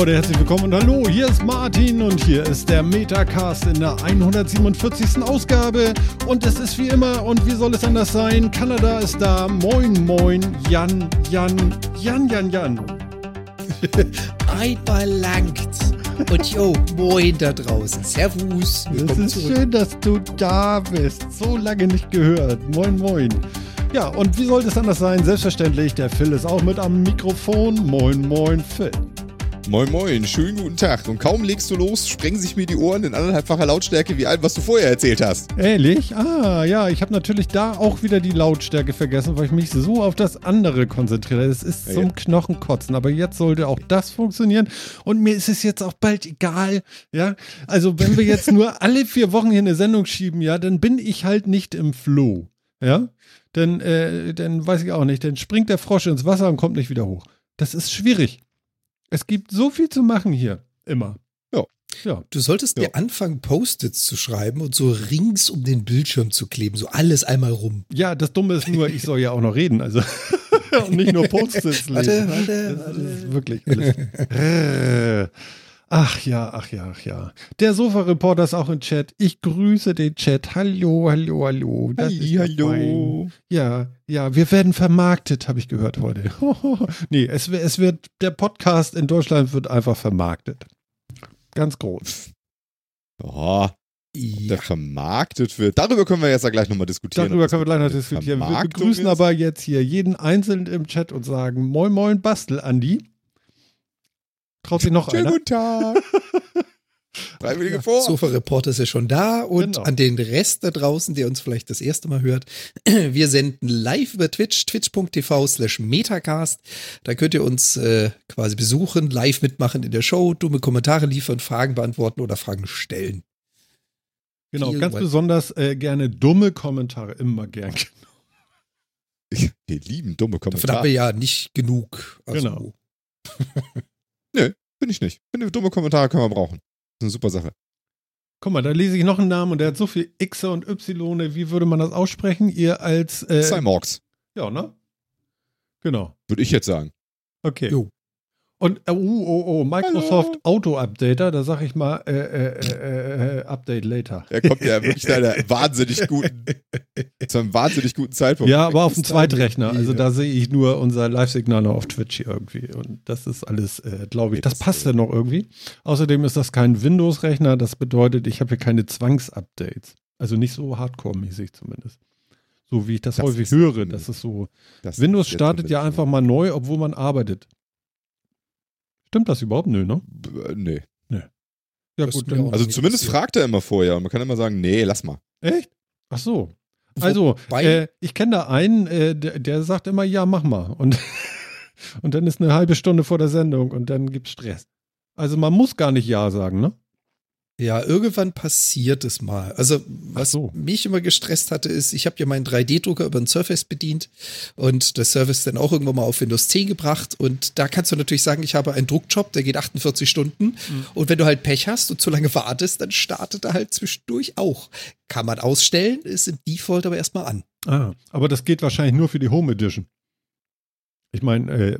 Leute, herzlich willkommen und hallo, hier ist Martin und hier ist der Metacast in der 147. Ausgabe. Und es ist wie immer, und wie soll es anders sein? Kanada ist da. Moin, moin, Jan, Jan, Jan, Jan, Jan. Einmal langt's. Und jo, moin da draußen. Servus. Es ist zurück. schön, dass du da bist. So lange nicht gehört. Moin, moin. Ja, und wie sollte es anders sein? Selbstverständlich, der Phil ist auch mit am Mikrofon. Moin, moin, Phil. Moin Moin, schönen guten Tag. Und kaum legst du los, sprengen sich mir die Ohren in anderthalbfacher Lautstärke wie allem, was du vorher erzählt hast. Ehrlich? Ah, ja, ich habe natürlich da auch wieder die Lautstärke vergessen, weil ich mich so auf das andere konzentriere. Es ist Ja, zum ja. Knochenkotzen, aber jetzt sollte auch das funktionieren und mir ist es jetzt auch bald egal, ja? Also, wenn wir jetzt nur alle vier Wochen hier eine Sendung schieben, ja, dann bin ich halt nicht im Flow, ja? Dann, äh, dann weiß ich auch nicht, dann springt der Frosch ins Wasser und kommt nicht wieder hoch. Das ist schwierig. Es gibt so viel zu machen hier, immer. Ja. Ja. Du solltest Ja. dir anfangen, Post-its zu schreiben und so rings um den Bildschirm zu kleben. So alles einmal rum. Ja, das Dumme ist nur, ich soll ja auch noch reden, also und nicht nur Post-its lesen. Warte, warte, Das warte. ist wirklich alles. Ach ja, ach ja, ach ja. Der Sofa-Reporter ist auch im Chat. Ich grüße den Chat. Hallo, hallo, hallo. Das ist ja fein. Ja, ja, wir werden vermarktet, habe ich gehört heute. nee, es, es wird, der Podcast in Deutschland wird einfach vermarktet. Ganz groß. Oh, der Ja. vermarktet wird. Darüber können wir jetzt ja gleich nochmal diskutieren. Darüber können wir gleich noch diskutieren. Wir begrüßen ist. aber jetzt hier jeden Einzelnen im Chat und sagen Moin Moin Bastel, Andi. Traut sich noch Schönen einer? guten Tag. Freiwillige vor. Sofa-Reporter ist ja schon da und Genau. an den Rest da draußen, der uns vielleicht das erste Mal hört, wir senden live über Twitch, twitch.tv slash metacast. Da könnt ihr uns äh, quasi besuchen, live mitmachen in der Show, dumme Kommentare liefern, Fragen beantworten oder Fragen stellen. Genau, Viel ganz Welt. besonders äh, gerne dumme Kommentare, immer gern. Wir lieben dumme Davon haben Kommentare. wir ja nicht genug. Also, Genau. Bin ich nicht. Finde, dumme Kommentare können wir brauchen. Das ist eine super Sache. Guck mal, da lese ich noch einen Namen und der hat so viel X und Y. Wie würde man das aussprechen? Ihr als. Äh, Cymox, ja, ne? Genau. würde ich jetzt sagen. Okay. Jo. Und, äh, oh, oh, oh, Microsoft Hallo. Auto-Updater, da sag ich mal, äh, äh, äh, äh, Update later. Er kommt ja wirklich zu einer wahnsinnig guten, zu einem wahnsinnig guten Zeitpunkt. Ja, aber auf dem Zweitrechner. Also da sehe ich nur unser Live-Signal noch auf Twitch hier irgendwie. Und das ist alles, äh, glaube ich, das passt ja noch irgendwie. Außerdem ist das kein Windows-Rechner. Das bedeutet, ich habe hier keine Zwangsupdates. Also nicht so Hardcore-mäßig zumindest. So wie ich das, Das häufig ist- höre. Das ist so. Das Windows startet ja einfach mal neu, obwohl man arbeitet. Stimmt das überhaupt? Nö, ne? so. Äh, Nee. Ja, Das gut. Also Nee, zumindest passiert. fragt er immer vorher und man kann immer sagen, nee, lass mal. echt? Ach so. Also, äh, ich kenne da einen, äh, der, der sagt immer, ja, mach mal. Und, und dann ist eine halbe Stunde vor der Sendung und dann gibt's Stress. Also man muss gar nicht Ja sagen, ne? Ja, irgendwann passiert es mal. Also, was so. mich immer gestresst hatte, ist, ich habe ja meinen 3D-Drucker über den Surface bedient und das Surface dann auch irgendwann mal auf Windows 10 gebracht. Und da kannst du natürlich sagen, ich habe einen Druckjob, der geht 48 Stunden. Und wenn du halt Pech hast und zu lange wartest, dann startet er halt zwischendurch auch. Kann man ausstellen, ist im Default aber erstmal an. Ah, aber das geht wahrscheinlich nur für die Home Edition. Ich meine, äh,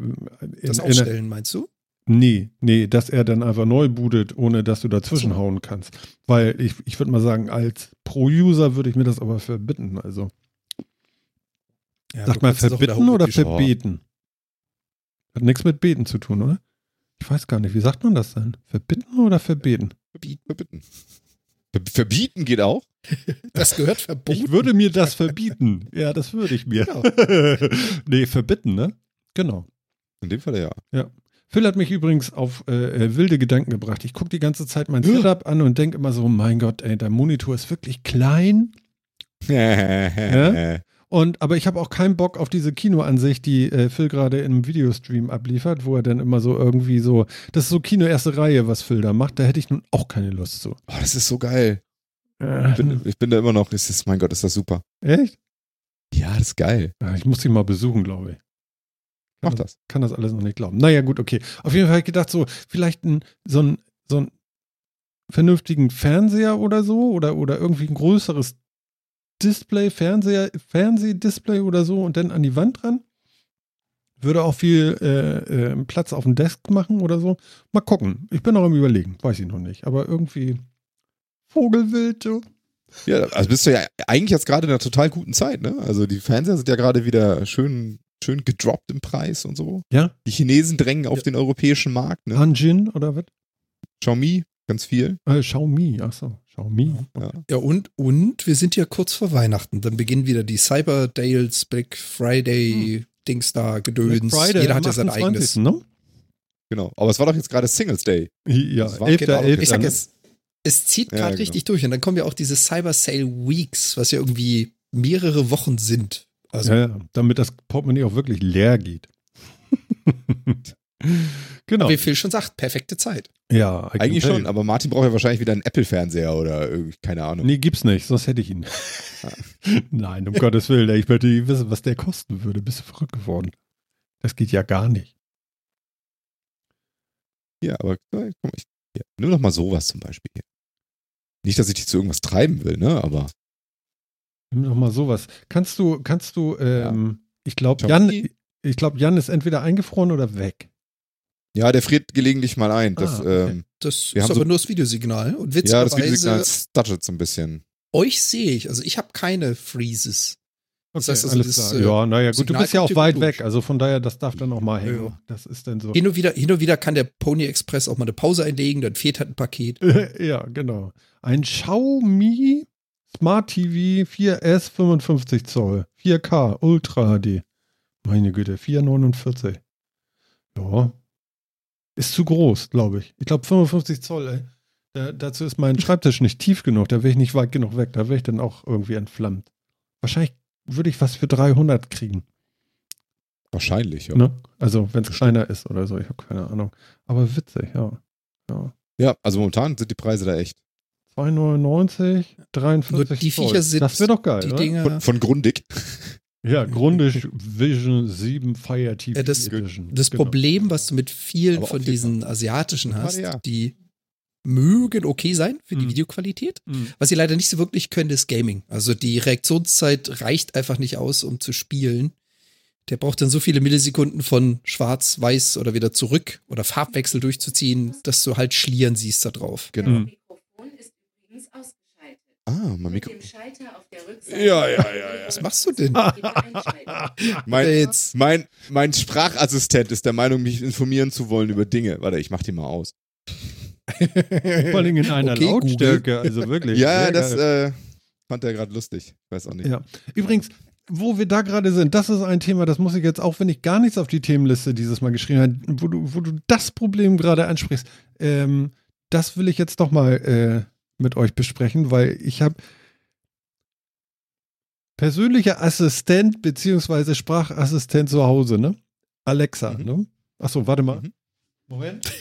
Das Ausstellen, meinst du? Nee, nee, dass er dann einfach neu bootet, ohne dass du dazwischen hauen kannst. Weil ich, ich würde mal sagen, als Pro-User würde ich mir das aber verbitten. Also, Ja, in der verbitten oder verbeten? Hat nichts mit beten zu tun, oder? Ich weiß gar nicht, wie sagt man das denn? Verbitten oder verbeten? Verbitten. Ver- Verbieten geht auch. Das gehört verboten. Ich würde mir das verbieten. Ja, das würde ich mir. nee, verbitten, ne? Genau. In dem Fall ja. Phil hat mich übrigens auf äh, äh, wilde Gedanken gebracht. Ich gucke die ganze Zeit mein Setup an und denke immer so, mein Gott, ey, der Monitor ist wirklich klein. Und aber ich habe auch keinen Bock auf diese Kinoansicht, die äh, Phil gerade im Videostream abliefert, wo er dann immer so irgendwie so, das ist so Kino erste Reihe, was Phil da macht. Da hätte ich nun auch keine Lust zu. Oh, das ist so geil. Äh, Ich bin, ich bin da immer noch, ist, mein Gott, ist das super. echt? Ja, das ist geil. Ja, ich muss dich mal besuchen, glaube ich. Mach das. kann das alles noch nicht glauben. Naja, gut, okay. Auf jeden Fall habe ich gedacht, so, vielleicht ein, so ein, so ein vernünftigen Fernseher oder so oder, oder irgendwie ein größeres Display, Fernseher, Fernsehdisplay oder so und dann an die Wand dran. Würde auch viel äh, äh, Platz auf dem Desk machen oder so. Mal gucken. Ich bin noch im Überlegen. Weiß ich noch nicht. Aber irgendwie Vogelwild, du. Ja, also bist du ja eigentlich jetzt gerade in einer total guten Zeit, ne? Also die Fernseher sind ja gerade wieder schön, schön gedroppt im Preis und so. Ja. Die Chinesen drängen auf den europäischen Markt, ne? Hanjin oder was? Xiaomi, ganz viel. Äh, Xiaomi, achso. Xiaomi. Ja. Ja, und, und wir sind ja kurz vor Weihnachten. Dann beginnen wieder die Cyber Dales, Black Friday, Dings da, Gedöns. Friday Jeder hat ja sein 28., eigenes. Ne? Genau. Aber es war doch jetzt gerade Singles Day. Ja, Das war 11. Genau. 11. Ich sag ne? es, es zieht Ja, gerade genau. richtig durch. Und dann kommen ja auch diese Cyber Sale Weeks, was ja irgendwie mehrere Wochen sind. Also, ja, ja, damit das Portemonnaie auch wirklich leer geht. genau. wie Phil schon sagt, perfekte Zeit. Ja, Eigentlich schon, aber Martin braucht ja wahrscheinlich wieder einen Apple-Fernseher oder keine Ahnung. Nee, gibt's nicht, sonst hätte ich ihn. Nein, um Gottes Willen, ich möchte nicht wissen, was der kosten würde. Bist du verrückt geworden? Das geht ja gar nicht. Ja, aber guck mal, ich, ja, nimm doch mal sowas zum Beispiel. hier. Nicht, dass ich dich zu irgendwas treiben will, ne? Aber Nimm doch mal sowas. Kannst du, kannst du, ähm, ich glaube? Jan, ich glaube, Jan ist entweder eingefroren oder weg. ja, der friert gelegentlich mal ein. Das, Ah, okay. ähm, Das Wir ist haben aber so- nur das Videosignal. Und ja, das witzigerweise, Videosignal stuttet so ein bisschen. euch sehe ich. Also ich habe keine Freezes. Das heißt also, alles das, klar. äh, ja, naja, gut, du Signal bist ja auch weit hier weg, durch. also von daher, das darf dann auch mal hängen. Ja. Das ist dann so. Hin und, wieder, hin und wieder kann der Pony Express auch mal eine Pause einlegen, dann fehlt halt ein Paket. ja, genau. Ein Xiaomi Smart TV 4S 55 Zoll, 4K Ultra HD. Meine Güte, 449. Ja. Ist zu groß, glaube ich. Ich glaube 55 Zoll, ey. Da, dazu ist mein Schreibtisch nicht tief genug, da wäre ich nicht weit genug weg, da wäre ich dann auch irgendwie entflammt. Wahrscheinlich würde ich was für 300 kriegen. Wahrscheinlich, ja. Ne? Also, wenn es kleiner ist oder so, ich habe keine Ahnung. Aber witzig, ja. ja. Ja, also momentan sind die Preise da echt. 2,99, 43 Nur die Zoll. Viecher sind Das wäre doch geil, Die oder? Dinger. Von, von Grundig. Ja, Grundig Vision 7 Fire TV Ja, das- Edition. Das Genau. Problem, was du mit vielen Aber von diesen asiatischen hast, ja. die mögen okay sein für die Mhm. Videoqualität. Mhm. Was sie leider nicht so wirklich können, ist Gaming. Also die Reaktionszeit reicht einfach nicht aus, um zu spielen. Der braucht dann so viele Millisekunden von schwarz, weiß oder wieder zurück oder Farbwechsel durchzuziehen, dass du halt Schlieren siehst da drauf. Genau. Mhm. Mikrofon ist übrigens ausgeschaltet. Ah, mein Mit Mikro. dem Schalter auf der Rückseite. Ja, ja, ja, ja. Was machst du denn? Mein, mein, mein Sprachassistent ist der Meinung, mich informieren zu wollen über Dinge. Warte, ich mach die mal aus. Vor allem in einer Okay, Lautstärke, also wirklich. Ja, das äh, fand er gerade lustig. Weiß auch nicht. Ja. Übrigens, wo wir da gerade sind, das ist ein Thema, das muss ich jetzt, auch wenn ich gar nichts auf die Themenliste dieses Mal geschrieben habe, wo du, wo du das Problem gerade ansprichst, ähm, das will ich jetzt doch mal äh, mit euch besprechen, weil ich habe persönlicher Assistent beziehungsweise Sprachassistent zu Hause, ne? Alexa, Mhm. ne? Achso, warte mal. Mhm. Moment.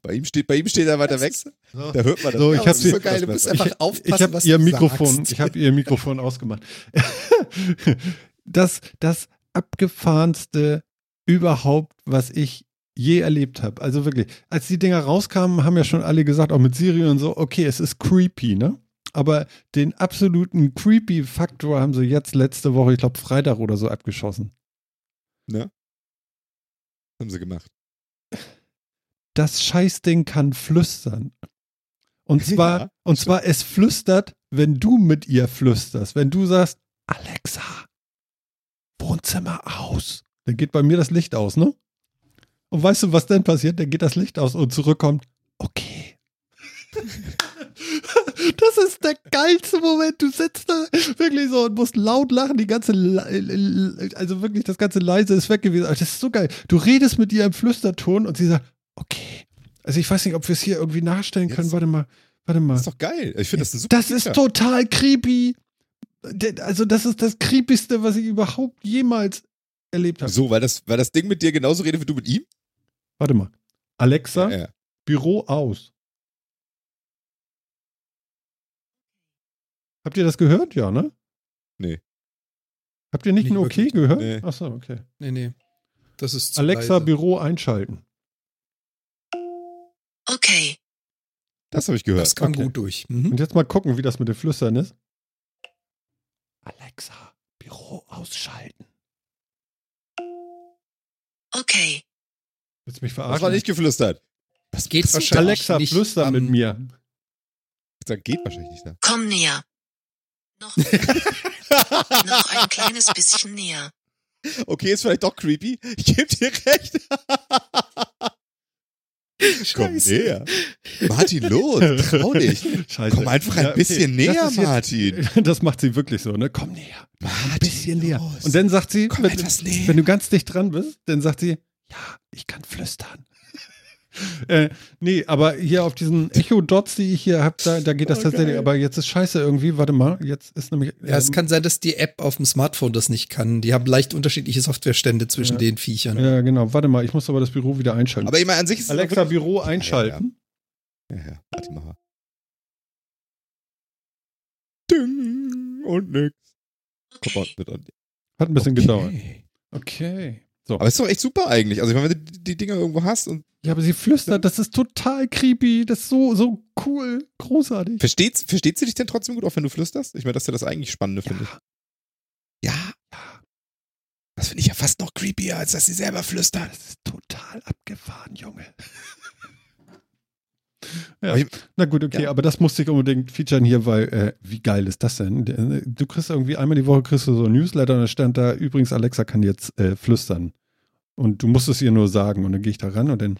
Bei ihm steht, bei ihm steht er weiter weg. Das So. Da hört man das. So, Ja, ich das hab ist sie- so geil. Du musst einfach ich, aufpassen, ich habe was ihr Mikrofon, sagst. ich habe ihr Mikrofon ausgemacht. das, das abgefahrenste überhaupt, was ich je erlebt habe. Also wirklich, als die Dinger rauskamen, haben ja schon alle gesagt, auch mit Siri und so, okay, es ist creepy, ne? Aber den absoluten creepy Faktor haben sie jetzt letzte Woche, ich glaube Freitag oder so abgeschossen. Ne? Haben sie gemacht. Das Scheißding kann flüstern. Und zwar, Ja, und zwar, es flüstert, wenn du mit ihr flüsterst. Wenn du sagst, Alexa, Wohnzimmer aus. Dann geht bei mir das Licht aus, ne? Und weißt du, was dann passiert? Dann geht das Licht aus und zurückkommt, okay. Das ist der geilste Moment. Du sitzt da wirklich so und musst laut lachen. Die ganze, Le- also wirklich das ganze leise ist weg gewesen. Das ist so geil. Du redest mit ihr im Flüsterton und sie sagt, okay. Also ich weiß nicht, ob wir es hier irgendwie nachstellen können. Jetzt- Warte mal, warte mal. Das ist doch geil. Ich finde das ein super Das ist Feature. total creepy. Also das ist das creepyste, was ich überhaupt jemals erlebt habe. So, weil das, weil das Ding mit dir genauso redet wie du mit ihm? Warte mal. Alexa, Ja, ja. Büro aus. Habt ihr das gehört? Ja, ne? Nee. Habt ihr nicht, Nicht ein Okay wirklich. gehört? Nee. Achso, okay. Nee, nee. Das ist zu Alexa, leise. Büro einschalten. Okay. Das habe ich gehört. Das kam Okay. gut durch. Mhm. Und jetzt mal gucken, wie das mit dem Flüstern ist. Alexa, Büro ausschalten. Okay. Willst du mich Das war verarschen? nicht geflüstert. Was Geht wahrscheinlich Alexa, nicht flüster mit mir. da? Das geht wahrscheinlich nicht. Ne? Komm näher. Noch, noch ein kleines bisschen näher. Okay, ist vielleicht doch creepy. Ich gebe dir recht. Komm näher. Martin, los. Trau dich. Scheiße. Komm einfach ein Ja, okay. bisschen näher, Das ist jetzt- Martin. Das macht sie wirklich so, ne? Komm näher. Martin, Ein bisschen näher. los. Und dann sagt sie, Komm wenn, etwas näher. wenn du ganz dicht dran bist, dann sagt sie, ja, ich kann flüstern. äh, nee, aber hier auf diesen Echo-Dots, die ich hier habe, da, da geht das Oh, tatsächlich. geil. Aber jetzt ist scheiße irgendwie. Warte mal, jetzt ist nämlich. Ja, es ähm, kann sein, dass die App auf dem Smartphone das nicht kann. Die haben leicht unterschiedliche Softwarestände zwischen Ja. den Viechern. Ja, genau. Warte mal, ich muss aber das Büro wieder einschalten. Aber ich meine, an sich ist es Alexa, Büro einschalten. Ja, ja. Martin, mach mal. Ding und nix. Hat ein bisschen Okay. gedauert. Okay. So. Aber ist doch echt super eigentlich. Also, ich meine, wenn du die- Dinger irgendwo hast und Ja, aber sie flüstert, das ist total creepy. Das ist so, so cool. Großartig. versteht, versteht sie dich denn trotzdem gut, auch wenn du flüsterst? Ich meine, das ist ja das eigentlich Spannende, finde ich. Ja, Ja. Das finde ich ja fast noch creepier, als dass sie selber flüstert. das ist total abgefahren, Junge. Ja. Na gut, okay, Ja. aber das musste ich unbedingt featuren hier, weil, äh, wie geil ist das denn? äh, Du kriegst irgendwie einmal die Woche kriegst du so ein Newsletter und da stand da, übrigens, Alexa kann jetzt äh, flüstern. Und du musst es ihr nur sagen und dann gehe ich da ran und dann,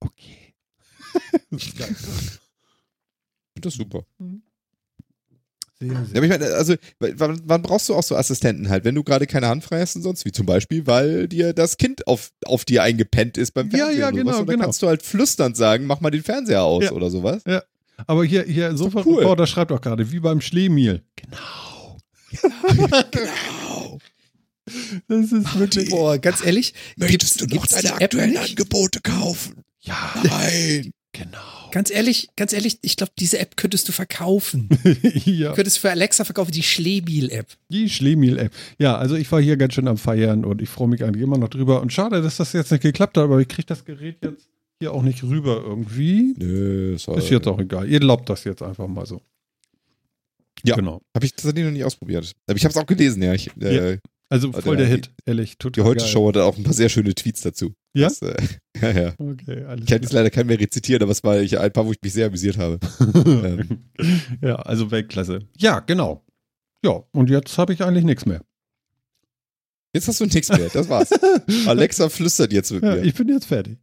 okay. das ist geil. Das super. Sehr, Ja, sehr. aber ich meine, also, wann, wann brauchst du auch so Assistenten halt? Wenn du gerade keine Hand frei hast und sonst, wie zum Beispiel, weil dir das Kind auf, auf dir eingepennt ist beim Ja, Fernsehen ja, oder sowas. genau, Und dann genau. kannst du halt flüsternd sagen, mach mal den Fernseher aus Ja. oder sowas. Aber hier, hier, Sofa cool. Reporter schreibt auch gerade, wie beim Schlemiel. Genau. Genau. Das ist wirklich. Boah, ganz ehrlich, Möchtest du noch gibt's deine aktuellen? Angebote kaufen? Ja, Nein. genau. Ganz ehrlich, ganz ehrlich, ich glaube, diese App könntest du verkaufen. ja. Du könntest für Alexa verkaufen, die Schlebil-App. Die Schlemiel-App. Ja, also ich war hier ganz schön am Feiern und ich freue mich eigentlich immer noch drüber. Und schade, dass das jetzt nicht geklappt hat, aber ich kriege das Gerät jetzt hier auch nicht rüber irgendwie. Nö, ist, Ist jetzt auch egal. Ihr glaubt das jetzt einfach mal so. Ja. Genau. Habe ich tatsächlich noch nie ausprobiert. Aber ich habe es auch gelesen, ja. Ich, äh, Also voll der- der Hit, ehrlich. die Total heute geil. Show hatte auch ein paar sehr schöne Tweets dazu. Ja? Das, äh, ja, ja. Okay, alles Ich kann jetzt leider keinen mehr rezitieren, aber es war ein paar, wo ich mich sehr amüsiert habe. ähm, ja, also Weltklasse. Ja, genau. Ja, und jetzt habe ich eigentlich nichts mehr. jetzt hast du nichts mehr, das war's. Alexa flüstert jetzt mit Ja, mir. ich bin jetzt fertig.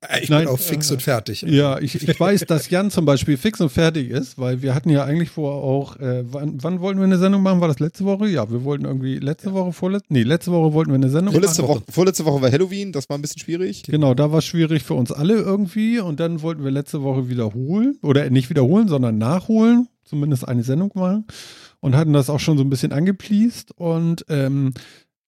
Äh, Ich Nein, bin auch fix äh, und fertig. Ja, ich, ich weiß, dass Jan zum Beispiel fix und fertig ist, weil wir hatten ja eigentlich vor auch, äh, wann, wann wollten wir eine Sendung machen? War das letzte Woche? Ja, wir wollten irgendwie letzte Woche, vorletzte, nee, letzte Woche wollten wir eine Sendung Vorletzte machen. Woche, vorletzte Woche war Halloween, das war ein bisschen schwierig. Genau, da war es schwierig für uns alle irgendwie und dann wollten wir letzte Woche wiederholen oder nicht wiederholen, sondern nachholen, zumindest eine Sendung machen und hatten das auch schon so ein bisschen angepleast und ähm,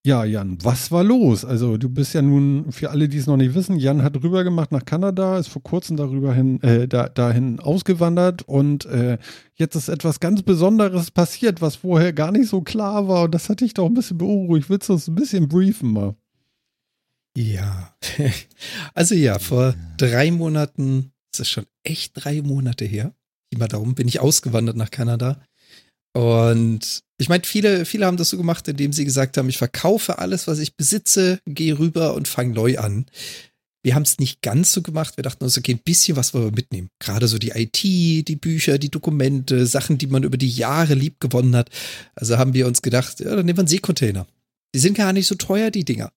ja, Jan, was war los? Also du bist ja nun, für alle, die es noch nicht wissen, Jan hat rüber gemacht nach Kanada, ist vor kurzem darüber hin, äh, da, dahin ausgewandert und äh, jetzt ist etwas ganz Besonderes passiert, was vorher gar nicht so klar war und das hat dich doch ein bisschen beunruhigt. Willst du uns ein bisschen briefen mal? Ja. Also ja, vor drei Monaten, das ist schon echt drei Monate her, immer darum, bin ich ausgewandert nach Kanada. Und ich meine, viele, viele haben das so gemacht, indem sie gesagt haben, ich verkaufe alles, was ich besitze, gehe rüber und fange neu an. Wir haben es nicht ganz so gemacht. Wir dachten uns, okay, ein bisschen was wollen wir mitnehmen. Gerade so die IT, die Bücher, die Dokumente, Sachen, die man über die Jahre lieb gewonnen hat. Also haben wir uns gedacht, ja, dann nehmen wir einen Seekontainer. Die sind gar nicht so teuer, die Dinger.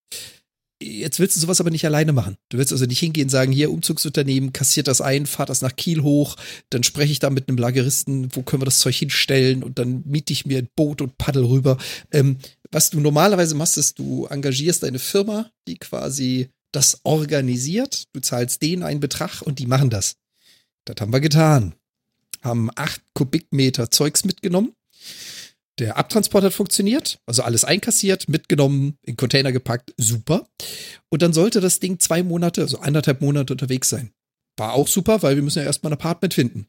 Jetzt willst du sowas aber nicht alleine machen. Du willst also nicht hingehen und sagen, hier Umzugsunternehmen, kassiert das ein, fahrt das nach Kiel hoch, dann spreche ich da mit einem Lageristen, wo können wir das Zeug hinstellen und dann miete ich mir ein Boot und paddel rüber. Ähm, was du normalerweise machst, ist, du engagierst eine Firma, die quasi das organisiert. Du zahlst denen einen Betrag und die machen das. Das haben wir getan. Haben acht Kubikmeter Zeugs mitgenommen. Der Abtransport hat funktioniert, also alles einkassiert, mitgenommen, in Container gepackt, super. Und dann sollte das Ding zwei Monate, also anderthalb Monate unterwegs sein. War auch super, weil wir müssen ja erstmal ein Apartment finden.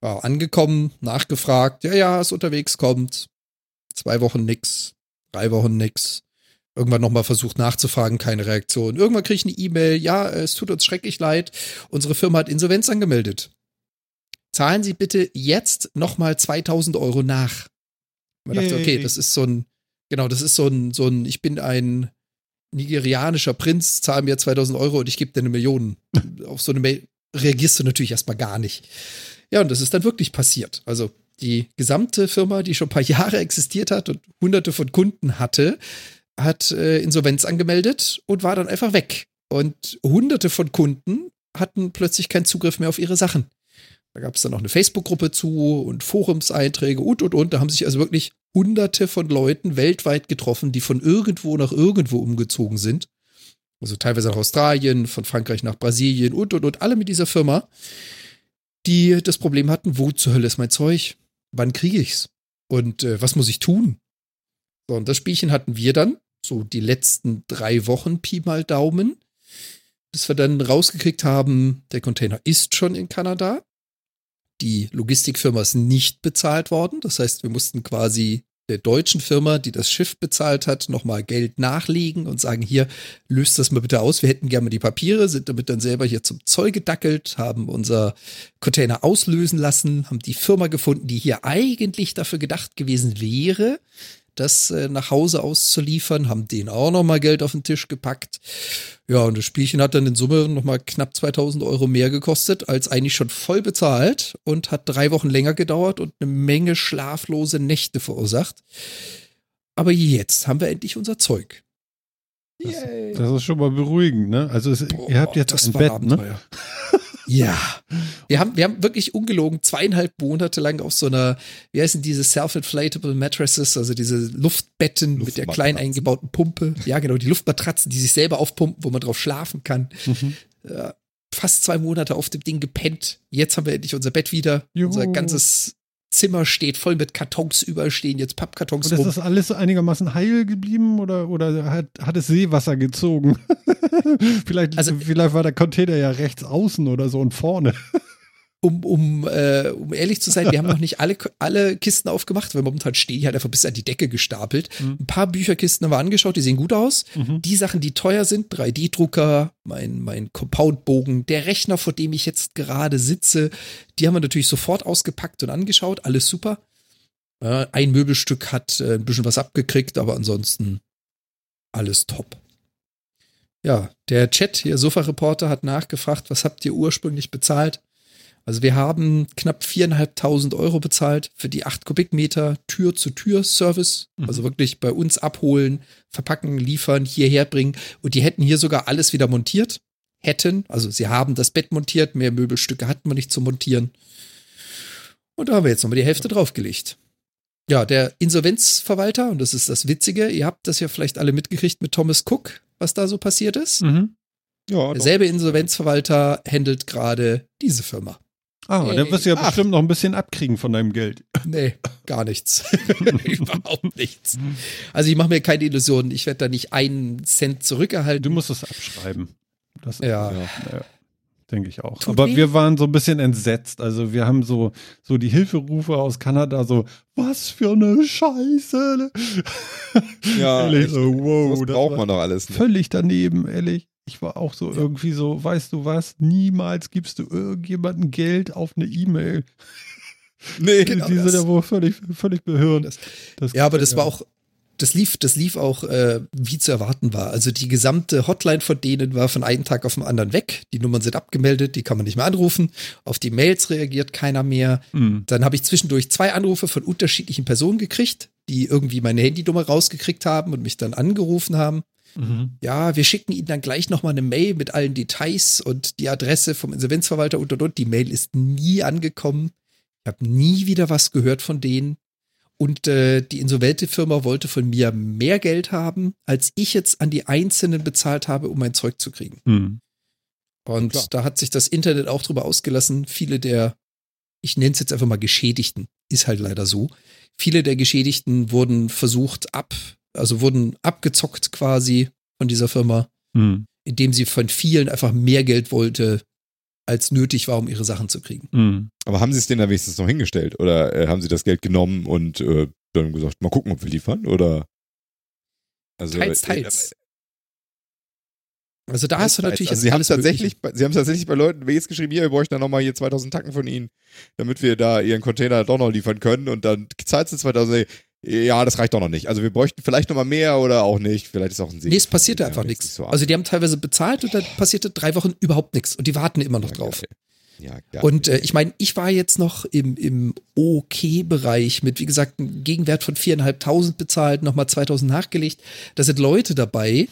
War angekommen, nachgefragt, ja, ja, ist unterwegs, kommt. Zwei Wochen nix, drei Wochen nix. Irgendwann nochmal versucht nachzufragen, keine Reaktion. Irgendwann kriege ich eine E-Mail, ja, es tut uns schrecklich leid, unsere Firma hat Insolvenz angemeldet. Zahlen Sie bitte jetzt nochmal 2000 Euro nach. Man dachte, okay, das ist so ein, genau, das ist so ein, so ein, ich bin ein, nigerianischer Prinz, zahl mir 2000 Euro und ich gebe dir eine Million. Auf so eine Mail reagierst du natürlich erstmal gar nicht. Ja, und das ist dann wirklich passiert. Also die gesamte Firma, die schon ein paar Jahre existiert hat und hunderte von Kunden hatte, hat äh, Insolvenz angemeldet und war dann einfach weg. Und hunderte von Kunden hatten plötzlich keinen Zugriff mehr auf ihre Sachen. Da gab es dann noch eine Facebook-Gruppe zu und Forumseinträge und, und, und. Da haben sich also wirklich hunderte von Leuten weltweit getroffen, die von irgendwo nach irgendwo umgezogen sind. Also teilweise nach Australien, von Frankreich nach Brasilien und, und, und. Alle mit dieser Firma, die das Problem hatten, wo zur Hölle ist mein Zeug? Wann kriege ich's? Und äh, was muss ich tun? So, und das Spielchen hatten wir dann, so die letzten drei Wochen, Pi mal Daumen, bis wir dann rausgekriegt haben, der Container ist schon in Kanada. Die Logistikfirma ist nicht bezahlt worden. Das heißt, wir mussten quasi der deutschen Firma, die das Schiff bezahlt hat, nochmal Geld nachlegen und sagen, hier, löst das mal bitte aus, wir hätten gerne mal die Papiere, sind damit dann selber hier zum Zoll gedackelt, haben unser Container auslösen lassen, haben die Firma gefunden, die hier eigentlich dafür gedacht gewesen wäre, das äh, nach Hause auszuliefern, haben denen auch nochmal Geld auf den Tisch gepackt. Ja, und das Spielchen hat dann in Summe nochmal knapp 2000 Euro mehr gekostet, als eigentlich schon voll bezahlt und hat drei Wochen länger gedauert und eine Menge schlaflose Nächte verursacht. Aber jetzt haben wir endlich unser Zeug. Das, das ist schon mal beruhigend, ne? Also es, Boah, ihr habt jetzt das ein Bett, ne? Ja. Wir haben, wir haben wirklich ungelogen zweieinhalb Monate lang auf so einer, wie heißen diese Self-Inflatable Mattresses, also diese Luftbetten mit der klein eingebauten Pumpe. Ja, genau, die Luftmatratzen, die sich selber aufpumpen, wo man drauf schlafen kann. Mhm. Äh, fast zwei Monate auf dem Ding gepennt. Jetzt haben wir endlich unser Bett wieder. Juhu. Unser ganzes Zimmer steht voll mit Kartons, überall stehen jetzt Pappkartons Und ist rum. das alles einigermaßen heil geblieben oder, oder hat, hat es Seewasser gezogen? vielleicht, Also- vielleicht war der Container ja rechts außen oder so und vorne. Um, um, äh, um ehrlich zu sein, wir haben noch nicht alle, alle Kisten aufgemacht, weil momentan stehen die halt einfach bis an die Decke gestapelt. Mhm. Ein paar Bücherkisten haben wir angeschaut, die sehen gut aus. Mhm. Die Sachen, die teuer sind, 3D-Drucker, mein, mein Compound-Bogen, der Rechner, vor dem ich jetzt gerade sitze, die haben wir natürlich sofort ausgepackt und angeschaut. Alles super. Äh, ein Möbelstück hat äh, ein bisschen was abgekriegt, aber ansonsten alles top. Ja, der Chat hier, Sofa-Reporter, hat nachgefragt, was habt ihr ursprünglich bezahlt? Also wir haben knapp viereinhalbtausend Euro bezahlt für die acht Kubikmeter Tür-zu-Tür-Service. Mhm. Also wirklich bei uns abholen, verpacken, liefern, hierher bringen. Und die hätten hier sogar alles wieder montiert. Hätten, also sie haben das Bett montiert, mehr Möbelstücke hatten wir nicht zu montieren. Und da haben wir jetzt nochmal die Hälfte draufgelegt. Ja, der Insolvenzverwalter, und das ist das Witzige, ihr habt das ja vielleicht alle mitgekriegt mit Thomas Cook, was da so passiert ist. Mhm. Ja. Derselbe Insolvenzverwalter handelt gerade diese Firma. Ah, dann wirst du ja Ach. bestimmt noch ein bisschen abkriegen von deinem Geld. Nee, gar nichts. Überhaupt nichts. Also ich mache mir keine Illusionen. Ich werde da nicht einen Cent zurückerhalten. Du musst es abschreiben. Das ist, Ja. ja, denke ich auch. Tut Aber weh. wir waren so ein bisschen entsetzt. Also wir haben so, so die Hilferufe aus Kanada so, was für eine Scheiße. Ja, ehrlich, so, wow. das braucht man doch alles. Ne? Völlig daneben, ehrlich. Ich war auch so irgendwie so, weißt du was, niemals gibst du irgendjemandem Geld auf eine E-Mail. Nee, Genau die das. sind ja wohl völlig, völlig behirnt. Das- Das- Ja, aber das war auch, das lief, das lief auch, äh, wie zu erwarten war. Also die gesamte Hotline von denen war von einem Tag auf den anderen weg. Die Nummern sind abgemeldet, die kann man nicht mehr anrufen. Auf die Mails reagiert keiner mehr. Mhm. Dann habe ich zwischendurch zwei Anrufe von unterschiedlichen Personen gekriegt, die irgendwie meine Handynummer rausgekriegt haben und mich dann angerufen haben. Mhm. Ja, wir schicken Ihnen dann gleich nochmal eine Mail mit allen Details und die Adresse vom Insolvenzverwalter und und und. Die Mail ist nie angekommen. Ich habe nie wieder was gehört von denen. Und äh, die insolvente Firma wollte von mir mehr Geld haben, als ich jetzt an die Einzelnen bezahlt habe, um mein Zeug zu kriegen. Mhm. Und Klar. da hat sich das Internet auch drüber ausgelassen. Viele der, ich nenne es jetzt einfach mal Geschädigten, ist halt leider so. Viele der Geschädigten wurden versucht ab, also wurden abgezockt quasi von dieser Firma, Mhm. indem sie von vielen einfach mehr Geld wollte, als nötig war, um ihre Sachen zu kriegen. Mhm. Aber haben sie es denen da wenigstens noch hingestellt? Oder äh, haben sie das Geld genommen und äh, dann gesagt, mal gucken, ob wir liefern? Oder? Also, Teils, äh, teils. Also da hast du natürlich also sie haben tatsächlich, bei, sie haben tatsächlich bei Leuten Mails geschrieben, hier, wir bräuchten dann nochmal hier 2000 Tacken von ihnen, damit wir da ihren Container doch noch liefern können und dann zahlst du 2000, Ja, das reicht doch noch nicht. Also wir bräuchten vielleicht noch mal mehr oder auch nicht. Vielleicht ist auch ein Segen. Nee, es passierte Ja, einfach nichts. nicht so also die haben teilweise bezahlt und dann passierte drei Wochen überhaupt nichts und die warten immer noch Ja, drauf. geil. Ja, geil. Und äh, ich meine, ich war jetzt noch im, im OK-Bereich mit, wie gesagt, einem Gegenwert von 4.500 bezahlt, nochmal 2.000 nachgelegt. Da sind Leute dabei,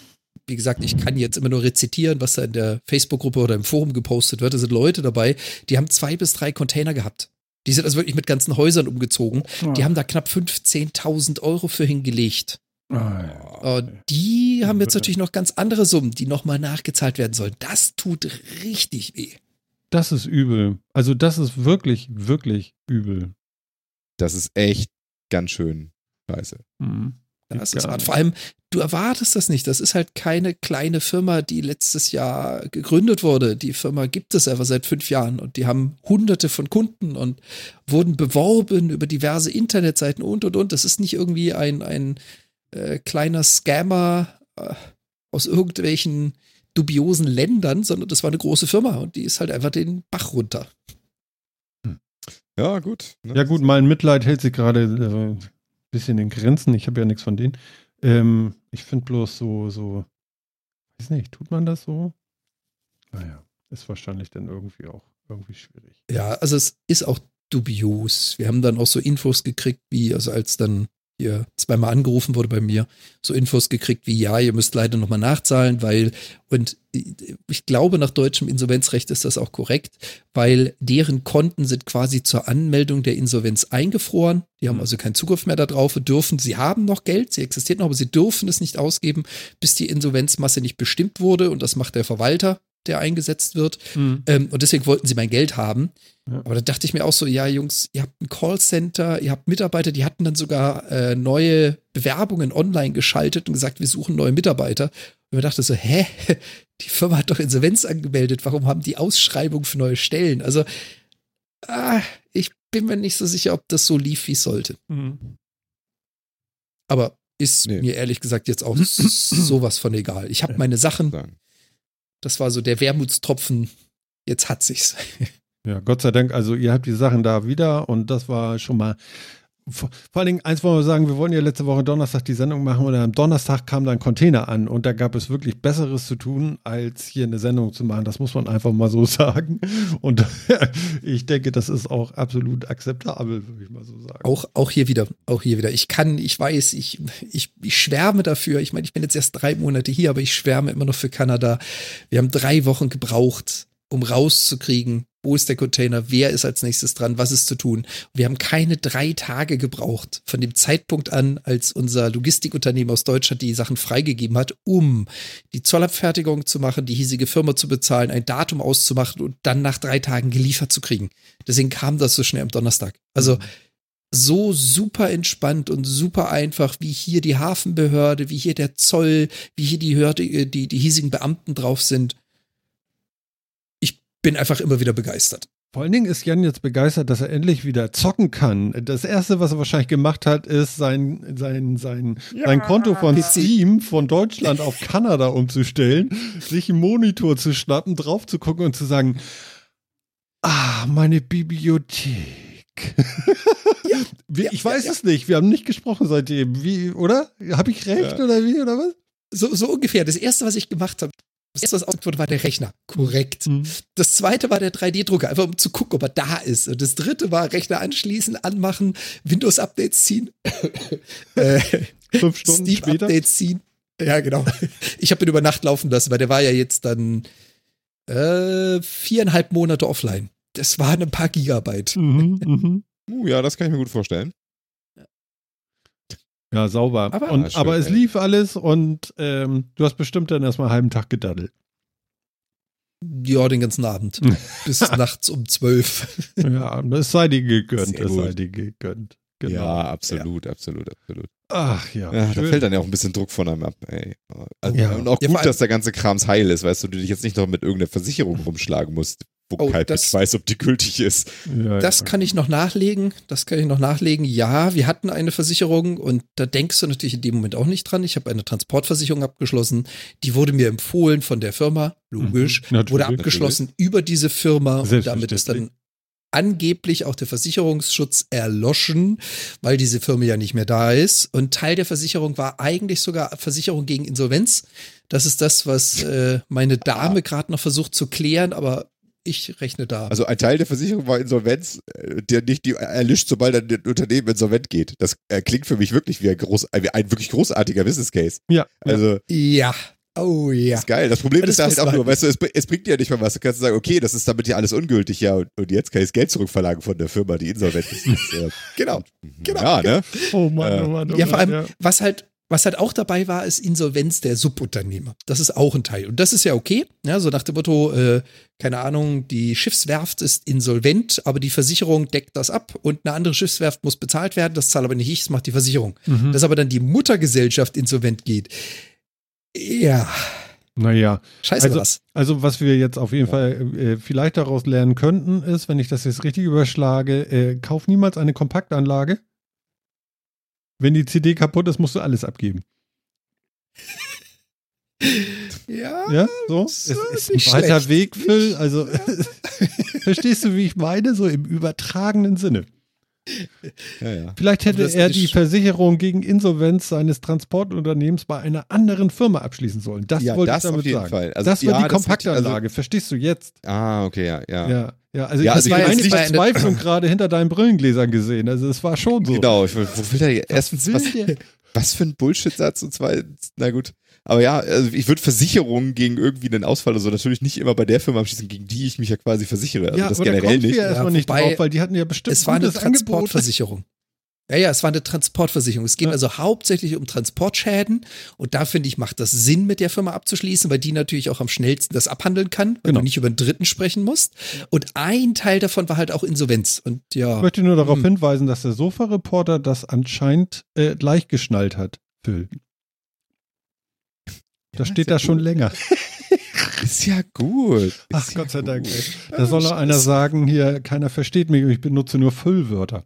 wie gesagt, ich kann jetzt immer nur rezitieren, was da in der Facebook-Gruppe oder im Forum gepostet wird. Da sind Leute dabei, die haben zwei bis drei Container gehabt. Die sind also wirklich mit ganzen Häusern umgezogen. Die haben da knapp 15.000 Euro für hingelegt. Ah, Äh, die haben jetzt natürlich noch ganz andere Summen, die nochmal nachgezahlt werden sollen. Das tut richtig weh. Das ist übel. Also das ist wirklich, wirklich übel. das ist echt ganz schön scheiße. Mhm. Das Geht ist hart. Vor allem, du erwartest das nicht. Das ist halt keine kleine Firma, die letztes Jahr gegründet wurde. Die Firma gibt es einfach seit fünf Jahren und die haben hunderte von Kunden und wurden beworben über diverse Internetseiten und und und. Das ist nicht irgendwie ein, ein äh, kleiner Scammer äh, aus irgendwelchen dubiosen Ländern, sondern das war eine große Firma und die ist halt einfach den Bach runter. Ja, gut. ne? Ja gut, mein Mitleid hält sich gerade äh, bisschen in Grenzen. Ich habe ja nichts von denen. Ähm, ich finde bloß so, so, weiß nicht, tut man das so? Naja, ist wahrscheinlich dann irgendwie auch irgendwie schwierig. Ja, also es ist auch dubios. Wir haben dann auch so Infos gekriegt, wie, also als dann hier zweimal angerufen wurde bei mir, so Infos gekriegt wie, ja, ihr müsst leider nochmal nachzahlen, weil, und ich glaube, nach deutschem Insolvenzrecht ist das auch korrekt, weil deren Konten sind quasi zur Anmeldung der Insolvenz eingefroren. Die haben Mhm. also keinen Zugriff mehr darauf und dürfen, sie haben noch Geld, sie existiert noch, aber sie dürfen es nicht ausgeben, bis die Insolvenzmasse nicht bestimmt wurde und das macht der Verwalter, der eingesetzt wird. Mhm. Ähm, und deswegen wollten sie mein Geld haben. Ja. Aber da dachte ich mir auch so, ja, Jungs, ihr habt ein Callcenter, ihr habt Mitarbeiter, die hatten dann sogar äh, neue Bewerbungen online geschaltet und gesagt, wir suchen neue Mitarbeiter. Und mir dachte so, hä? Die Firma hat doch Insolvenz angemeldet, warum haben die Ausschreibung für neue Stellen? Also, ah, ich bin mir nicht so sicher, ob das so lief, wie es sollte. Mhm. Aber ist Nee. mir ehrlich gesagt jetzt auch sowas von egal. Ich habe meine Sachen. Das war so der Wermutstropfen, jetzt hat sich's. Ja, Gott sei Dank, also ihr habt die Sachen da wieder und das war schon mal. Vor, allen Dingen, eins wollen wir sagen, wir wollten ja letzte Woche Donnerstag die Sendung machen und am Donnerstag kam da ein Container an und da gab es wirklich Besseres zu tun, als hier eine Sendung zu machen. Das muss man einfach mal so sagen. Und ich denke, das ist auch absolut akzeptabel, würde ich mal so sagen. Auch, auch hier wieder, auch hier wieder. Ich kann, ich weiß, ich, ich, ich schwärme dafür. Ich meine, ich bin jetzt erst drei Monate hier, aber ich schwärme immer noch für Kanada. Wir haben drei Wochen gebraucht, um rauszukriegen, wo ist der Container, wer ist als nächstes dran, was ist zu tun. Wir haben keine drei Tage gebraucht von dem Zeitpunkt an, als unser Logistikunternehmen aus Deutschland die Sachen freigegeben hat, um die Zollabfertigung zu machen, die hiesige Firma zu bezahlen, ein Datum auszumachen und dann nach drei Tagen geliefert zu kriegen. Deswegen kam das so schnell am Donnerstag. Also so super entspannt und super einfach, wie hier die Hafenbehörde, wie hier der Zoll, wie hier die, Hörde, die, die hiesigen Beamten drauf sind. Bin einfach immer wieder begeistert. Vor allen Dingen ist Jan jetzt begeistert, dass er endlich wieder zocken kann. Das erste, was er wahrscheinlich gemacht hat, ist sein, sein, sein, sein Konto von PC. Steam von Deutschland auf Kanada umzustellen, sich einen Monitor zu schnappen, drauf zu gucken und zu sagen, ah, meine Bibliothek. Wir, ich weiß es nicht, wir haben nicht gesprochen seitdem. Wie, oder? Habe ich recht Ja. oder wie, oder was? So, so ungefähr. Das erste, was ich gemacht habe, das erste, was ausgedruckt wurde, war der Rechner. Korrekt. Das zweite war der 3D-Drucker, einfach um zu gucken, ob er da ist. Und das dritte war Rechner anschließen, anmachen, Windows-Updates ziehen, äh, Fünf Stunden später. Steam-Updates ziehen. Ja, genau. Ich habe ihn über Nacht laufen lassen, weil der war ja jetzt dann äh, viereinhalb Monate offline. Das waren ein paar Gigabyte. Mhm, mhm. Uh, ja, das kann ich mir gut vorstellen. Ja, sauber. Aber- und, schön, aber es lief alles und ähm, du hast bestimmt dann erstmal einen halben Tag gedaddelt. Ja, den ganzen Abend. Bis nachts um zwölf. Ja, es sei dir gegönnt, Sehr es sei dir gegönnt. Genau. Ja, absolut, absolut, absolut. Ach ja. Ja, da fällt dann ja auch ein bisschen Druck von einem ab, ey. Also, Ja. Und auch Ja, gut, allem- dass der ganze Krams heil ist, weißt du, du dich jetzt nicht noch mit irgendeiner Versicherung rumschlagen musst, wo Oh, kein das- weiß, ob die gültig ist. ja, Das ja. kann ich noch nachlegen. Das kann ich noch nachlegen. Ja, wir hatten eine Versicherung und da denkst du natürlich in dem Moment auch nicht dran. Ich habe eine Transportversicherung abgeschlossen. Die wurde mir empfohlen von der Firma. Logisch. Mhm, natürlich. wurde abgeschlossen über diese Firma und damit ist dann. Angeblich auch der Versicherungsschutz erloschen, weil diese Firma ja nicht mehr da ist. Und Teil der Versicherung war eigentlich sogar Versicherung gegen Insolvenz. Das ist das, was äh, meine Dame gerade noch versucht zu klären, aber ich rechne da. Also ein Teil der Versicherung war Insolvenz, äh, der nicht die erlischt, sobald ein Unternehmen insolvent geht. Das äh, klingt für mich wirklich wie ein, groß, äh, wie ein wirklich großartiger Business Case. Ja. Also ja. Oh ja. ist geil. Das Problem Das ist da halt auch nur, weißt du, es, es bringt dir ja nicht mal was. Du kannst sagen, okay, das ist damit ja alles ungültig, ja, und, und jetzt kann ich das Geld zurückverlangen von der Firma, die insolvent ist. Das, äh, Genau. Genau. Ja, ne? Oh Mann, Äh, oh Mann, oh Ja, vor allem, was halt, was halt auch dabei war, ist Insolvenz der Subunternehmer. Das ist auch ein Teil. Und das ist ja okay. Ja, so nach dem Motto, äh, keine Ahnung, die Schiffswerft ist insolvent, aber die Versicherung deckt das ab und eine andere Schiffswerft muss bezahlt werden. Das zahle aber nicht ich, das macht die Versicherung. Mhm. Dass aber dann die Muttergesellschaft insolvent geht. Ja, Naja, scheiße Also- was. also was wir jetzt auf jeden Fall äh, vielleicht daraus lernen könnten, ist, wenn ich das jetzt richtig überschlage, äh, kauf niemals eine Kompaktanlage. Wenn die CD kaputt ist, musst du alles abgeben. Ja. Ja, so. Es ist ein weiter schlecht. Weg, Phil. Also, verstehst du, wie ich meine? So im übertragenen Sinne. Ja, ja. Vielleicht hätte er die Versicherung gegen Insolvenz seines Transportunternehmens bei einer anderen Firma abschließen sollen. Das Ja, wollte das ich damit auf jeden sagen. Fall. Also, das war die das Kompaktanlage. wird- Verstehst du jetzt? Ah, okay, ja, ja. Ja. Also ich also habe ich eine will jetzt nicht- Verzweiflung gerade hinter deinen Brillengläsern gesehen. Also es war schon so. Genau, ich, wo will der erstens, was, was für ein Bullshit-Satz und zweitens, na gut. Aber ja, also ich würde Versicherungen gegen irgendwie einen Ausfall oder so natürlich nicht immer bei der Firma abschließen, gegen die ich mich ja quasi versichere. Also ja, das aber da generell du nicht. ja erstmal nicht drauf, weil die hatten ja bestimmt Es war eine. Transportversicherung. Ja, ja, es war eine Transportversicherung. Es geht Ja. also hauptsächlich um Transportschäden. Und da finde ich, macht das Sinn, mit der Firma abzuschließen, weil die natürlich auch am schnellsten das abhandeln kann, weil Genau. du nicht über einen Dritten sprechen musst. Und ein Teil davon war halt auch Insolvenz. Und Ich ja, möchte nur darauf Hm. hinweisen, dass der Sofa-Reporter das anscheinend äh, gleich geschnallt hat, Phil. Das Ja, steht da schon gut. länger. Ist ja gut. Ist Ach ja Gott sei Dank. gut. ey. Da soll noch einer sagen, hier, keiner versteht mich, ich benutze nur Füllwörter.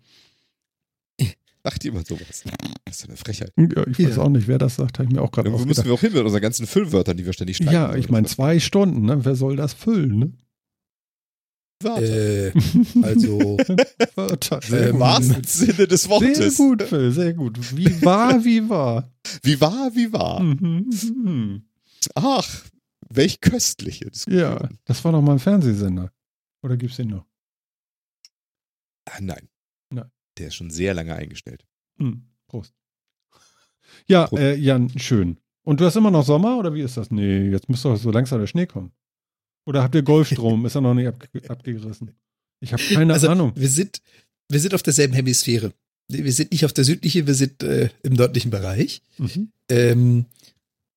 Sagt jemand sowas? Das ist eine Frechheit. Ja, ich weiß Ja. auch nicht, wer das sagt, habe ich mir auch gerade Wo müssen wir auch hin mit unseren ganzen Füllwörtern, die wir ständig streichen? Ja, ich meine, zwei Stunden, ne? Wer soll das füllen, ne? Wörter. äh, also, Wörter. Äh, Sehr Im gut. wahrsten Sinne des Sehr Wortes. gut, Phil, sehr gut. Wie war, wie war. Wie war, wie war. Mhm, mhm. Ach, welch köstliche Diskussion. Ja, das war doch mal ein Fernsehsender. Oder gibt's den noch? Ah, nein. Nein. Der ist schon sehr lange eingestellt. Hm, Prost. Ja, Prost. äh, Jan, schön. Und du hast immer noch Sommer oder wie ist das? Nee, jetzt müsste doch so langsam der Schnee kommen. Oder habt ihr Golfstrom? ist er noch nicht abge abgerissen? Ich habe keine also Ahnung. wir sind, wir sind auf derselben Hemisphäre. Wir sind nicht auf der südlichen, wir sind äh, im nördlichen Bereich. Mhm. Ähm,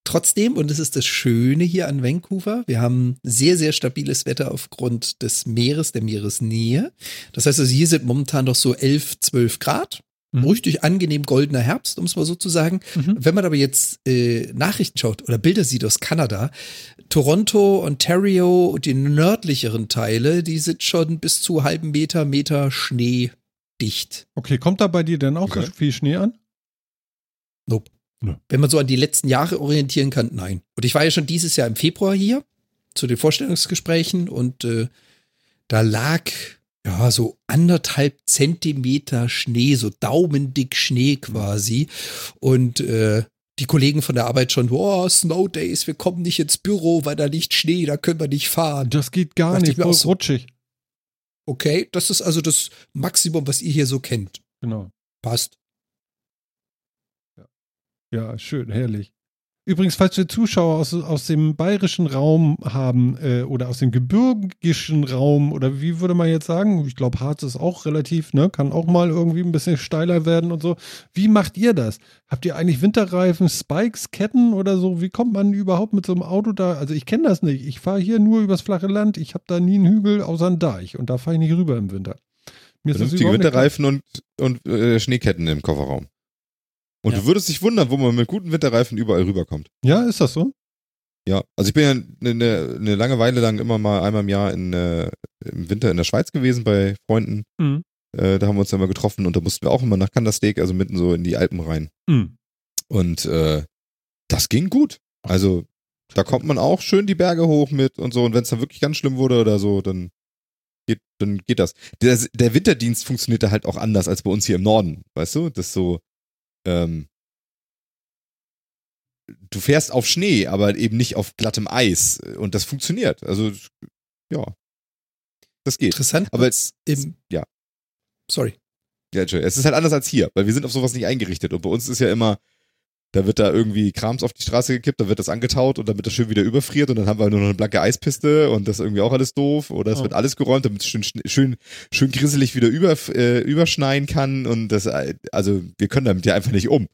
trotzdem, und das ist das Schöne hier an Vancouver, wir haben sehr, sehr stabiles Wetter aufgrund des Meeres, der Meeresnähe. Das heißt also, hier sind momentan noch so 11, 12 Grad. Mhm. Richtig angenehm goldener Herbst, um es mal so zu sagen. Mhm. Wenn man aber jetzt äh, Nachrichten schaut oder Bilder sieht aus Kanada, Toronto, Ontario und die nördlicheren Teile, die sind schon bis zu halben Meter, Meter Schnee dicht. Okay, kommt da bei dir denn auch Okay. so viel Schnee an? Nope. Ja. Wenn man so an die letzten Jahre orientieren kann, nein. Und ich war ja schon dieses Jahr im Februar hier zu den Vorstellungsgesprächen und äh, da lag ja so anderthalb Zentimeter Schnee, so daumendick Schnee quasi. Und äh, die Kollegen von der Arbeit schon, oh, Snow Days, wir kommen nicht ins Büro, weil da liegt Schnee, da können wir nicht fahren. Das geht gar ich nicht, voll auch so. rutschig. Okay, das ist also das Maximum, was ihr hier so kennt. Genau. Passt. Ja, schön, herrlich. Übrigens, falls wir Zuschauer aus, aus dem bayerischen Raum haben äh, oder aus dem gebirgischen Raum oder wie würde man jetzt sagen? Ich glaube, Harz ist auch relativ, ne? Kann auch mal irgendwie ein bisschen steiler werden und so. Wie macht ihr das? Habt ihr eigentlich Winterreifen, Spikes, Ketten oder so? Wie kommt man überhaupt mit so einem Auto da? Also ich kenne das nicht. Ich fahre hier nur übers flache Land. Ich habe da nie einen Hügel außer einen Deich und da fahre ich nicht rüber im Winter. Mir Vernünftige. Winterreifen und, und äh, Schneeketten im Kofferraum. Und Ja. du würdest dich wundern, wo man mit guten Winterreifen überall rüberkommt. Ja, ist das so? Ja, also ich bin ja eine, eine lange Weile lang immer mal einmal im Jahr in, äh, im Winter in der Schweiz gewesen bei Freunden. Mhm. Äh, da haben wir uns dann mal getroffen und da mussten wir auch immer nach Kandersteg, also mitten so in die Alpen rein. Mhm. Und äh, das ging gut. Also da kommt man auch schön die Berge hoch mit und so. Und wenn es dann wirklich ganz schlimm wurde oder so, dann geht, dann geht das. Der, der Winterdienst funktioniert da halt auch anders als bei uns hier im Norden, weißt du? Das so, ähm, du fährst auf Schnee, aber eben nicht auf glattem Eis. Und das funktioniert. Also, ja. Das geht. Interessant. Aber wird's im, ja. Sorry. Ja, Entschuldigung. Es ist halt anders als hier, weil wir sind auf sowas nicht eingerichtet. Und bei uns ist ja immer, da wird da irgendwie Krams auf die Straße gekippt, da wird das angetaut und damit das schön wieder überfriert und dann haben wir nur noch eine blanke Eispiste und das ist irgendwie auch alles doof. Oder es Oh. wird alles geräumt, damit es schön, schön, schön grisselig wieder über, äh, überschneien kann. Und das, also wir können damit ja einfach nicht um.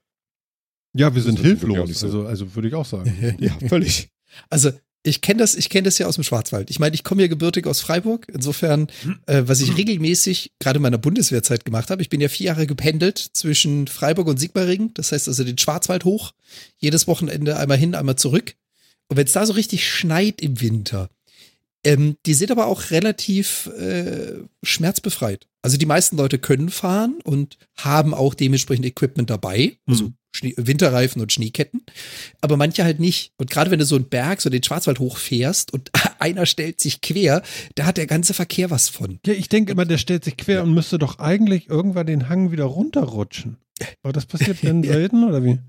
Ja, wir sind hilflos. so. Also, also würde ich auch sagen. Ja, völlig. Also ich kenne das, ich kenne das ja aus dem Schwarzwald. Ich meine, ich komme ja gebürtig aus Freiburg. Insofern, äh, was ich regelmäßig gerade in meiner Bundeswehrzeit gemacht habe, ich bin ja vier Jahre gependelt zwischen Freiburg und Sigmaringen. Das heißt also den Schwarzwald hoch, jedes Wochenende einmal hin, einmal zurück. Und wenn es da so richtig schneit im Winter, ähm, die sind aber auch relativ äh, schmerzbefreit. Also die meisten Leute können fahren und haben auch dementsprechend Equipment dabei, also Mhm. Schnee, Winterreifen und Schneeketten, aber manche halt nicht. Und gerade wenn du so einen Berg, so den Schwarzwald hochfährst und einer stellt sich quer, da hat der ganze Verkehr was von. Ja, ich denke immer, der stellt sich quer und müsste doch eigentlich irgendwann den Hang wieder runterrutschen. Aber das passiert dann Ja. selten, oder wie?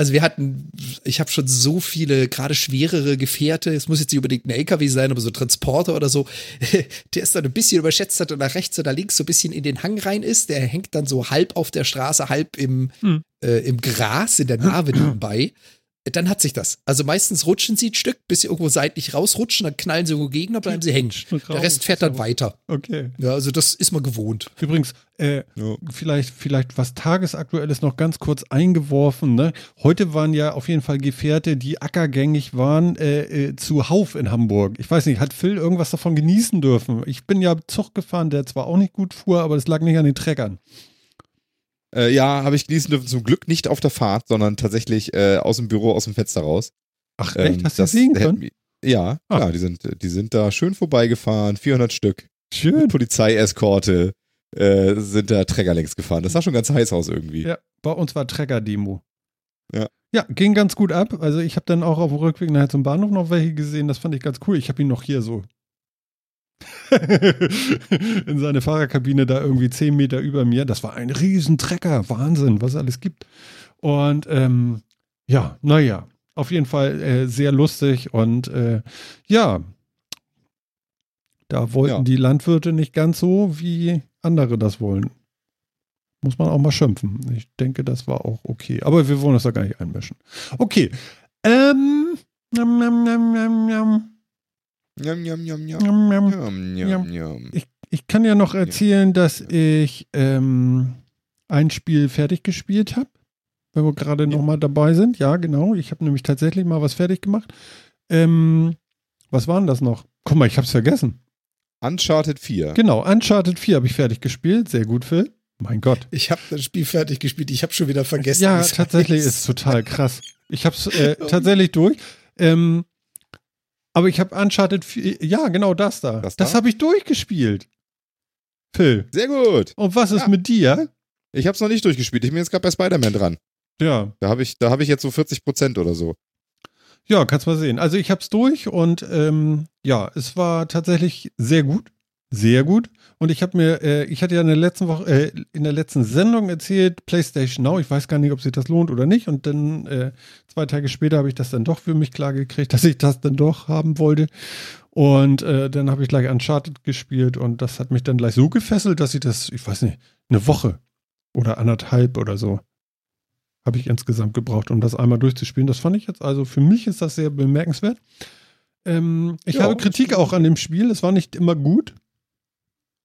Also wir hatten, ich habe schon so viele, gerade schwerere Gefährte, es muss jetzt nicht unbedingt ein LKW sein, aber so Transporter oder so, der ist dann ein bisschen überschätzt hat und nach rechts oder links so ein bisschen in den Hang rein ist, der hängt dann so halb auf der Straße, halb im, Hm. äh, im Gras, in der Narbe nebenbei. Dann hat sich das. Also meistens rutschen sie ein Stück, bis sie irgendwo seitlich rausrutschen, dann knallen sie irgendwo gegen, dann bleiben sie hängen. Der Rest fährt dann weiter. Okay. Ja, also das ist man gewohnt. Übrigens, äh, Ja. vielleicht, vielleicht was Tagesaktuelles noch ganz kurz eingeworfen. Ne? Heute waren ja auf jeden Fall Gefährte, die ackergängig waren, äh, äh, zu Hauf in Hamburg. Ich weiß nicht, hat Phil irgendwas davon genießen dürfen? Ich bin ja Zug gefahren, der zwar auch nicht gut fuhr, aber das lag nicht an den Treckern. Äh, ja, habe ich genießen dürfen. Zum Glück nicht auf der Fahrt, sondern tatsächlich äh, aus dem Büro, aus dem Fenster raus. Ach Ähm, echt? Hast du das sehen hätten können? wir- Ja, Ah. klar, die sind, die sind da schön vorbeigefahren, 400 Stück. Schön. Polizeieskorte äh, sind da Träger längs gefahren. Das sah schon ganz heiß aus irgendwie. Ja, bei uns war Trecker-Demo. Ja. Ja, ging ganz gut ab. Also ich habe dann auch auf dem Rückweg nachher zum Bahnhof noch welche gesehen. Das fand ich ganz cool. Ich habe ihn noch hier so in seine Fahrerkabine da irgendwie zehn Meter über mir. Das war ein Riesentrecker. Wahnsinn, was es alles gibt. Und ähm, ja, naja, auf jeden Fall äh, sehr lustig. Und äh, ja, da wollten Ja. die Landwirte nicht ganz so, wie andere das wollen. Muss man auch mal schimpfen. Ich denke, das war auch okay. Aber wir wollen das da gar nicht einmischen. Okay. Ähm. Nam, nam, nam, nam, nam, Njam, njam, njam, njam. Njam, njam, njam. Ich, ich kann ja noch erzählen, dass ich ähm, ein Spiel fertig gespielt habe. Wenn wir gerade noch mal dabei sind. Ja, genau. Ich habe nämlich tatsächlich mal was fertig gemacht. Ähm, was war denn das noch? Guck mal, ich habe es vergessen. Uncharted 4. Genau, Uncharted 4 habe ich fertig gespielt. Sehr gut, Phil. Mein Gott. Ich habe das Spiel fertig gespielt, ich habe schon wieder vergessen. Ja, tatsächlich heißt. ist total krass. Ich habe es äh, tatsächlich durch. Ähm, aber ich habe Uncharted 4, ja, genau das da. Das Das, da? habe ich durchgespielt. Phil. Sehr gut. Und was ist Ja. mit dir? Ich habe es noch nicht durchgespielt. Ich bin jetzt gerade bei Spider-Man dran. Ja, Da habe ich, da habe ich jetzt so 40 Prozent oder so. ja, kannst mal sehen. Also ich habe es durch und ähm, ja, es war tatsächlich sehr gut. Sehr gut. Und ich habe mir, äh, ich hatte ja in der letzten Woche, äh, in der letzten Sendung erzählt, PlayStation Now, ich weiß gar nicht, ob sich das lohnt oder nicht. Und dann äh, zwei Tage später habe ich das dann doch für mich klar gekriegt, dass ich das dann doch haben wollte. Und äh, dann habe ich gleich Uncharted gespielt und das hat mich dann gleich so gefesselt, dass ich das, ich weiß nicht, eine Woche oder anderthalb oder so habe ich insgesamt gebraucht, um das einmal durchzuspielen. Das fand ich jetzt, also für mich ist das sehr bemerkenswert. Ähm, ich Ja, habe Kritik auch an dem Spiel. Es war nicht immer gut.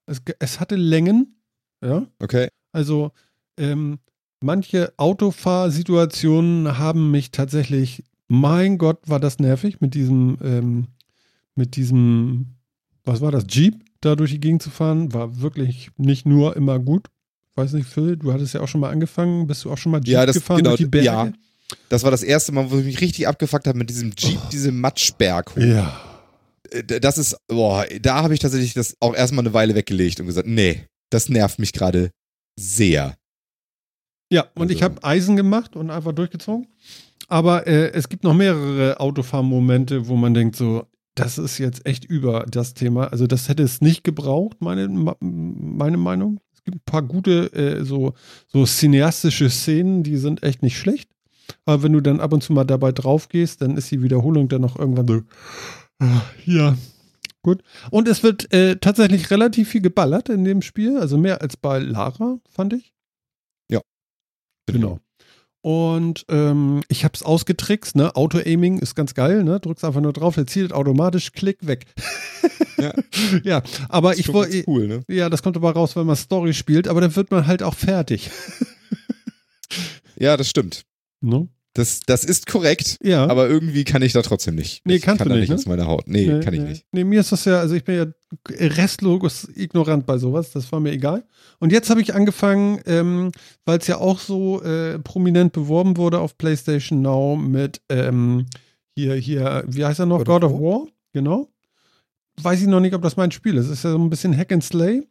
Es, es hatte Längen. Ja. Okay. Also ähm, manche Autofahrsituationen haben mich tatsächlich, mein Gott, war das nervig mit diesem, ähm, mit diesem, was war das, Jeep da durch die Gegend zu fahren, war wirklich nicht nur immer gut. Weiß nicht, Phil, du hattest ja auch schon mal angefangen, bist du auch schon mal Jeep Ja, das- gefahren genau, durch die Berge? ja. Das war das erste Mal, wo ich mich richtig abgefuckt habe mit diesem Jeep, diese Matschberg hoch. Ja. Äh, Das ist, boah, da habe ich tatsächlich das auch erstmal eine Weile weggelegt und gesagt, nee, das nervt mich gerade sehr. Ja, und Also- ich habe Eisen gemacht und einfach durchgezogen. Aber äh, es gibt noch mehrere Autofahrmomente, wo man denkt so, das ist jetzt echt über das Thema. Also das hätte es nicht gebraucht, meine, meine Meinung. Es gibt ein paar gute, äh, so, so cineastische Szenen, die sind echt nicht schlecht. Aber wenn du dann ab und zu mal dabei drauf gehst, dann ist die Wiederholung dann noch irgendwann so, ja, gut. Und es wird äh, tatsächlich relativ viel geballert in dem Spiel, also mehr als bei Lara, fand ich. Genau. Und ähm, ich habe es ausgetrickst, ne? Auto-Aiming ist ganz geil, ne? Drückst einfach nur drauf, der zielt automatisch, klick, weg. Ja. ja, aber Ist ich wollte. cool, ne? Ja, das kommt aber raus, wenn man Story spielt, aber dann wird man halt auch fertig. Ja, das stimmt. ne? Das, das ist korrekt, Ja. aber irgendwie kann ich da trotzdem nicht. Nee, ich kannst kann du nicht, nicht ne? aus meiner Haut. Nee, kann ich nee. nicht. Nee, mir ist das ja, also ich bin ja restlos ignorant bei sowas, das war mir egal. Und jetzt habe ich angefangen, ähm, weil es ja auch so äh, prominent beworben wurde auf PlayStation Now mit ähm, hier, hier, wie heißt er noch? God, God of of War, genau. Weiß ich noch nicht, ob das mein Spiel ist. Es ist ja so ein bisschen Hack and Slay.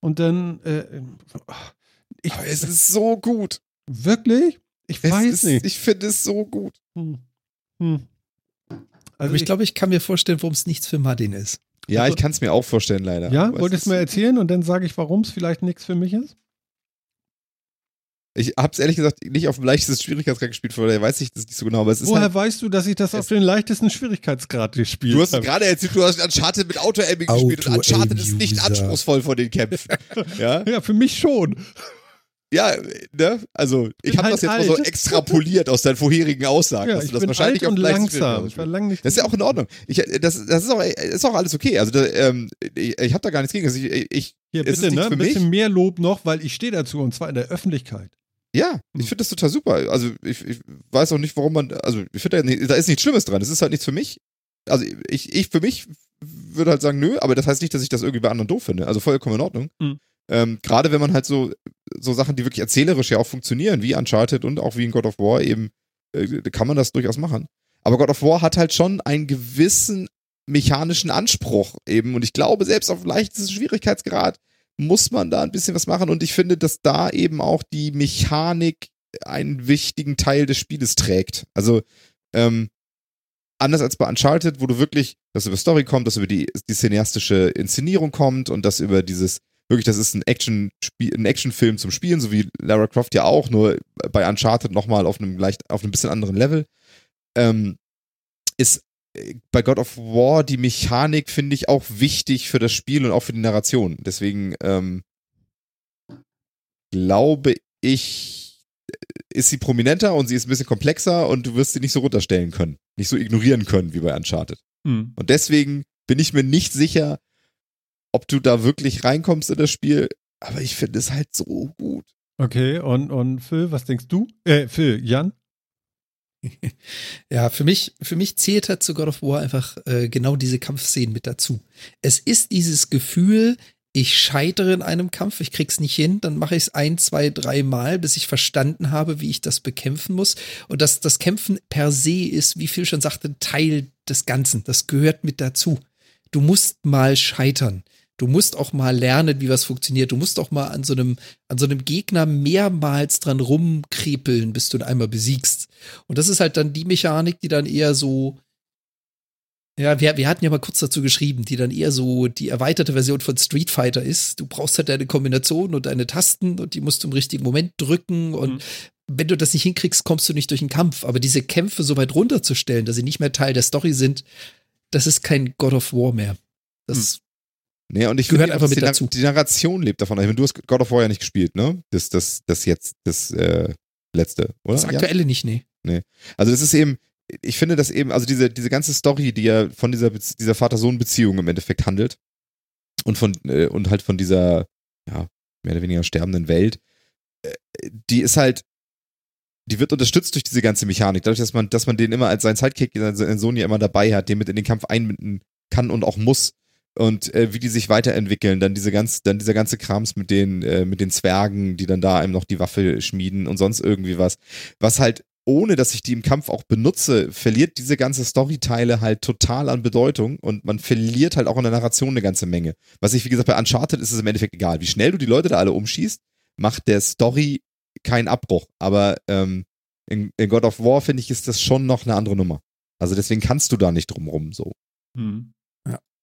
Und dann, äh, ich, Aber es ist so gut. wirklich? Ich Es weiß ist, nicht. Ich finde es so gut. Hm. Hm. Also Aber ich glaube, ich kann mir vorstellen, warum es nichts für Martin ist. Ja, Also- ich kann es mir auch vorstellen, leider. ja, es wolltest du mir erzählen und dann sage ich, warum es vielleicht nichts für mich ist? Ich hab's ehrlich gesagt nicht auf dem leichtesten Schwierigkeitsgrad gespielt, von daher weiß ich das nicht so genau, aber es ist Woher halt, weißt du, dass ich das auf den leichtesten Schwierigkeitsgrad gespielt Du hast habe? gerade erzählt, du hast Uncharted mit Auto-Aiming gespielt und Uncharted ist nicht anspruchsvoll von den Kämpfen. ja, Ja, für mich schon. Ja, ne? Also, ich habe halt das jetzt mal so alt. extrapoliert aus deinen vorherigen Aussagen, Ja, dass ich du das bin wahrscheinlich alt dem leichtesten langsam. Ich war lang nicht Das ist ja auch in Ordnung. Ich, das, das ist auch, ist auch alles okay. Also, da, ähm, ich, ich habe da gar nichts gegen. Also ich, ich, es bitte, ne? Ein bisschen mehr Lob noch, weil ich stehe dazu und zwar in der Öffentlichkeit. ja, ich Hm. finde das total super. Also, ich, ich weiß auch nicht, warum man, also, ich finde, da, da ist nichts Schlimmes dran. Es ist halt nichts für mich. Also, ich, ich für mich würde halt sagen, nö, aber das heißt nicht, dass ich das irgendwie bei anderen doof finde. Also, vollkommen in Ordnung. Hm. Ähm, Gerade wenn man halt so, so Sachen, die wirklich erzählerisch ja auch funktionieren, wie Uncharted und auch wie in God of War eben, äh, kann man das durchaus machen. Aber God of War hat halt schon einen gewissen mechanischen Anspruch eben. Und ich glaube, selbst auf leichtesten Schwierigkeitsgrad muss man da ein bisschen was machen. Und ich finde, dass da eben auch die Mechanik einen wichtigen Teil des Spieles trägt. Also, ähm, anders als bei Uncharted, wo du wirklich, dass über Story kommt, dass über die, die cineastische Inszenierung kommt und dass über dieses, wirklich, das ist ein Action ein Actionfilm zum Spielen, so wie Lara Croft ja auch, nur bei Uncharted nochmal auf einem leicht, auf einem bisschen anderen Level. Ähm, ist äh, bei God of War die Mechanik, finde ich, auch wichtig für das Spiel und auch für die Narration. Deswegen ähm, glaube ich, äh, ist sie prominenter und sie ist ein bisschen komplexer und du wirst sie nicht so runterstellen können, nicht so ignorieren können wie bei Uncharted. Hm. Und deswegen bin ich mir nicht sicher, ob du da wirklich reinkommst in das Spiel, aber ich finde es halt so gut. Okay, und, und Phil, was denkst du? Äh, Phil, Jan? Ja, für mich, für mich zählt halt zu God of War einfach äh, genau diese Kampfszenen mit dazu. Es ist dieses Gefühl, ich scheitere in einem Kampf, ich krieg's nicht hin, dann mache ich es ein, zwei, drei Mal, bis ich verstanden habe, wie ich das bekämpfen muss. Und dass das Kämpfen per se ist, wie Phil schon sagte, Teil des Ganzen. Das gehört mit dazu. Du musst mal scheitern. Du musst auch mal lernen, wie was funktioniert. Du musst auch mal an so einem, an so einem Gegner mehrmals dran rumkrepeln, bis du ihn einmal besiegst. Und das ist halt dann die Mechanik, die dann eher so, ja, wir, wir hatten ja mal kurz dazu geschrieben, die dann eher so die erweiterte Version von Street Fighter ist. Du brauchst halt deine Kombination und deine Tasten und die musst du im richtigen Moment drücken und Mhm. wenn du das nicht hinkriegst, kommst du nicht durch den Kampf. Aber diese Kämpfe so weit runterzustellen, dass sie nicht mehr Teil der Story sind, das ist kein God of War mehr. Das Nee, und ich Gehört einfach mit die, dazu. die Narration lebt davon. Ich meine, du hast God of War ja nicht gespielt, ne? Das, das, das jetzt, das äh, letzte, oder? das Ja? aktuelle nicht, nee. Also das ist eben, ich finde das eben, also diese, diese ganze Story, die ja von dieser, dieser Vater-Sohn-Beziehung im Endeffekt handelt und von, äh, und halt von dieser, ja, mehr oder weniger sterbenden Welt, äh, die ist halt, die wird unterstützt durch diese ganze Mechanik, dadurch, dass man, dass man den immer als seinen Sidekick, seinen Sohn ja immer dabei hat, den mit in den Kampf einbinden kann und auch muss und äh, wie die sich weiterentwickeln, dann diese ganz, dann dieser ganze Krams mit den, äh, mit den Zwergen, die dann da einem noch die Waffe schmieden und sonst irgendwie was, was halt ohne dass ich die im Kampf auch benutze, verliert diese ganze Storyteile halt total an Bedeutung und man verliert halt auch in der Narration eine ganze Menge. Was ich, wie gesagt, bei Uncharted ist es im Endeffekt egal. Wie schnell du die Leute da alle umschießt, macht der Story keinen Abbruch. Aber ähm, in, in God of War, finde ich, ist das schon noch eine andere Nummer. Also deswegen kannst du da nicht drum rum so. Hm.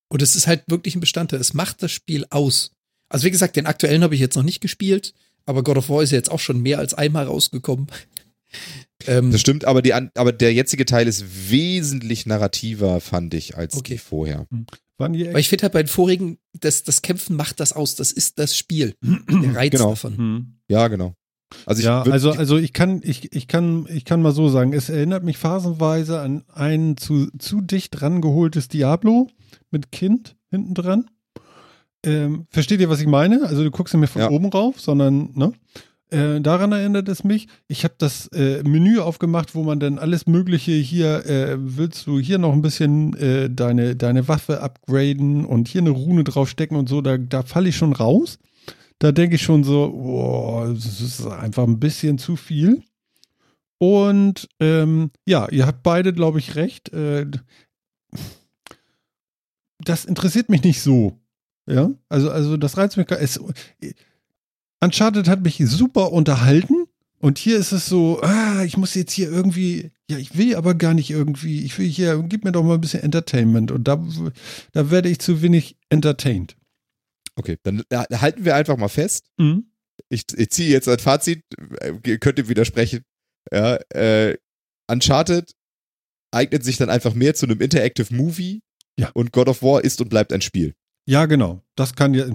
Und es ist halt wirklich ein Bestandteil. Es macht das Spiel aus. Also wie gesagt, den aktuellen habe ich jetzt noch nicht gespielt, aber God of War ist ja jetzt auch schon mehr als einmal rausgekommen. ähm, Das stimmt, aber, die, aber der jetzige Teil ist wesentlich narrativer, fand ich, als Okay. die vorher. Die weil ich finde halt bei den vorigen, das, das Kämpfen macht das aus. Das ist das Spiel. Der Reiz Genau. davon. hm. Ja, genau. Also ich ja, also, also ich kann, ich, ich kann, ich kann mal so sagen, es erinnert mich phasenweise an ein zu, zu dicht rangeholtes Diablo mit Kind hinten dran. Ähm, versteht ihr, was ich meine? Also du guckst nicht mehr von Ja. oben rauf, sondern, ne? Äh, daran erinnert es mich. Ich habe das äh, Menü aufgemacht, wo man dann alles Mögliche hier, äh, willst du hier noch ein bisschen äh, deine, deine Waffe upgraden und hier eine Rune draufstecken und so, da, da falle ich schon raus. Da denke ich schon so, boah, das ist einfach ein bisschen zu viel. Und ähm, ja, ihr habt beide, glaube ich, recht. Das interessiert mich nicht so. Ja, also, also das reizt mich gar es, Uncharted hat mich super unterhalten und hier ist es so, ah, ich muss jetzt hier irgendwie, ja, ich will aber gar nicht irgendwie, ich will hier, gib mir doch mal ein bisschen Entertainment und da, da werde ich zu wenig entertained. Okay, dann äh, halten wir einfach mal fest. Mhm. Ich, ich ziehe jetzt ein Fazit, äh, könnt ihr widersprechen. Ja, äh, Uncharted eignet sich dann einfach mehr zu einem Interactive Movie Ja. und God of War ist und bleibt ein Spiel. Ja, genau. Das kann ja.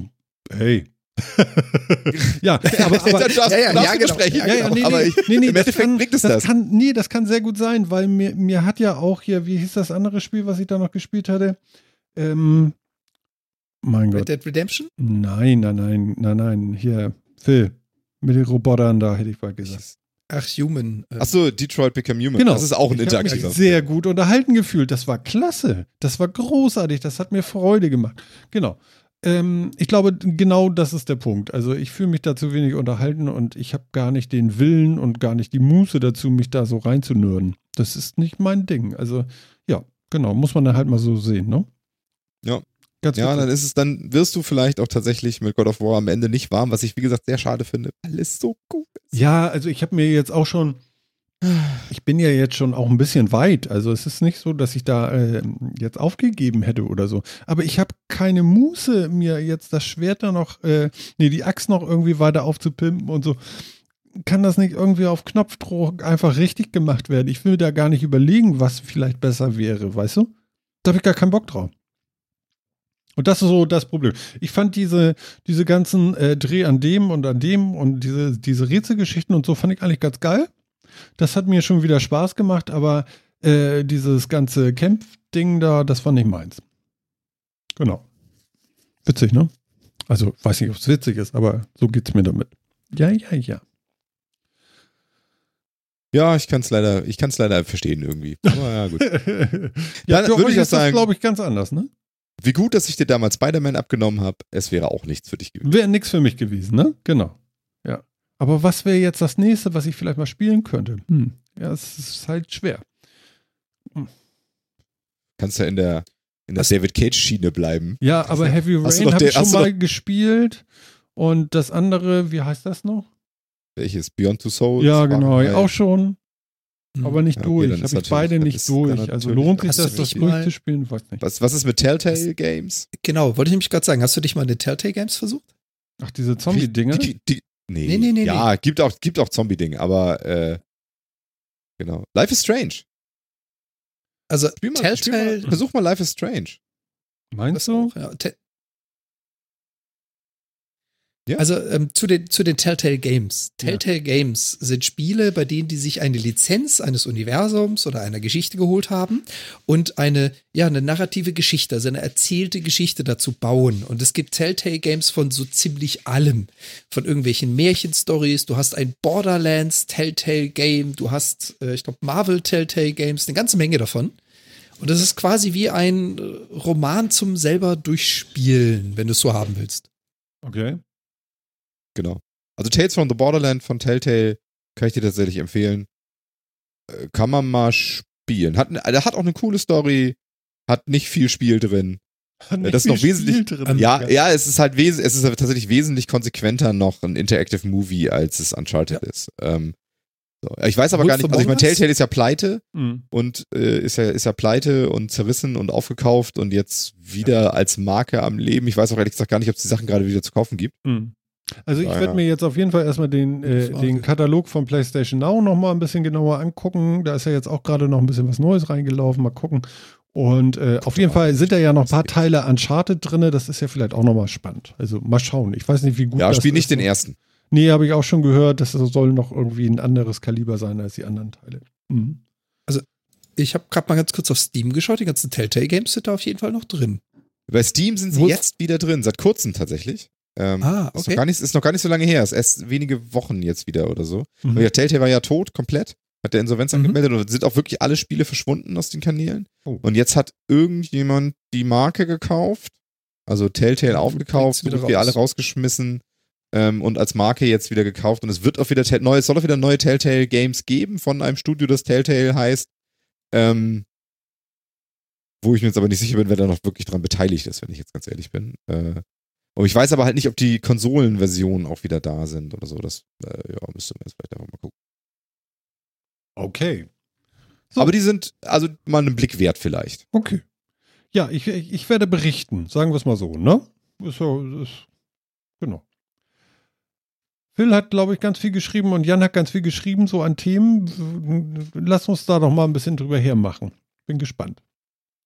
Hey. ja, aber, aber darfst, Ja, ja, ja, genau. Ja, ja, nee, aber nee, ich, nee, nee, im das Endeffekt kann, bringt es das. das. Kann, nee, das kann sehr gut sein, weil mir, mir hat ja auch hier, wie hieß das andere Spiel, was ich da noch gespielt hatte? Ähm, mein Red Gott. Dead Redemption? Nein, nein, nein, nein, nein. Hier, Phil. Mit den Robotern da, hätte ich mal gesagt. Ach, Human. äh, Achso, Detroit Become Human. Genau. Das ist auch ein Ich habe mich interaktiver. sehr gut unterhalten gefühlt. Das war klasse. Das war großartig. Das hat mir Freude gemacht. Genau. Ähm, ich glaube, genau das ist der Punkt. Also ich fühle mich da zu wenig unterhalten und ich habe gar nicht den Willen und gar nicht die Muße dazu, mich da so reinzunörden. Das ist nicht mein Ding. Also ja, genau, muss man dann halt mal so sehen, ne? Ja. Ganz Ja, dann ist es, dann wirst du vielleicht auch tatsächlich mit God of War am Ende nicht warm, was ich wie gesagt sehr schade finde, weil es so gut. Ja, also ich habe mir jetzt auch schon, ich bin ja jetzt schon auch ein bisschen weit. Also es ist nicht so, dass ich da äh, jetzt aufgegeben hätte oder so. Aber ich habe keine Muße, mir jetzt das Schwert da noch, äh, nee, die Axt noch irgendwie weiter aufzupimpen und so. Kann das nicht irgendwie auf Knopfdruck einfach richtig gemacht werden? Ich will da gar nicht überlegen, was vielleicht besser wäre, weißt du? Da habe ich gar keinen Bock drauf. Und das ist so das Problem. Ich fand diese, diese ganzen äh, Dreh an dem und an dem und diese, diese Rätselgeschichten und so fand ich eigentlich ganz geil. Das hat mir schon wieder Spaß gemacht, aber äh, dieses ganze Camp-Ding da, das war nicht meins. Genau. Witzig, ne? Also, weiß nicht, ob es witzig ist, aber so geht's mir damit. Ja, ja, ja. Ja, ich kann es leider, ich kann es leider verstehen irgendwie. Aber ja, gut. ja, Dann für würde euch ich ist das, sagen- glaube ich, ganz anders, ne? Wie gut, dass ich dir damals Spider-Man abgenommen habe, es wäre auch nichts für dich gewesen. Wäre nix für mich gewesen, ne? Genau. Ja. Aber was wäre jetzt das nächste, was ich vielleicht mal spielen könnte? Hm. Ja, es ist halt schwer. Kannst ja in der, in der David Cage-Schiene bleiben. Ja, aber Heavy Rain habe ich schon mal gespielt. Und das andere, wie heißt das noch? Welches? Beyond Two Souls? ja, genau, auch schon, hm. Aber nicht Ja, okay, durch. habe ich beide nicht durch. Also lohnt sich Hast du das, das durchzuspielen? Weiß nicht. Was, was ist mit Telltale Games? Genau, wollte ich nämlich gerade sagen. Hast du dich mal in den Telltale Games versucht? Ach, diese Zombie-Dinge? Die, die, nee, Nee, nee, nee, Ja, gibt auch, gibt auch Zombie-Dinge, aber äh, genau. Life is Strange. Also Spiel mal, spiel Telltale. mal, versuch mal Life is Strange. Meinst Das du? auch, ja. Ja. Also ähm, zu, den, zu den Telltale Games. Telltale Games sind Spiele, bei denen die sich eine Lizenz eines Universums oder einer Geschichte geholt haben und eine, ja, eine narrative Geschichte, also eine erzählte Geschichte dazu bauen. Und es gibt Telltale Games von so ziemlich allem. Von irgendwelchen Märchenstories. Du hast ein Borderlands Telltale Game. Du hast, äh, ich glaube, Marvel Telltale Games. Eine ganze Menge davon. Und das ist quasi wie ein äh, Roman zum selber durchspielen, wenn du es so haben willst. Okay. Genau. Also Tales from the Borderland von Telltale kann ich dir tatsächlich empfehlen. Äh, Kann man mal spielen. Hat, ne- hat auch eine coole Story, hat nicht viel Spiel drin. Nicht das ist noch wesentlich- drin. Ja, ja, es ist halt wes es ist tatsächlich wesentlich konsequenter noch ein Interactive Movie, als es Uncharted ist. Ähm, So. Ich weiß aber Wolf gar nicht, also ich meine? Telltale ist ja pleite Mhm. und äh, ist ja ist ja pleite und zerrissen und aufgekauft und jetzt wieder als Marke am Leben. Ich weiß auch ehrlich gesagt gar nicht, ob es die Sachen gerade wieder zu kaufen gibt. Mhm. Also ich werde mir jetzt auf jeden Fall erstmal den, äh, den Katalog von PlayStation Now nochmal ein bisschen genauer angucken. Da ist ja jetzt auch gerade noch ein bisschen was Neues reingelaufen. Mal gucken. Und äh, auf jeden Fall sind da ja noch ein paar Teile Uncharted drin. Das ist ja vielleicht auch nochmal spannend. Also mal schauen. Ich weiß nicht, wie gut Ja, das spiel ist. nicht den ersten. Nee, habe ich auch schon gehört. Das soll noch irgendwie ein anderes Kaliber sein als die anderen Teile. Mhm. Ich habe gerade mal ganz kurz auf Steam geschaut. Die ganzen Telltale-Games sind da auf jeden Fall noch drin. Bei Steam sind sie Wo- jetzt wieder drin, seit kurzem tatsächlich. Ähm, Ah, ist, okay. noch gar nicht, ist noch gar nicht so lange her, ist erst wenige Wochen jetzt wieder oder so. Mhm. Ja, Telltale war ja tot, komplett. Hat der Insolvenz Mhm. angemeldet und sind auch wirklich alle Spiele verschwunden aus den Kanälen. Oh. Und jetzt hat irgendjemand die Marke gekauft, also Telltale aufgekauft, wieder raus. alle rausgeschmissen ähm, und als Marke jetzt wieder gekauft. Und es wird auch wieder neue, es soll auch wieder neue Telltale Games geben von einem Studio, das Telltale heißt. Ähm, wo ich mir jetzt aber nicht sicher bin, wer da noch wirklich dran beteiligt ist, wenn ich jetzt ganz ehrlich bin. Äh, und ich weiß aber halt nicht, ob die Konsolenversionen auch wieder da sind oder so. Das äh, ja, müsste man jetzt vielleicht einfach mal gucken. Okay. So. Aber die sind also mal einen Blick wert vielleicht. Okay. Ja, ich, ich, werde berichten, sagen wir es mal so, ne? Ist so, ist, genau. Phil hat, glaube ich, ganz viel geschrieben und Jan hat ganz viel geschrieben, so an Themen. Lass uns da doch mal ein bisschen drüber hermachen. Bin gespannt.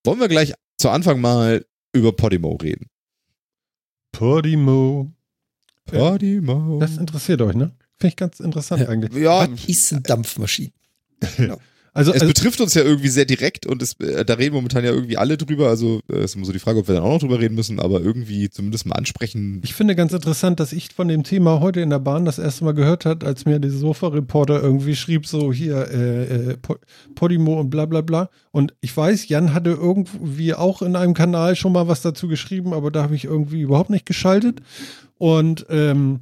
Wollen wir gleich zu Anfang mal über Podimo reden? Podimo. Podimo. Das interessiert euch, ne? Finde ich ganz interessant Ja. eigentlich. ja, Was ist eine Dampfmaschine? Also, es also betrifft uns ja irgendwie sehr direkt und es, äh, da reden momentan ja irgendwie alle drüber. Also äh, ist immer so die Frage, ob wir dann auch noch drüber reden müssen, aber irgendwie zumindest mal ansprechen. Ich finde ganz interessant, dass ich von dem Thema heute in der Bahn das erste Mal gehört hat, als mir der Sofa-Reporter irgendwie schrieb, so hier äh, äh, Po- Podimo und bla bla bla. Und ich weiß, Jan hatte irgendwie auch in einem Kanal schon mal was dazu geschrieben, aber da habe ich irgendwie überhaupt nicht geschaltet. Und ähm,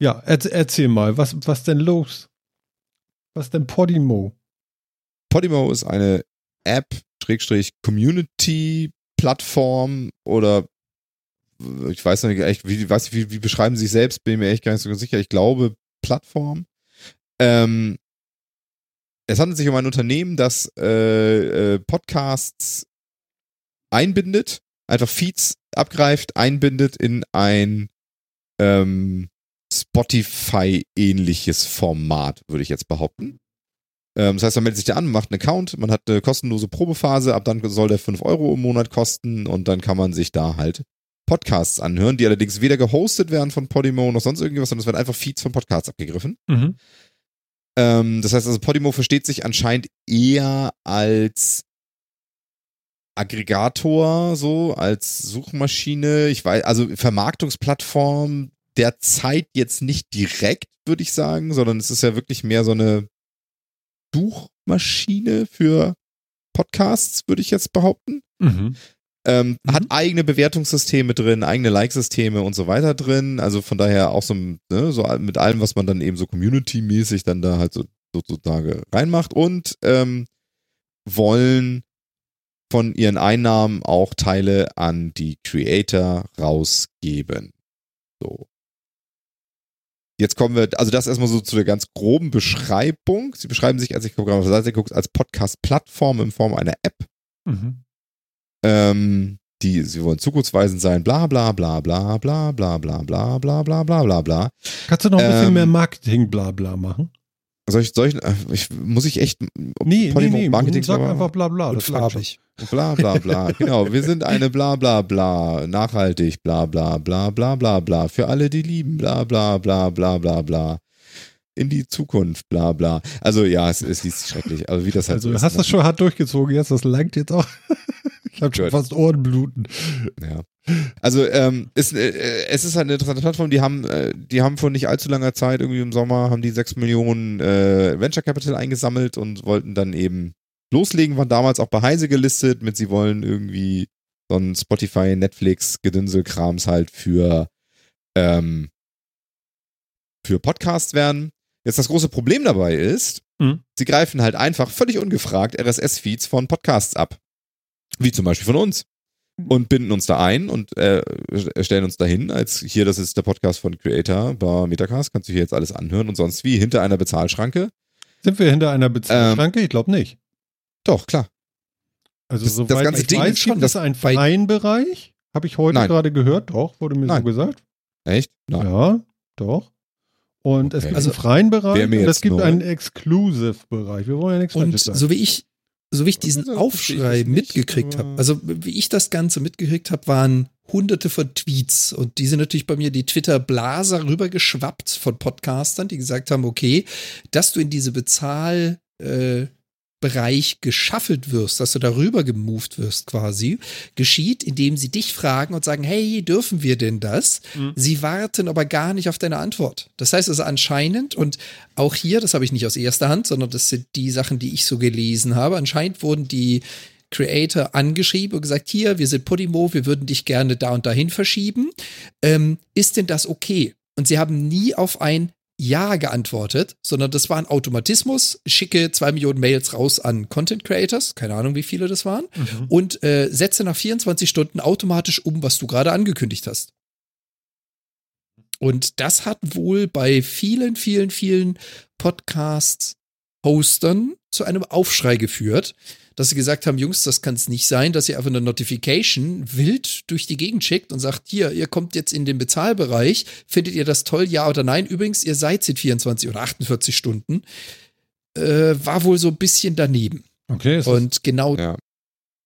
ja, erz erzähl mal, was, was denn los? Was denn Podimo? Podimo ist eine App, Schrägstrich, Community-Plattform oder äh, ich weiß nicht echt, wie, weiß wie, wie beschreiben sie sich selbst, bin mir echt gar nicht so ganz sicher. Ich glaube, Plattform. Ähm, es handelt sich um ein Unternehmen, das äh, äh, Podcasts einbindet, einfach Feeds abgreift, einbindet in ein ähm, Spotify-ähnliches Format, würde ich jetzt behaupten. Ähm, das heißt, man meldet sich da an, macht einen Account, man hat eine kostenlose Probephase, ab dann soll der 5 Euro im Monat kosten und dann kann man sich da halt Podcasts anhören, die allerdings weder gehostet werden von Podimo noch sonst irgendwas, sondern es werden einfach Feeds von Podcasts abgegriffen. Mhm. Ähm, das heißt also, Podimo versteht sich anscheinend eher als Aggregator, so, als Suchmaschine. Ich weiß, also Vermarktungsplattform derzeit jetzt nicht direkt, würde ich sagen, sondern es ist ja wirklich mehr so eine Suchmaschine für Podcasts, würde ich jetzt behaupten. Mhm. Ähm, Mhm. Hat eigene Bewertungssysteme drin, eigene Like-Systeme und so weiter drin. Also von daher auch so, ne, so mit allem, was man dann eben so community-mäßig dann da halt so sozusagen reinmacht und ähm, wollen von ihren Einnahmen auch Teile an die Creator rausgeben. So. Jetzt kommen wir, also das erstmal so zu der ganz groben Beschreibung. Sie beschreiben sich, als ich gerade auf der Seite geguckt, als Podcast-Plattform in Form einer App. Mhm. Ähm, die, sie wollen zukunftsweisend sein, bla bla bla bla bla bla bla bla bla bla bla bla bla. Kannst du noch ein bisschen Ähm, mehr Marketing-Blabla machen? Soll ich, soll ich, äh, ich muss ich echt Nee, nee, Podimo nee. Marketing Sag aber- einfach Blabla. Und das schon. farbig. Bla bla bla. genau, wir sind eine bla bla bla, nachhaltig, bla bla bla bla bla bla, für alle, die lieben, bla bla bla bla bla bla. In die Zukunft, bla bla. Also ja, es, es liest sich schrecklich. Also wie das halt Also so ist. hast du das schon hart durchgezogen jetzt, das langt jetzt auch. ich habe schon fast Ohrenbluten. Ja. Also ähm, ist, äh, es ist halt eine interessante Plattform. Die haben, äh, die haben vor nicht allzu langer Zeit, irgendwie im Sommer, haben die 6 Millionen äh, Venture Capital eingesammelt und wollten dann eben loslegen, waren damals auch bei Heise gelistet mit, sie wollen irgendwie so ein Spotify, Netflix, Gedünselkrams halt für, ähm, für Podcasts werden. Jetzt das große Problem dabei ist, Mhm. sie greifen halt einfach völlig ungefragt RSS-Feeds von Podcasts ab. Wie zum Beispiel von uns und binden uns da ein und äh, stellen uns dahin, als hier, das ist der Podcast von Creator bei Metacast, kannst du hier jetzt alles anhören und sonst wie hinter einer Bezahlschranke. Sind wir hinter einer Bezahlschranke? ich glaube nicht. Doch, klar. Also Das- das soweit ganze ich Ding weiß, ist schon gibt es das einen weit- freien Bereich. Habe ich heute Nein. gerade gehört. Doch, wurde mir so Nein. gesagt. Echt? Nein. Ja, doch. Und es Okay. gibt Also, einen freien Bereich und es gibt neu. einen Exclusive-Bereich. Wir wollen ja nichts Und sagen. so wie ich, so wie ich diesen Aufschrei mitgekriegt habe, also wie ich das Ganze mitgekriegt habe, waren hunderte von Tweets. Und die sind natürlich bei mir die Twitter-Blase rübergeschwappt von Podcastern, die gesagt haben, okay, dass du in diese Bezahl, äh, Bereich geschaffelt wirst, dass du darüber gemoved wirst quasi, geschieht, indem sie dich fragen und sagen, hey, dürfen wir denn das? Mhm. Sie warten aber gar nicht auf deine Antwort. Das heißt also anscheinend, und auch hier, das habe ich nicht aus erster Hand, sondern das sind die Sachen, die ich so gelesen habe, anscheinend wurden die Creator angeschrieben und gesagt, hier, wir sind Podimo, wir würden dich gerne da und dahin verschieben. Ähm, ist denn das okay? Und sie haben nie auf ein Ja geantwortet, sondern das war ein Automatismus. Schicke zwei Millionen Mails raus an Content Creators, keine Ahnung, wie viele das waren, Mhm. und äh, setze nach 24 Stunden automatisch um, was du gerade angekündigt hast. Und das hat wohl bei vielen, vielen, vielen Podcast-Hostern zu einem Aufschrei geführt, dass sie gesagt haben, Jungs, das kann es nicht sein, dass ihr einfach eine Notification wild durch die Gegend schickt und sagt, hier, ihr kommt jetzt in den Bezahlbereich, findet ihr das toll, ja oder nein? Übrigens, ihr seid in 24 oder 48 Stunden. Äh, war wohl so ein bisschen daneben. Okay, ist Und genau, Ja.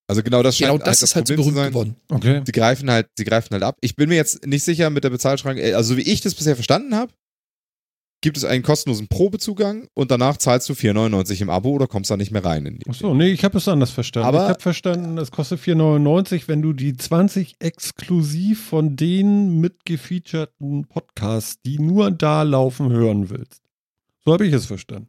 Also genau das scheint genau das ist halt so Problem berühmt sein. geworden. das, okay. Sie greifen halt, sie greifen halt ab. Ich bin mir jetzt nicht sicher mit der Bezahlschranke, also wie ich das bisher verstanden habe, gibt es einen kostenlosen Probezugang und danach zahlst du 4,99 im Abo oder kommst da nicht mehr rein. In die. Ach so, nee, ich habe es anders verstanden. Aber- ich habe verstanden, es kostet 4,99, wenn du die 20 exklusiv von den mitgefeaturten Podcasts, die nur da laufen, hören willst. So habe ich es verstanden.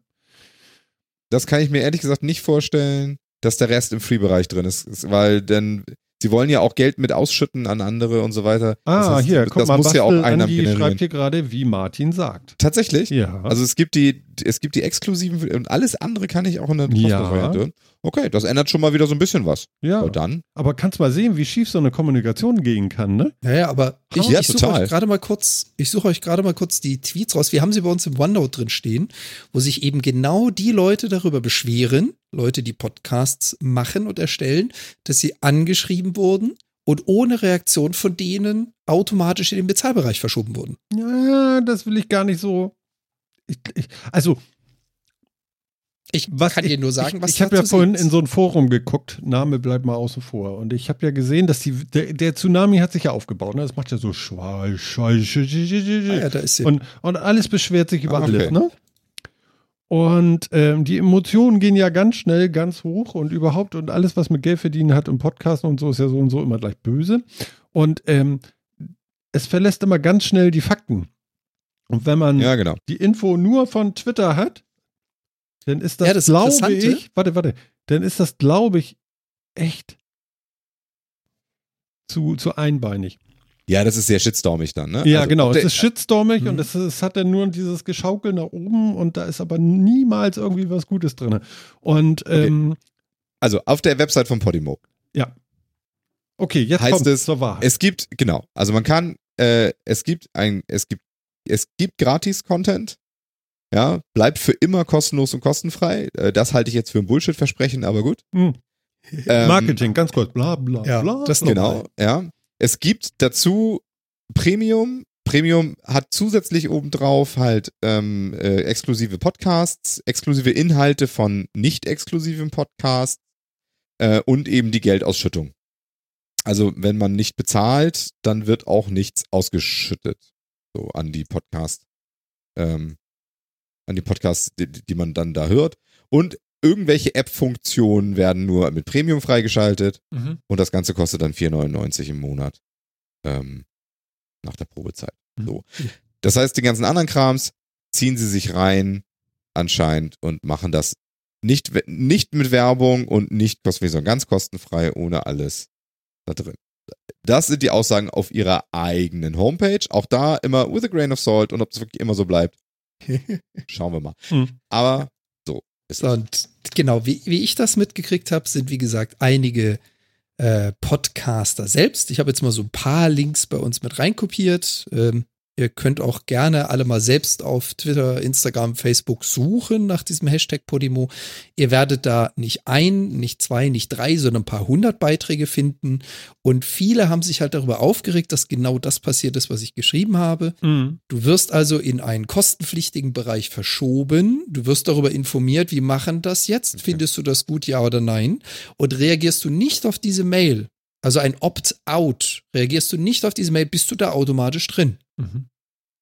Das kann ich mir ehrlich gesagt nicht vorstellen, dass der Rest im Free-Bereich drin ist, ist, weil denn sie wollen ja auch Geld mit ausschütten an andere und so weiter. Ah, das heißt, hier, das guck mal, muss ja auch Einnahmen Andi generieren. schreibt hier gerade, wie Martin sagt. Tatsächlich? Ja. Also es gibt die, es gibt die exklusiven und alles andere kann ich auch in der Ja. Okay, das ändert schon mal wieder so ein bisschen was. ja. Aber dann, Aber kannst mal sehen, wie schief so eine Kommunikation gehen kann, ne? Ja, ja, aber ich, Ja, ich suche euch gerade mal kurz, ich suche euch gerade mal kurz die Tweets raus. Wir haben sie bei uns im OneNote drin stehen, wo sich eben genau die Leute darüber beschweren, Leute, die Podcasts machen und erstellen, dass sie angeschrieben wurden und ohne Reaktion von denen automatisch in den Bezahlbereich verschoben wurden. Ja, das will ich gar nicht so. Ich, ich, also, Ich was kann ich, dir nur sagen, ich, was Ich habe da ja vorhin ist. in so ein Forum geguckt, Name bleibt mal außen vor. Und ich habe ja gesehen, dass die, der, der Tsunami hat sich ja aufgebaut. Ne? Das macht ja so schwal, schwal, schwal, schwal, Ah, ja, da ist sie. und, und alles beschwert sich über Ah, okay. alles, ne? Und ähm, die Emotionen gehen ja ganz schnell ganz hoch und überhaupt und alles, was mit Geld verdienen hat und Podcasten und so, ist ja so und so immer gleich böse. Und ähm, es verlässt immer ganz schnell die Fakten. Und wenn man ja genau. die Info nur von Twitter hat, dann ist das, Ja, das glaube ich, warte, warte, dann ist das, glaube ich, echt zu, zu einbeinig. Ja, das ist sehr shitstormig dann, ne? Ja, Also, genau. ob Es ist shitstormig Mhm. und es, es hat dann nur dieses Geschaukel nach oben und da ist aber niemals irgendwie was Gutes drin. Und ähm, also auf der Website von Podimo. okay, jetzt Heißt kommt es, zur Wahrheit. Es gibt, genau, also man kann, äh, es gibt ein, es gibt, es gibt Gratis-Content, ja, bleibt für immer kostenlos und kostenfrei. Äh, das halte ich jetzt für ein Bullshit-Versprechen, aber gut. Hm. Ähm, Marketing, ganz kurz, bla bla Ja, bla. das. Genau, ja. Es gibt dazu Premium. Premium hat zusätzlich obendrauf halt ähm, äh, exklusive Podcasts, exklusive Inhalte von nicht exklusiven Podcasts äh, und eben die Geldausschüttung. Also wenn man nicht bezahlt, dann wird auch nichts ausgeschüttet so an die Podcast, ähm, an die Podcasts, die, die man dann da hört. Und irgendwelche App-Funktionen werden nur mit Premium freigeschaltet. Mhm. Und das Ganze kostet dann 4,99 im Monat. Ähm, nach der Probezeit. So. Das heißt, die ganzen anderen Krams ziehen sie sich rein, anscheinend, und machen das nicht, nicht mit Werbung und nicht kostenfrei, sondern ganz kostenfrei, ohne alles da drin. Das sind die Aussagen auf ihrer eigenen Homepage. Auch da immer with a grain of salt und ob es wirklich immer so bleibt, schauen wir mal. Hm. Aber so ist So, es. und genau, wie, wie ich das mitgekriegt habe, sind wie gesagt einige äh, Podcaster selbst. Ich habe jetzt mal so ein paar Links bei uns mit reinkopiert. Ähm, Ihr könnt auch gerne alle mal selbst auf Twitter, Instagram, Facebook suchen nach diesem Hashtag Podimo. Ihr werdet da nicht ein, nicht zwei, nicht drei, sondern ein paar hundert Beiträge finden. Und viele haben sich halt darüber aufgeregt, dass genau das passiert ist, was ich geschrieben habe. Mhm. Du wirst also in einen kostenpflichtigen Bereich verschoben. Du wirst darüber informiert, wie machen das jetzt? Findest du das gut, ja oder nein? Und reagierst du nicht auf diese Mail, also ein Opt-out, reagierst du nicht auf diese Mail, bist du da automatisch drin. Mhm.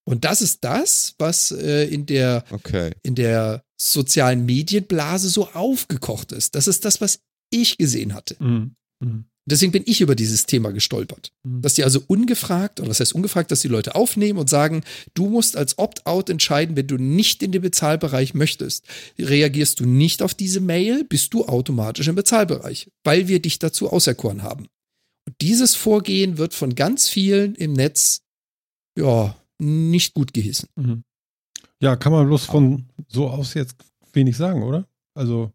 Und das ist das, was äh, in der Okay. in der sozialen Medienblase so aufgekocht ist. Das ist das, was ich gesehen hatte. Mhm. Mhm. Deswegen bin ich über dieses Thema gestolpert. Mhm. Dass die also ungefragt, oder was heißt ungefragt, dass die Leute aufnehmen und sagen, du musst als Opt-out entscheiden, wenn du nicht in den Bezahlbereich möchtest. Reagierst du nicht auf diese Mail, bist du automatisch im Bezahlbereich, weil wir dich dazu auserkoren haben. Und dieses Vorgehen wird von ganz vielen im Netz, ja, nicht gut geheißen. Mhm. Ja, kann man bloß von so aus jetzt wenig sagen, oder? Also,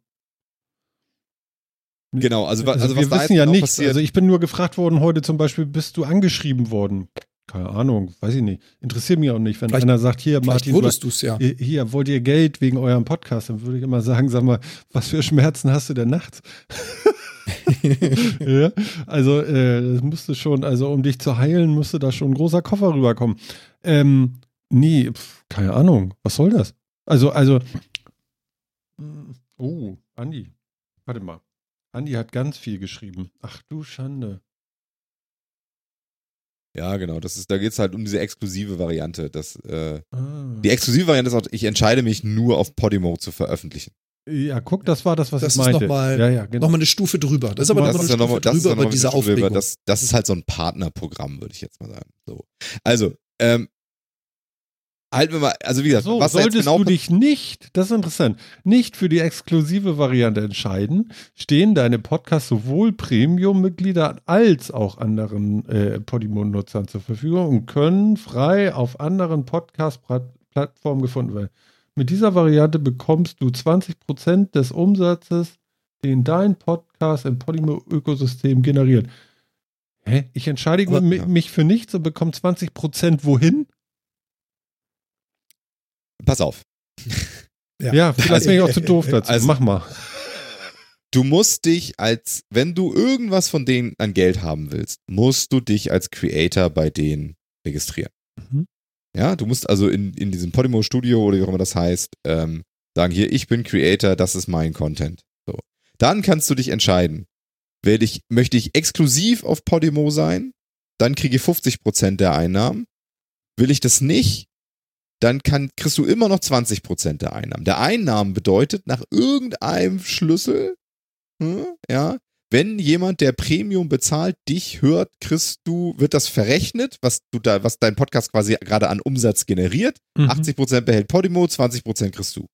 Genau, also, also, also wir wissen ja genau nichts. passiert. Also ich bin nur gefragt worden heute zum Beispiel, bist du angeschrieben worden? Keine Ahnung, weiß ich nicht. Interessiert mich auch nicht. Wenn Vielleicht- einer sagt, hier, Martin, du wurdest du es ja. Hier, hier, wollt ihr Geld wegen eurem Podcast? Dann würde ich immer sagen, sag mal, was für Schmerzen hast du denn nachts? ja, also äh, das musste schon, also um dich zu heilen, musste da schon ein großer Koffer rüberkommen. Ähm, nee, pf, keine Ahnung, was soll das? Also, also, oh, Andi, warte mal. Andi hat ganz viel geschrieben. Ach du Schande. ja, genau, das ist, da geht es halt um diese exklusive Variante. Das, äh, Ah. die exklusive Variante ist auch, ich entscheide mich nur auf Podimo zu veröffentlichen. Ja, guck, das war das, was Das ich ist meinte. noch mal- ja, ja, genau. Nochmal eine Stufe drüber. Das ist aber Das nochmal Das eine ist ja Stufe nochmal, das ist ja drüber noch über diese Aufregung. Das, das ist halt so ein Partnerprogramm, würde ich jetzt mal sagen. So. Also, ähm, halten wir mal, also wie gesagt, So, was solltest genau du dich nicht, das ist interessant, nicht für die exklusive Variante entscheiden, stehen deine Podcasts sowohl Premium-Mitgliedern als auch anderen äh, Podimo-Nutzern zur Verfügung und können frei auf anderen Podcast-Plattformen gefunden werden. Mit dieser Variante bekommst du 20% des Umsatzes, den dein Podcast im Podimo-Ökosystem generiert. Hä? Ich entscheide Aber- mi- mich für nichts und bekomme 20% wohin? pass auf. Ja, vielleicht bin ich auch zu doof dazu. Also- Mach mal. Du musst dich als, wenn du irgendwas von denen an Geld haben willst, musst du dich als Creator bei denen registrieren. Mhm. Ja, du musst also in, in diesem Podimo Studio oder wie auch immer das heißt, ähm, sagen hier, ich bin Creator, das ist mein Content. So. Dann kannst du dich entscheiden, will ich, möchte ich exklusiv auf Podimo sein, dann kriege ich 50% der Einnahmen. Will ich das nicht, dann kann, kriegst du immer noch 20% der Einnahmen. Der Einnahmen bedeutet, nach irgendeinem Schlüssel, hm, ja, wenn jemand, der Premium bezahlt, dich hört, kriegst du, wird das verrechnet, was du da, was dein Podcast quasi gerade an Umsatz generiert. Mhm. 80% behält Podimo, 20% kriegst du.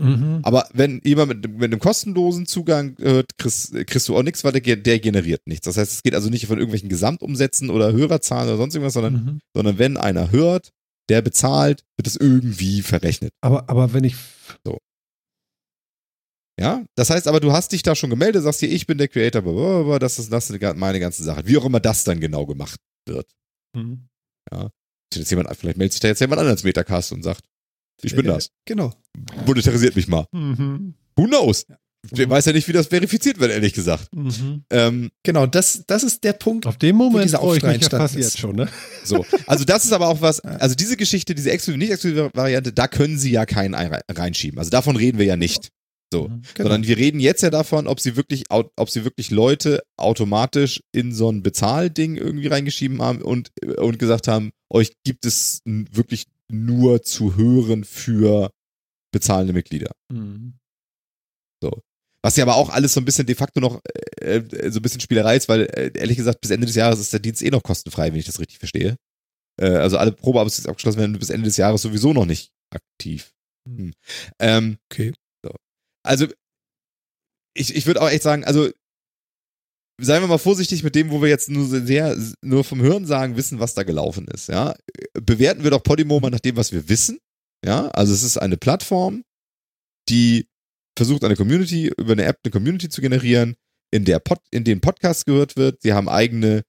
Mhm. Aber wenn jemand mit, mit einem kostenlosen Zugang hört, kriegst, kriegst du auch nichts, weil der, der generiert nichts. Das heißt, es geht also nicht von irgendwelchen Gesamtumsätzen oder Hörerzahlen oder sonst irgendwas, sondern, Mhm. sondern wenn einer hört, der bezahlt, wird es irgendwie verrechnet. Aber, aber wenn ich. Ja, das heißt aber, du hast dich da schon gemeldet, sagst hier, ich bin der Creator, blablabla, das ist, das ist meine ganze Sache. Wie auch immer das dann genau gemacht wird. Mhm. Jetzt jemand, vielleicht meldet sich da jetzt jemand anderes Metacast und sagt, ich bin Äh, das. Genau. Monetarisiert mich mal. Mhm. Who knows? Ich weiß ja nicht, wie das verifiziert wird, ehrlich gesagt. Mhm. Ähm, Genau, das, das ist der Punkt. Auf den Moment dieser freue ich Aufschrei mich ja fast entstanden ist. jetzt schon, ne? so. Also das ist aber auch was, also diese Geschichte, diese exklusive, nicht exklusive Variante, da können sie ja keinen ein- reinschieben. Also davon reden wir ja nicht. So. Mhm. Genau. Sondern wir reden jetzt ja davon, ob sie wirklich, ob sie wirklich Leute automatisch in so ein Bezahlding irgendwie reingeschrieben haben und, und gesagt haben, euch gibt es wirklich nur zu hören für bezahlende Mitglieder. Mhm. Was ja aber auch alles so ein bisschen de facto noch äh, äh, so ein bisschen Spielerei ist, weil äh, ehrlich gesagt, bis Ende des Jahres ist der Dienst eh noch kostenfrei, wenn ich das richtig verstehe. Äh, also alle Probeabos die jetzt abgeschlossen werden bis Ende des Jahres sowieso noch nicht aktiv. Hm. Ähm, Okay. So. Also ich, ich würde auch echt sagen, also seien wir mal vorsichtig mit dem, wo wir jetzt nur sehr, nur vom Hören sagen wissen, was da gelaufen ist, ja. Bewerten wir doch Podimo mal nach dem, was wir wissen, ja. Also es ist eine Plattform, die versucht eine Community, über eine App eine Community zu generieren, in der Pod, in den Podcast gehört wird. Sie haben eigene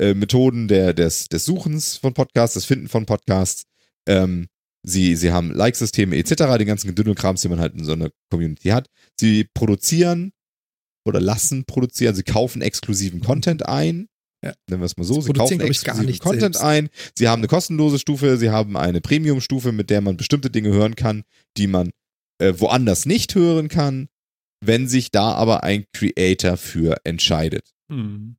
äh, Methoden der, des, des Suchens von Podcasts, des Finden von Podcasts. Ähm, sie, sie haben Like-Systeme etc., den ganzen Gedündelkrams, die man halt in so einer Community hat. Sie produzieren oder lassen produzieren, sie kaufen exklusiven Content ein. Ja. Nennen wir es mal so. Das Sie kaufen exklusiven Content selbst. ein. Sie haben eine kostenlose Stufe, sie haben eine Premium-Stufe, mit der man bestimmte Dinge hören kann, die man äh, woanders nicht hören kann, wenn sich da aber ein Creator für entscheidet. Hm.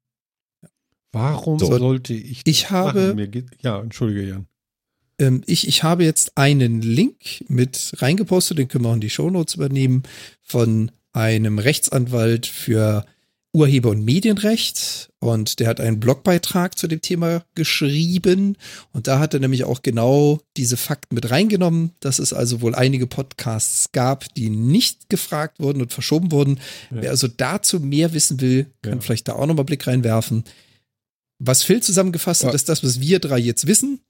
Warum So. sollte ich Ich habe- machen? Mir geht, ja, entschuldige, Jan. Ähm, ich, ich habe jetzt einen Link mit reingepostet, den können wir auch in die Shownotes übernehmen, von einem Rechtsanwalt für Urheber- und Medienrecht. Und der hat einen Blogbeitrag zu dem Thema geschrieben. Und da hat er nämlich auch genau diese Fakten mit reingenommen, dass es also wohl einige Podcasts gab, die nicht gefragt wurden und verschoben wurden. Ja. Wer also dazu mehr wissen will, kann Ja. vielleicht da auch nochmal Blick reinwerfen. Was Phil zusammengefasst hat, Ja. ist das, was wir drei jetzt wissen.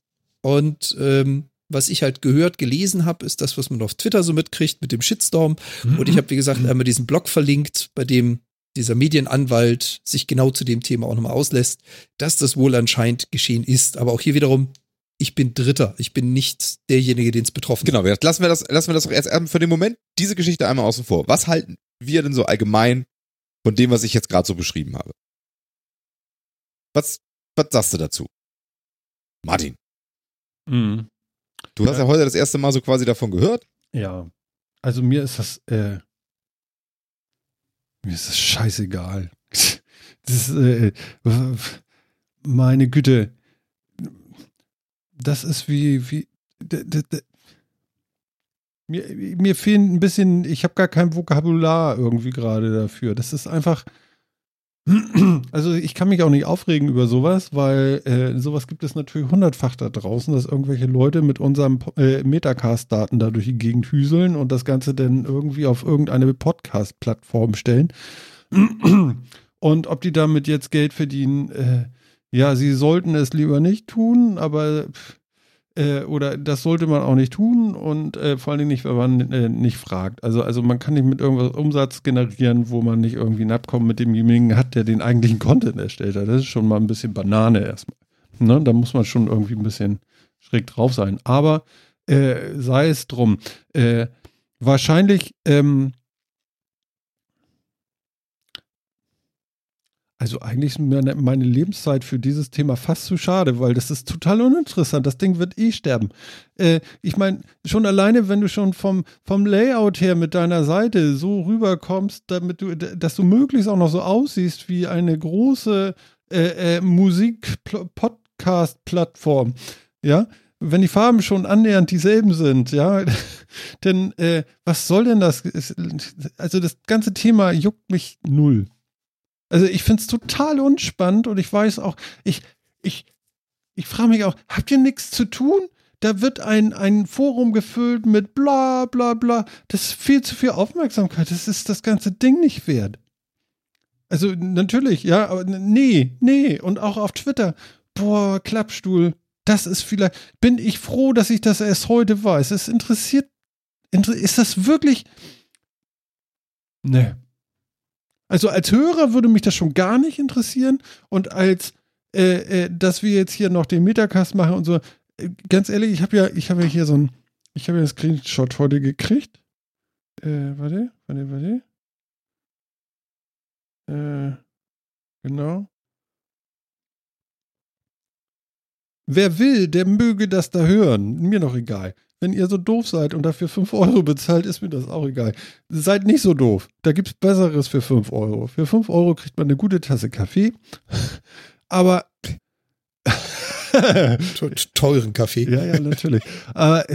Und ähm, was ich halt gehört, gelesen habe, ist das, was man auf Twitter so mitkriegt mit dem Shitstorm. Und ich habe, wie gesagt, einmal diesen Blog verlinkt, bei dem dieser Medienanwalt sich genau zu dem Thema auch nochmal auslässt, dass das wohl anscheinend geschehen ist. Aber auch hier wiederum, ich bin Dritter. Ich bin nicht derjenige, den es betroffen Genau, jetzt lassen wir das, lassen wir das doch erstmal für den Moment diese Geschichte einmal außen vor. Was halten wir denn so allgemein von dem, was ich jetzt gerade so beschrieben habe? Was, was sagst du dazu? Martin, Mhm. du hast ja heute das erste Mal so quasi davon gehört. Ja, also mir ist das, äh, mir ist das scheißegal. Das, äh, meine Güte, das ist wie, wie, d- d- d- mir, mir fehlen ein bisschen, ich habe gar kein Vokabular irgendwie gerade dafür. Das ist einfach, also ich kann mich auch nicht aufregen über sowas, weil äh, sowas gibt es natürlich hundertfach da draußen, dass irgendwelche Leute mit unserem Po- äh, Metacast-Daten da durch die Gegend hüseln und das Ganze dann irgendwie auf irgendeine Podcast-Plattform stellen. Und ob die damit jetzt Geld verdienen, äh, ja, sie sollten es lieber nicht tun, aber äh, oder das sollte man auch nicht tun und äh, vor allen Dingen nicht, wenn man äh, nicht fragt. Also, also man kann nicht mit irgendwas Umsatz generieren, wo man nicht irgendwie ein Abkommen mit demjenigen hat, der den eigentlichen Content erstellt hat. Das ist schon mal ein bisschen Banane erstmal. Ne? Da muss man schon irgendwie ein bisschen schräg drauf sein. Aber äh, sei es drum. Äh, wahrscheinlich, ähm, also eigentlich ist mir meine Lebenszeit für dieses Thema fast zu schade, weil das ist total uninteressant. Das Ding wird eh sterben. Äh, ich meine, schon alleine, wenn du schon vom, vom Layout her mit deiner Seite so rüberkommst, damit du, dass du möglichst auch noch so aussiehst wie eine große äh, äh, Musik-Podcast-Plattform, ja, wenn die Farben schon annähernd dieselben sind, ja, denn äh, was soll denn das? Also das ganze Thema juckt mich null. Also ich finde es total unspannend und ich weiß auch, ich, ich, ich frage mich auch, habt ihr nichts zu tun? Da wird ein, ein Forum gefüllt mit bla bla bla. Das ist viel zu viel Aufmerksamkeit. Das ist das ganze Ding nicht wert. Also natürlich, ja, aber nee, nee. Und auch auf Twitter. Boah, Klappstuhl. Das ist vielleicht. Bin ich froh, dass ich das erst heute weiß. Es interessiert. Inter ist das wirklich. Nee. Also als Hörer würde mich das schon gar nicht interessieren. Und als, äh, äh, dass wir jetzt hier noch den Metacast machen und so. Äh, ganz ehrlich, ich habe ja, ich habe ja hier so ein. Ich habe ja einen Screenshot heute gekriegt. Äh, warte, warte, warte. Äh, genau. Wer will, der möge das da hören. Mir doch egal. Wenn ihr so doof seid und dafür 5 Euro bezahlt, ist mir das auch egal. Seid nicht so doof. Da gibt's Besseres für 5 Euro. Für 5 Euro kriegt man eine gute Tasse Kaffee. Aber. te- teuren Kaffee. Ja, ja, natürlich. Aber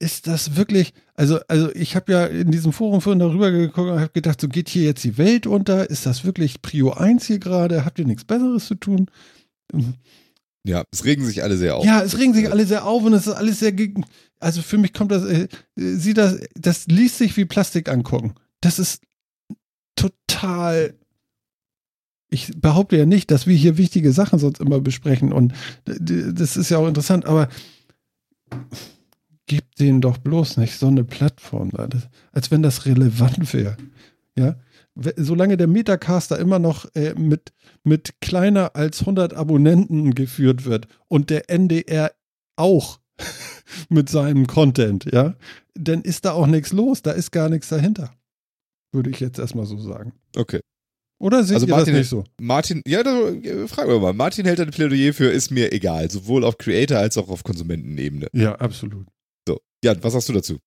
ist das wirklich, also, also ich habe ja in diesem Forum vorhin darüber geguckt und habe gedacht, so geht hier jetzt die Welt unter? Ist das wirklich Prio 1 hier gerade? Habt ihr nichts Besseres zu tun? Ja, es regen sich alle sehr auf. Ja, es regen sich alle sehr auf und es ist alles sehr gegen. Also für mich kommt das, äh, sieht das, das liest sich wie Plastik angucken. Das ist total. Ich behaupte ja nicht, dass wir hier wichtige Sachen sonst immer besprechen und das ist ja auch interessant, aber gebt denen doch bloß nicht so eine Plattform als wenn das relevant wäre. Ja, solange der Metacaster immer noch äh, mit, mit kleiner als 100 Abonnenten geführt wird und der NDR auch mit seinem Content, ja, dann ist da auch nichts los, da ist gar nichts dahinter. Würde ich jetzt erstmal so sagen. Okay. Oder seht Also Martin- das nicht so? Martin, ja, da, äh, fragen wir mal. Martin hält ein Plädoyer für, ist mir egal. Sowohl auf Creator als auch auf Konsumentenebene. Ja, absolut. So. Jan, was hast du dazu?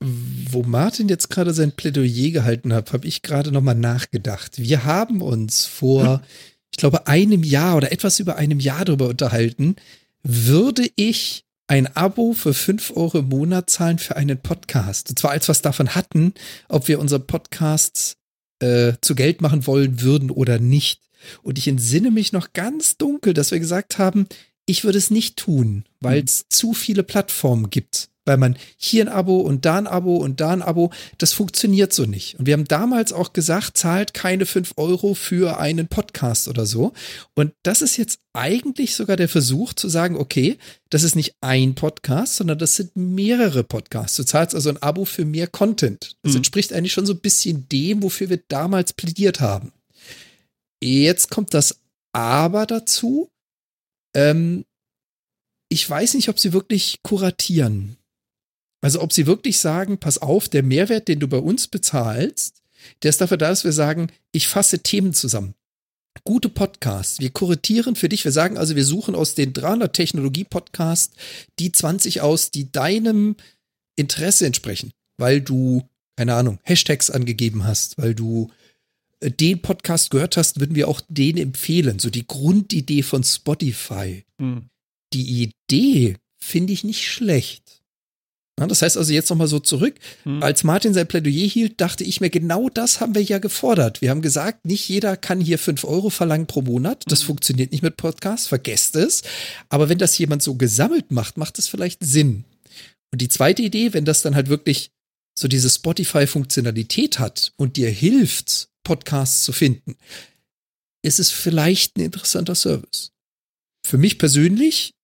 Wo Martin jetzt gerade sein Plädoyer gehalten hat, habe ich gerade nochmal nachgedacht. Wir haben uns vor, ich glaube, einem Jahr oder etwas über einem Jahr darüber unterhalten, würde ich ein Abo für 5 Euro im Monat zahlen für einen Podcast. Und zwar als wir es davon hatten, ob wir unsere Podcasts äh, zu Geld machen wollen würden oder nicht. Und ich entsinne mich noch ganz dunkel, dass wir gesagt haben, ich würde es nicht tun, weil es zu viele Plattformen gibt. Weil man hier ein Abo und da ein Abo und da ein Abo, das funktioniert so nicht. Und wir haben damals auch gesagt, zahlt keine 5 Euro für einen Podcast oder so. Und das ist jetzt eigentlich sogar der Versuch zu sagen, okay, das ist nicht ein Podcast, sondern das sind mehrere Podcasts. Du zahlst also ein Abo für mehr Content. Das Mhm. entspricht eigentlich schon so ein bisschen dem, wofür wir damals plädiert haben. Jetzt kommt das Aber dazu. Ähm, ich weiß nicht, ob sie wirklich kuratieren. Also ob sie wirklich sagen, pass auf, der Mehrwert, den du bei uns bezahlst, der ist dafür da, dass wir sagen, ich fasse Themen zusammen. Gute Podcasts. Wir kuratieren für dich. Wir sagen also, wir suchen aus den 300 Technologie-Podcasts die 20 aus, die deinem Interesse entsprechen, weil du, keine Ahnung, Hashtags angegeben hast, weil du äh, den Podcast gehört hast, würden wir auch den empfehlen. So die Grundidee von Spotify die Idee finde ich nicht schlecht. Das heißt also jetzt nochmal so zurück. Hm. Als Martin sein Plädoyer hielt, dachte ich mir, genau das haben wir ja gefordert. Wir haben gesagt, nicht jeder kann hier fünf Euro verlangen pro Monat. Das funktioniert nicht mit Podcasts, vergesst es. Aber wenn das jemand so gesammelt macht, macht es vielleicht Sinn. Und die zweite Idee, wenn das dann halt wirklich so diese Spotify-Funktionalität hat und dir hilft, Podcasts zu finden, ist es vielleicht ein interessanter Service. Für mich persönlich,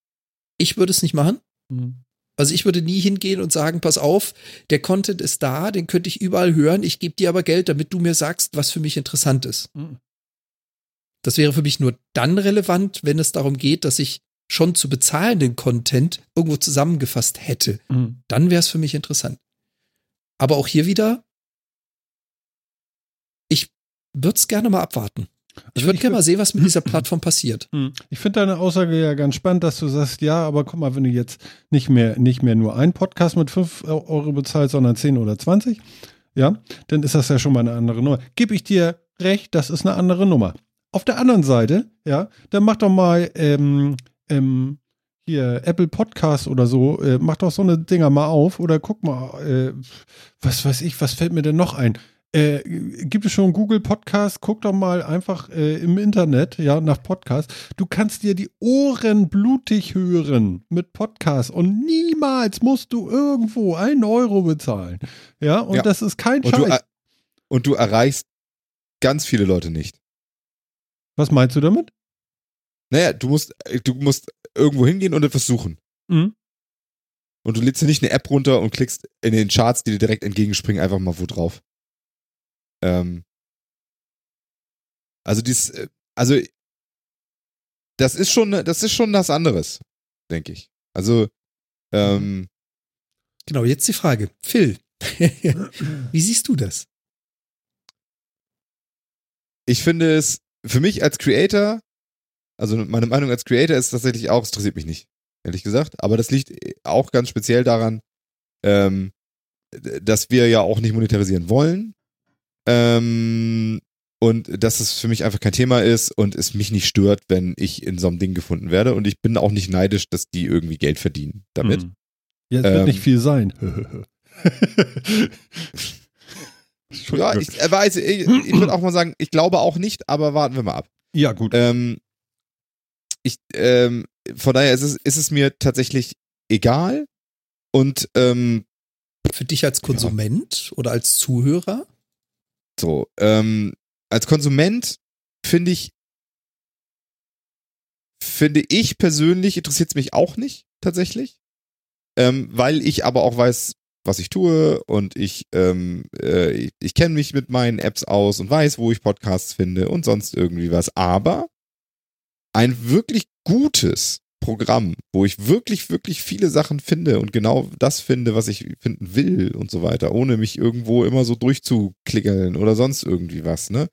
ich würde es nicht machen. Mhm. Also ich würde nie hingehen und sagen, pass auf, der Content ist da, den könnte ich überall hören, ich gebe dir aber Geld, damit du mir sagst, was für mich interessant ist. Mhm. Das wäre für mich nur dann relevant, wenn es darum geht, dass ich schon zu bezahlenden Content irgendwo zusammengefasst hätte. Mhm. Dann wäre es für mich interessant. Aber auch hier wieder, ich würde es gerne mal abwarten. Ich würde gerne mal sehen, was mit dieser Plattform passiert. Hm. Ich finde deine Aussage ja ganz spannend, dass du sagst, ja, aber guck mal, wenn du jetzt nicht mehr, nicht mehr nur einen Podcast mit 5 Euro bezahlst, sondern 10 oder 20, ja, dann ist das ja schon mal eine andere Nummer. Gebe ich dir recht, das ist eine andere Nummer. Auf der anderen Seite, ja, dann mach doch mal ähm, ähm, hier Apple Podcast oder so, äh, mach doch so eine Dinger mal auf oder guck mal, äh, was weiß ich, was fällt mir denn noch ein? Äh, gibt es schon Google Podcast? Guck doch mal einfach äh, im Internet, ja, nach Podcast. Du kannst dir die Ohren blutig hören mit Podcast und niemals musst du irgendwo einen Euro bezahlen. Ja, und Ja. das ist kein Und du, Scheiß. er- und du erreichst ganz viele Leute nicht. Was meinst du damit? Naja, du musst, du musst irgendwo hingehen und etwas suchen. Mhm. Und du lädst dir nicht eine App runter und klickst in den Charts, die dir direkt entgegenspringen, einfach mal wo drauf. Ähm, also dies, äh, also das ist schon, das ist schon was anderes, denke ich. Also ähm, Genau, jetzt die Frage. Phil, wie siehst du das? ich finde es für mich als Creator, also meine Meinung als Creator ist tatsächlich auch, es interessiert mich nicht, ehrlich gesagt. Aber das liegt auch ganz speziell daran, ähm, dass wir ja auch nicht monetarisieren wollen. Ähm, und dass es für mich einfach kein Thema ist und es mich nicht stört, wenn ich in so einem Ding gefunden werde. Und ich bin auch nicht neidisch, dass die irgendwie Geld verdienen damit. Mhm. Ja, es wird Ähm, nicht viel sein. Ja, ich äh, weiß, ich, ich würde auch mal sagen, ich glaube auch nicht, aber warten wir mal ab. ja, gut. Ähm, ich, ähm, von daher ist es, ist es mir tatsächlich egal. Und ähm, Für dich als Konsument oder als Zuhörer? So, ähm, als Konsument finde ich, finde ich persönlich interessiert es mich auch nicht, tatsächlich. Ähm, weil ich aber auch weiß, was ich tue und ich, ähm, äh, ich, ich kenne mich mit meinen Apps aus und weiß, wo ich Podcasts finde und sonst irgendwie was. Aber ein wirklich gutes Programm, wo ich wirklich, wirklich viele Sachen finde und genau das finde, was ich finden will und so weiter, ohne mich irgendwo immer so durchzuklickeln oder sonst irgendwie was, ne?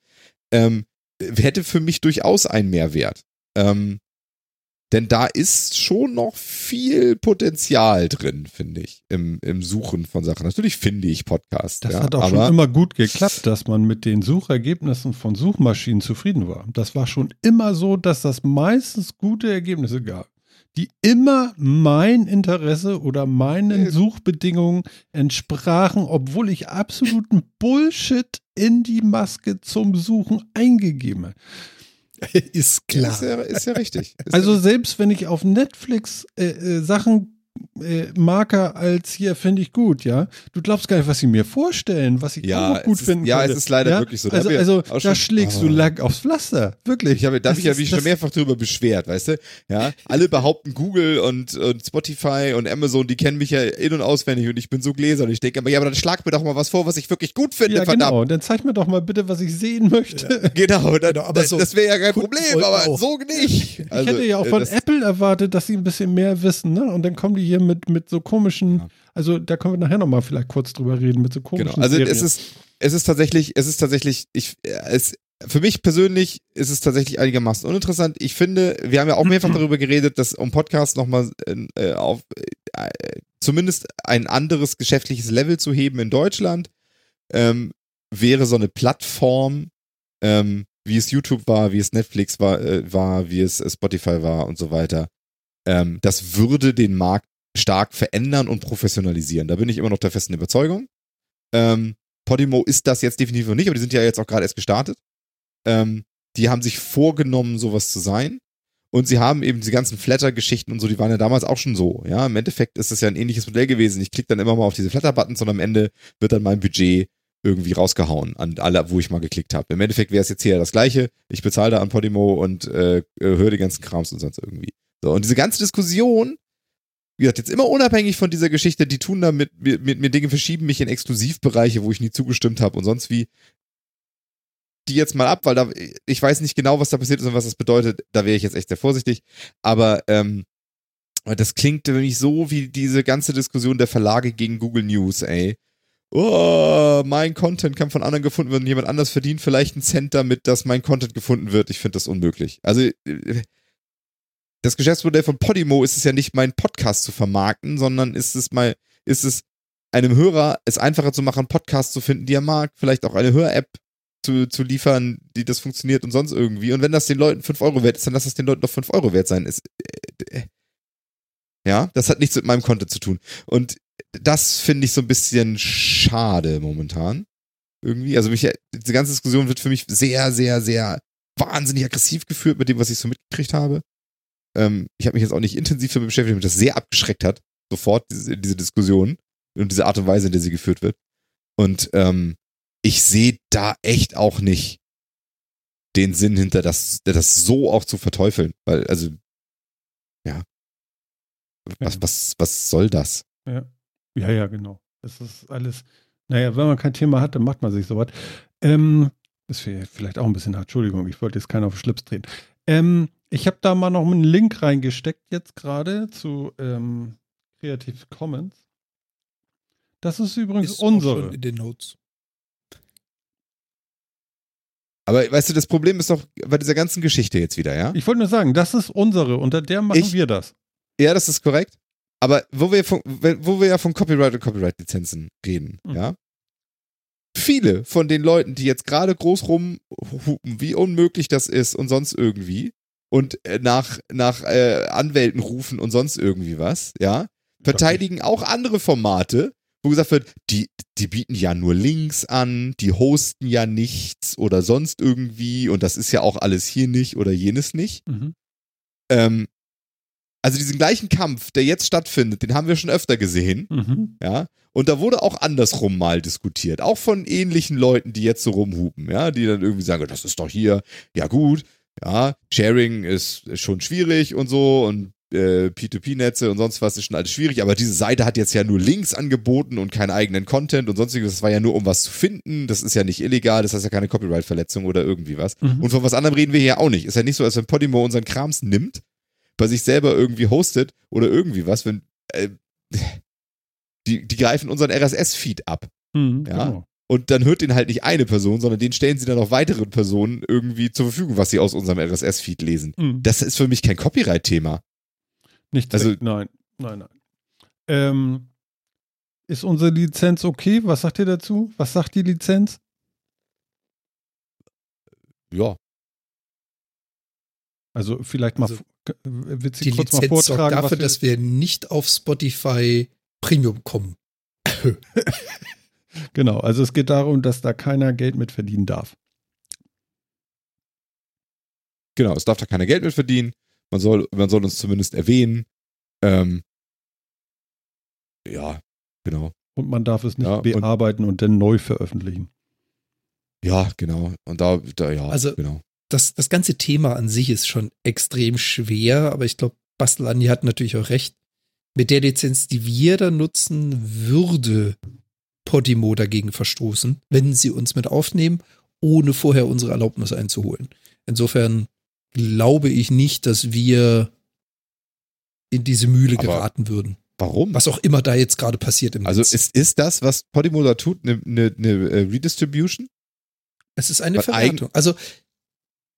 Ähm, hätte für mich durchaus einen Mehrwert. Ähm, denn da ist schon noch viel Potenzial drin, finde ich, im, im Suchen von Sachen. Natürlich finde ich Podcasts. Das ja, hat auch schon immer gut geklappt, dass man mit den Suchergebnissen von Suchmaschinen zufrieden war. Das war schon immer so, dass das meistens gute Ergebnisse gab, die immer mein Interesse oder meinen. Suchbedingungen entsprachen, obwohl ich absoluten Bullshit in die Maske zum Suchen eingegeben habe. Ist klar. ist, ja, ist ja richtig. Ist Also selbst wenn ich auf Netflix äh, äh, Sachen äh, marker als hier finde ich gut, ja. Du glaubst gar nicht, was sie mir vorstellen, was ich Ja, auch noch gut ist- finden ja, könnte. es ist leider wirklich so. Da Also, ich also auch da schon- schlägst du Oh. lang aufs Pflaster, wirklich. ich habe, da habe Das ich ja mich schon mehrfach drüber beschwert, weißt du? Ja, alle behaupten Google und, und Spotify und Amazon, die kennen mich ja in- und auswendig und ich bin so gläsern und ich denke aber, ja, aber dann schlag mir doch mal was vor, was ich wirklich gut finde, Ja, verdammt. genau. Dann zeig mir doch mal bitte, was ich sehen möchte. Genau, dann, Genau, aber so- das wäre ja kein Problem, aber auch. so nicht. Ich Also, hätte ja auch äh, von das- Apple erwartet, dass sie ein bisschen mehr wissen, ne? Und dann kommen die hier mit, mit so komischen, Ja. also da können wir nachher nochmal vielleicht kurz drüber reden, mit so Genau. komischen Also Serien. es ist, es ist tatsächlich, es ist tatsächlich, ich, äh, es, für mich persönlich ist es tatsächlich einigermaßen uninteressant. Ich finde, wir haben ja auch mehrfach darüber geredet, dass um Podcasts nochmal äh, auf äh, zumindest ein anderes geschäftliches Level zu heben in Deutschland, ähm, wäre so eine Plattform, ähm, wie es YouTube war, wie es Netflix war, äh, war wie es äh, Spotify war und so weiter. Ähm, das würde den Markt stark verändern und professionalisieren. Da bin ich immer noch der festen Überzeugung. Ähm, Podimo ist das jetzt definitiv noch nicht, aber die sind ja jetzt auch gerade erst gestartet. Ähm, die haben sich vorgenommen, sowas zu sein. Und sie haben eben die ganzen Flatter-Geschichten und so, die waren ja damals auch schon so. Ja, im Endeffekt ist es ja ein ähnliches Modell gewesen. Ich klicke dann immer mal auf diese Flatter-Buttons und am Ende wird dann mein Budget irgendwie rausgehauen an alle, wo ich mal geklickt habe. Im Endeffekt wäre es jetzt hier das Gleiche. Ich bezahle da an Podimo und äh, höre die ganzen Krams und sonst irgendwie. So, und diese ganze Diskussion, wie gesagt, jetzt immer unabhängig von dieser Geschichte, die tun da mit, mit, mit mir Dinge, verschieben mich in Exklusivbereiche, wo ich nie zugestimmt habe und sonst wie. Die jetzt mal ab, weil da, ich weiß nicht genau, was da passiert ist und was das bedeutet. Da wäre ich jetzt echt sehr vorsichtig. Aber ähm, das klingt für mich so wie diese ganze Diskussion der Verlage gegen Google News, ey. Oh, mein Content kann von anderen gefunden werden. Jemand anders verdient vielleicht einen Cent damit, dass mein Content gefunden wird. Ich finde das unmöglich. Also, äh, das Geschäftsmodell von Podimo ist es ja nicht, meinen Podcast zu vermarkten, sondern ist es mal, ist es einem Hörer es einfacher zu machen, Podcasts zu finden, die er mag, vielleicht auch eine Hör-App zu, zu liefern, die das funktioniert und sonst irgendwie. Und wenn das den Leuten 5 Euro wert ist, dann lass es den Leuten doch 5 Euro wert sein. Ist, äh, äh, ja, das hat nichts mit meinem Content zu tun. Und das finde ich so ein bisschen schade momentan. Irgendwie. Also mich, diese ganze Diskussion wird für mich sehr, sehr, sehr wahnsinnig aggressiv geführt mit dem, was ich so mitgekriegt habe. Ähm, ich habe mich jetzt auch nicht intensiv damit beschäftigt, mich das sehr abgeschreckt hat, sofort diese, diese Diskussion und diese Art und Weise, in der sie geführt wird. Und ähm, ich sehe da echt auch nicht den Sinn hinter, das, das so auch zu verteufeln. Weil, also, ja. Was, was, was soll das? Ja. ja, ja, genau. Das ist alles. Naja, wenn man kein Thema hat, dann macht man sich sowas. Ähm, das wäre vielleicht auch ein bisschen hart. Entschuldigung, ich wollte jetzt keinen auf den Schlips treten. Ähm, ich habe da mal noch einen Link reingesteckt jetzt gerade zu ähm, Creative Commons. Das ist übrigens Ist unsere. schon in den Notes. Aber weißt du, das Problem ist doch bei dieser ganzen Geschichte jetzt wieder, ja? Ich wollte nur sagen, das ist unsere. Unter der machen Ich- wir das. Ja, das ist korrekt. Aber wo wir, von, wo wir ja von Copyright und Copyright-Lizenzen reden, Mhm. ja? Viele von den Leuten, die jetzt gerade groß rumhupen, wie unmöglich das ist und sonst irgendwie und äh, nach, nach äh, Anwälten rufen und sonst irgendwie was, ja, verteidigen auch andere Formate, wo gesagt wird, die, die bieten ja nur Links an, die hosten ja nichts oder sonst irgendwie und das ist ja auch alles hier nicht oder jenes nicht. Mhm. Ähm, also diesen gleichen Kampf, der jetzt stattfindet, den haben wir schon öfter gesehen, Mhm. ja. Und da wurde auch andersrum mal diskutiert, auch von ähnlichen Leuten, die jetzt so rumhupen, ja, die dann irgendwie sagen, das ist doch hier, ja gut, ja, Sharing ist, schon schwierig und so und äh, P2P-Netze und sonst was ist schon alles schwierig, aber diese Seite hat jetzt ja nur Links angeboten und keinen eigenen Content und sonstiges. Das war ja nur, um was zu finden. Das ist ja nicht illegal, das heißt ja keine Copyright-Verletzung oder irgendwie was. Mhm. Und von was anderem reden wir hier auch nicht. Ist ja nicht so, als wenn Podimo unseren Krams nimmt, bei sich selber irgendwie hostet oder irgendwie was, wenn äh, die, die greifen unseren RSS-Feed ab. Mhm, Ja. genau. Und dann hört den halt nicht eine Person, sondern den stellen sie dann auch weiteren Personen irgendwie zur Verfügung, was sie aus unserem RSS-Feed lesen. Mhm. Das ist für mich kein Copyright-Thema. Nicht Also- direkt, nein, nein, nein. Ähm, ist unsere Lizenz okay? Was sagt ihr dazu? Was sagt die Lizenz? Ja. Also vielleicht mal, Also, wird sie Die kurz mal Lizenz sorgt vortragen, dafür, was wir, dass wir nicht auf Spotify Premium kommen. genau, also es geht darum, dass da keiner Geld mit verdienen darf. Genau, es darf da keiner Geld mit verdienen. Man soll, man soll uns zumindest erwähnen. Ähm, ja, genau. Und man darf es nicht Ja, und- bearbeiten und dann neu veröffentlichen. Ja, genau. Und da, da ja, Also- genau. Das, das ganze Thema an sich ist schon extrem schwer, aber ich glaube, Bastelandi hat natürlich auch recht. Mit der Lizenz, die wir da nutzen, würde Podimo dagegen verstoßen, wenn sie uns mit aufnehmen, ohne vorher unsere Erlaubnis einzuholen. Insofern glaube ich nicht, dass wir in diese Mühle Aber- geraten würden. Warum? Was auch immer da jetzt gerade passiert im Also Netz. ist, ist das, was Podimo da tut, eine ne, ne, Redistribution? es ist eine Verwertung. Also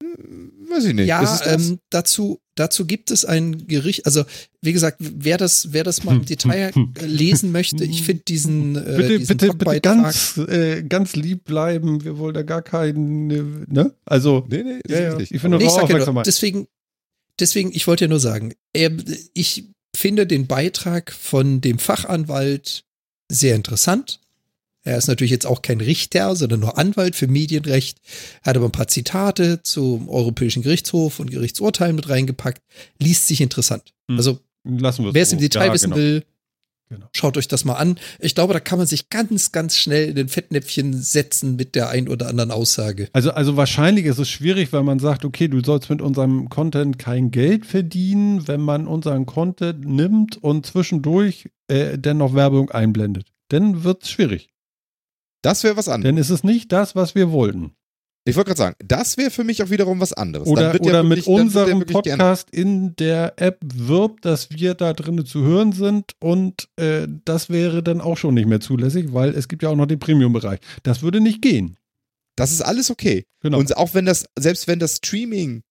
Hm, Weiß ich nicht. Ja, ist es das? ähm, dazu, dazu gibt es ein Gericht, also wie gesagt, wer das, wer das mal im Detail äh, lesen möchte, ich finde diesen, äh, bitte, diesen bitte, bitte ganz, äh, ganz lieb bleiben. Wir wollen da gar keinen, äh, ne? Also, nee, nee, ist ja, ja. richtig. Ich finde Nee, ich ja aufmerksam nur, machen. deswegen, deswegen, ich wollte ja nur sagen, er, ich finde den Beitrag von dem Fachanwalt sehr interessant. Er ist natürlich jetzt auch kein Richter, sondern nur Anwalt für Medienrecht. Er hat aber ein paar Zitate zum Europäischen Gerichtshof und Gerichtsurteilen mit reingepackt. Liest sich interessant. Hm. Also, wer es im Detail Ja, wissen genau. will, Genau. schaut euch das mal an. Ich glaube, da kann man sich ganz, ganz schnell in den Fettnäpfchen setzen mit der ein oder anderen Aussage. Also, also wahrscheinlich ist es schwierig, weil man sagt, okay, du sollst mit unserem Content kein Geld verdienen, wenn man unseren Content nimmt und zwischendurch äh, dennoch Werbung einblendet. Dann wird es schwierig. Das wäre was anderes. Denn es ist nicht das, was wir wollten. Ich wollte gerade sagen, das wäre für mich auch wiederum was anderes. Oder, oder mit wirklich- der unserem gerne- Podcast in der App wirbt, dass wir da drinnen zu hören sind und äh, das wäre dann auch schon nicht mehr zulässig, weil es gibt ja auch noch den Premium-Bereich. Das würde nicht gehen. Das ist alles okay. Genau. Und auch wenn das, selbst wenn das Streaming